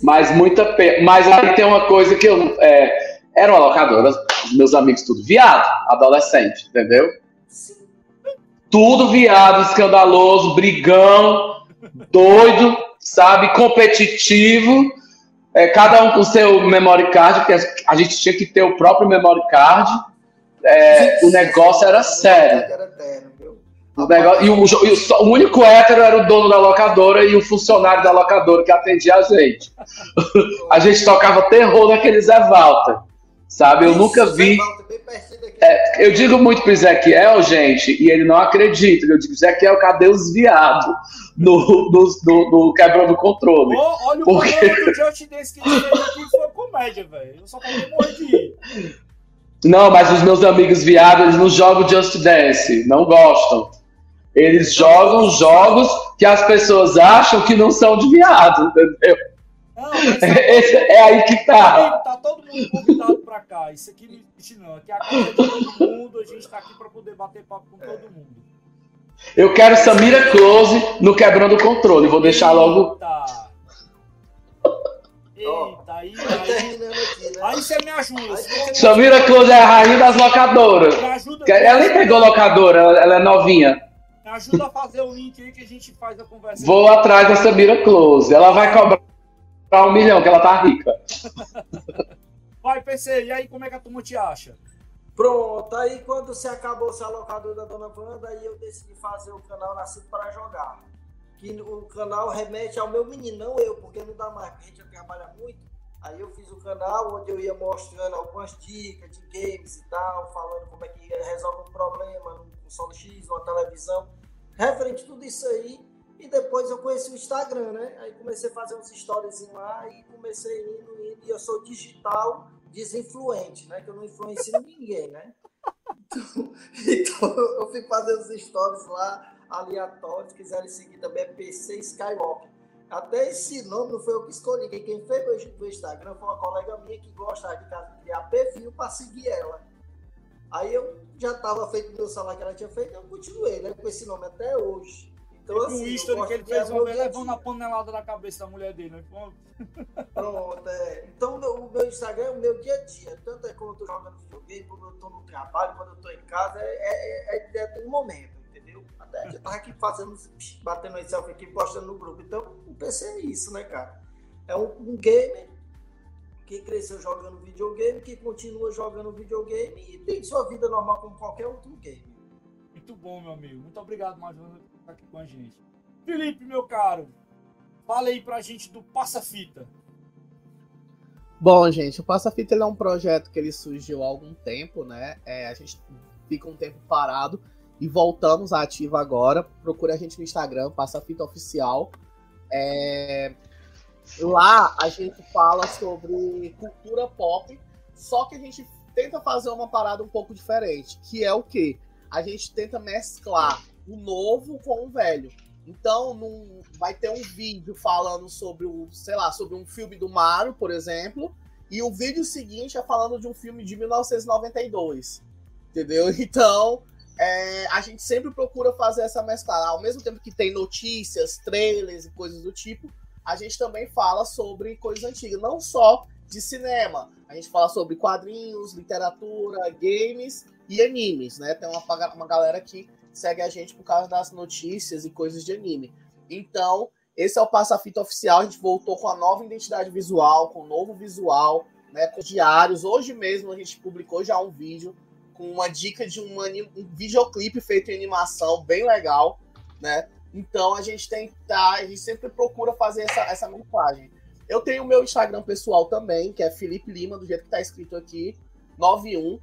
Mas muita peia. Mas aí tem uma coisa que eu. É, era uma locadora, meus amigos tudo viado, adolescente, entendeu? Tudo viado, escandaloso, brigão, doido, sabe, competitivo, é, cada um com seu memory card, porque a gente tinha que ter o próprio memory card. É, o negócio era sério. O negócio, e, o, e o, o, único hétero era o dono da locadora e o funcionário da locadora que atendia a gente. a gente tocava terror naquele Zé Walter. Sabe? Eu nunca vi. É, eu digo muito pro Ezequiel, gente, e ele não acredita. Eu digo, Ezequiel, cadê os viados do, do, do, do quebrando controle? Oh, olha Porque... o do Just Dance que ele fez aqui foi comédia, velho. Eu só falei morrer de ir. Não, mas os meus amigos viados, eles não jogam Just Dance, não gostam. Eles jogam jogos que as pessoas acham que não são de viado, entendeu? Não, Esse, é aí que tá. Tá todo mundo convidado pra cá. Isso aqui não existe, não. Aqui é a casa de todo mundo, a gente tá aqui pra poder bater papo com todo mundo. Eu quero Samira Close no Quebrando o Controle. Vou deixar logo. Eita. Eita, aí, aí, né? aí você me ajuda. Samira Close é a rainha das locadoras. Ela nem pegou locadora, ela é novinha. Me ajuda a fazer o link aí que a gente faz a conversa. Vou atrás da Samira Close. Ela vai cobrar um milhão, que ela tá rica. Vai, PC, e aí como é que a turma te acha? Pronto, aí quando você acabou esse alocador da Dona Wanda, aí eu decidi fazer o canal Nascido para Jogar. Que o canal remete ao meu menino, não eu, porque não dá mais, a gente trabalha muito. Aí eu fiz o canal onde eu ia mostrando algumas dicas de games e tal, falando como é que resolve um problema no console X, numa televisão referente a tudo isso aí. E depois eu conheci o Instagram, né? Aí comecei a fazer uns stories lá e comecei indo, indo. E eu sou digital desinfluente, né? Que eu não influencio ninguém, né? Então, então eu fico fazendo os stories lá aleatórios. Se quiserem seguir também é PC Skywalker. Até esse nome não foi eu que escolhi. Quem fez o Instagram foi uma colega minha que gosta de criar perfil para seguir ela. Aí eu já estava feito meu celular que ela tinha feito, eu continuei, né? Com esse nome até hoje. Então, e assim, o history que ele fez uma vez levando a panelada da cabeça da mulher dele, né? Pronto, é. Então o meu Instagram é o meu dia a dia. Tanto é quando eu tô jogando videogame, quando eu tô no trabalho, quando eu tô em casa, é, é, é, é um momento, entendeu? Até eu tava aqui fazendo, batendo aí selfie aqui, postando no grupo. Então, o PC é isso, né, cara? É um, um gamer que cresceu jogando videogame, que continua jogando videogame e tem sua vida normal como qualquer outro game. Muito bom, meu amigo. Muito obrigado mais uma estar aqui com a gente. Felipe, meu caro, fala aí pra gente do Passa Fita. Bom, gente, o Passa Fita é um projeto que ele surgiu há algum tempo, né? É, a gente fica um tempo parado e voltamos à ativa agora. Procure a gente no Instagram, Passa Fita Oficial. É, Lá a gente fala sobre cultura pop, só que a gente tenta fazer uma parada um pouco diferente, que é o que? A gente tenta mesclar o novo com o velho. Então, num, vai ter um vídeo falando sobre o, sei lá, sobre um filme do Mario, por exemplo, e o vídeo seguinte é falando de um filme de 1992. Entendeu? Então, é, a gente sempre procura fazer essa mescla. Ao mesmo tempo que tem notícias, trailers e coisas do tipo, a gente também fala sobre coisas antigas, não só de cinema. A gente fala sobre quadrinhos, literatura, games e animes, né? Tem uma, uma galera que segue a gente por causa das notícias e coisas de anime. Então, esse é o Passa-Fita Oficial. A gente voltou com a nova identidade visual, com um novo visual, né? Com diários. Hoje mesmo a gente publicou já um vídeo com uma dica de um, um videoclipe feito em animação bem legal, né? Então a gente tem tá, a gente sempre procura fazer essa, essa mensagem. Eu tenho o meu Instagram pessoal também, que é Felipe Lima, do jeito que tá escrito aqui, 91,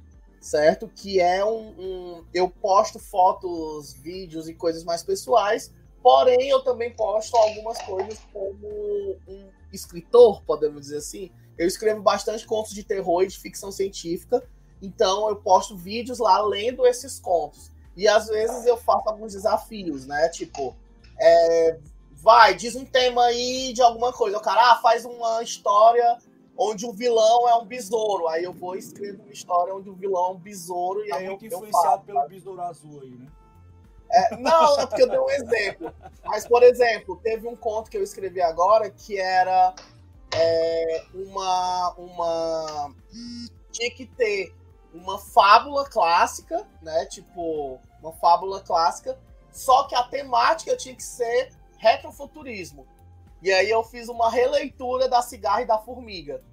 certo? Que é um, um, Eu posto fotos, vídeos e coisas mais pessoais, porém eu também posto algumas coisas como um escritor, podemos dizer assim. Eu escrevo bastante contos de terror e de ficção científica, então eu posto vídeos lá lendo esses contos. E às vezes eu faço alguns desafios, né? Tipo, é, vai, diz um tema aí de alguma coisa. O cara ah, faz uma história onde o vilão é um besouro. Aí eu vou escrever uma história onde o vilão é um besouro. E tá aí muito eu, influenciado eu pelo besouro azul aí, né? É, não, é porque eu dei um exemplo. Mas, por exemplo, teve um conto que eu escrevi agora que era é, uma, uma. Tinha que ter uma fábula clássica, né? Tipo, uma fábula clássica, só que a temática tinha que ser retrofuturismo. E aí eu fiz uma releitura da cigarra e da formiga,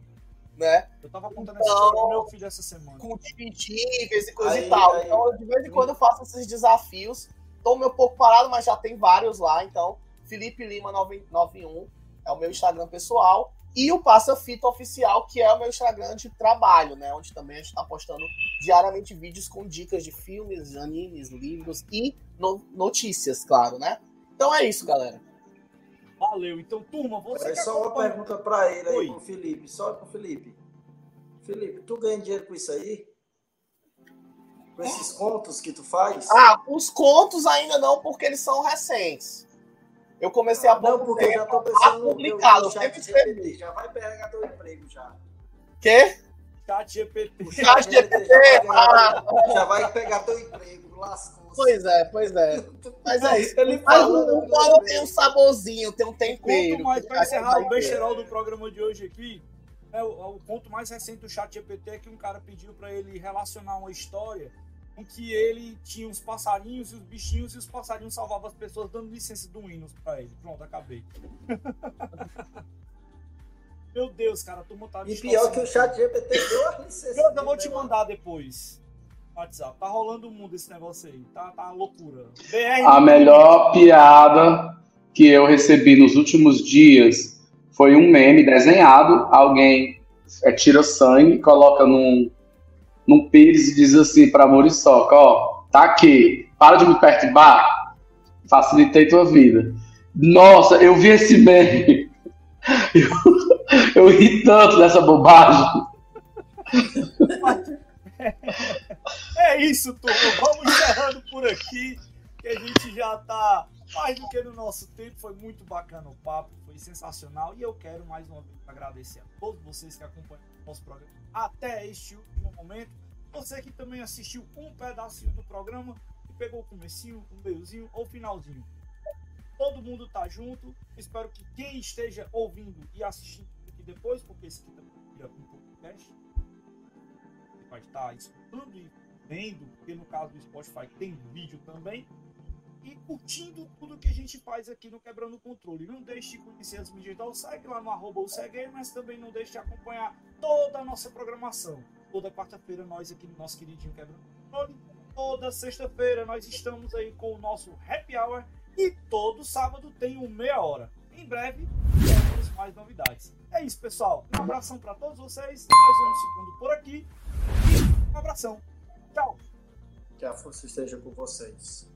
né? Eu tava contando então, essa história pro meu filho essa semana. Com dividíveis e coisa aí, e tal. Aí, então, de vez em quando eu faço esses desafios. Tô meio pouco parado, mas já tem vários lá. Então, Felipe Lima 91 é o meu Instagram pessoal. E o Passa Fita Oficial, que é o meu Instagram de trabalho, né? Onde também a gente está postando diariamente vídeos com dicas de filmes, animes, livros e no notícias, claro, né? Então é isso, galera. Valeu. Então, turma, você. É só uma pergunta para ele aí, Oi. pro Felipe. Só pro Felipe. Felipe, tu ganha dinheiro com isso aí? Com esses contos que tu faz? Ah, os contos ainda não, porque eles são recentes. Eu comecei a Não, porque eu já tô pensando publicado. No já vai pegar teu emprego já. Quê? Chat GPT. Chat GPT. Já vai pegar teu emprego, lascou. Pois é, pois é. Mas é isso. Ele fala, o bolo tem um saborzinho, tem um tempero. Ponto mais, para encerrar o besterol do programa de hoje aqui, é, o, o, ponto mais recente do chat GPT é que um cara pediu para ele relacionar uma história em que ele tinha os passarinhos e os bichinhos e os passarinhos salvavam as pessoas dando licença do Windows para ele. Pronto, acabei. Meu Deus, cara, tu montar E pior que o chat GPT deu a licença. Eu vou te mandar depois. WhatsApp. Tá rolando o mundo esse negócio aí. Tá, tá loucura. BR... A melhor piada que eu recebi nos últimos dias foi um meme desenhado. Alguém é, tira sangue, coloca num, num pires e diz assim pra Muriçoca, ó, tá aqui, para de me perturbar, facilitei tua vida. Nossa, eu vi esse meme. Eu, eu ri tanto dessa bobagem. É isso, turma. Vamos encerrando por aqui, que a gente já tá mais do que no nosso tempo. Foi muito bacana o papo, foi sensacional. E eu quero mais uma vez agradecer a todos vocês que acompanham o nosso programa até este último momento. Você que também assistiu um pedacinho do programa e pegou o comecinho, o meiozinho ou o finalzinho. Todo mundo tá junto. Espero que quem esteja ouvindo e assistindo aqui depois, porque esse aqui também é um podcast, vai estar escutando e vendo, porque no caso do Spotify tem vídeo também e curtindo tudo que a gente faz aqui no Quebrando o Controle. Não deixe de conhecer as mídias então segue lá no arroba o segue, mas também não deixe de acompanhar toda a nossa programação. Toda quarta-feira nós aqui no nosso queridinho Quebrando o Controle. Toda sexta-feira nós estamos aí com o nosso Happy Hour e todo sábado tem um meia hora. Em breve teremos mais novidades. É isso, pessoal. Um abração para todos vocês. Nós vamos ficando por aqui. Um abração. Tchau. Que a força esteja com vocês.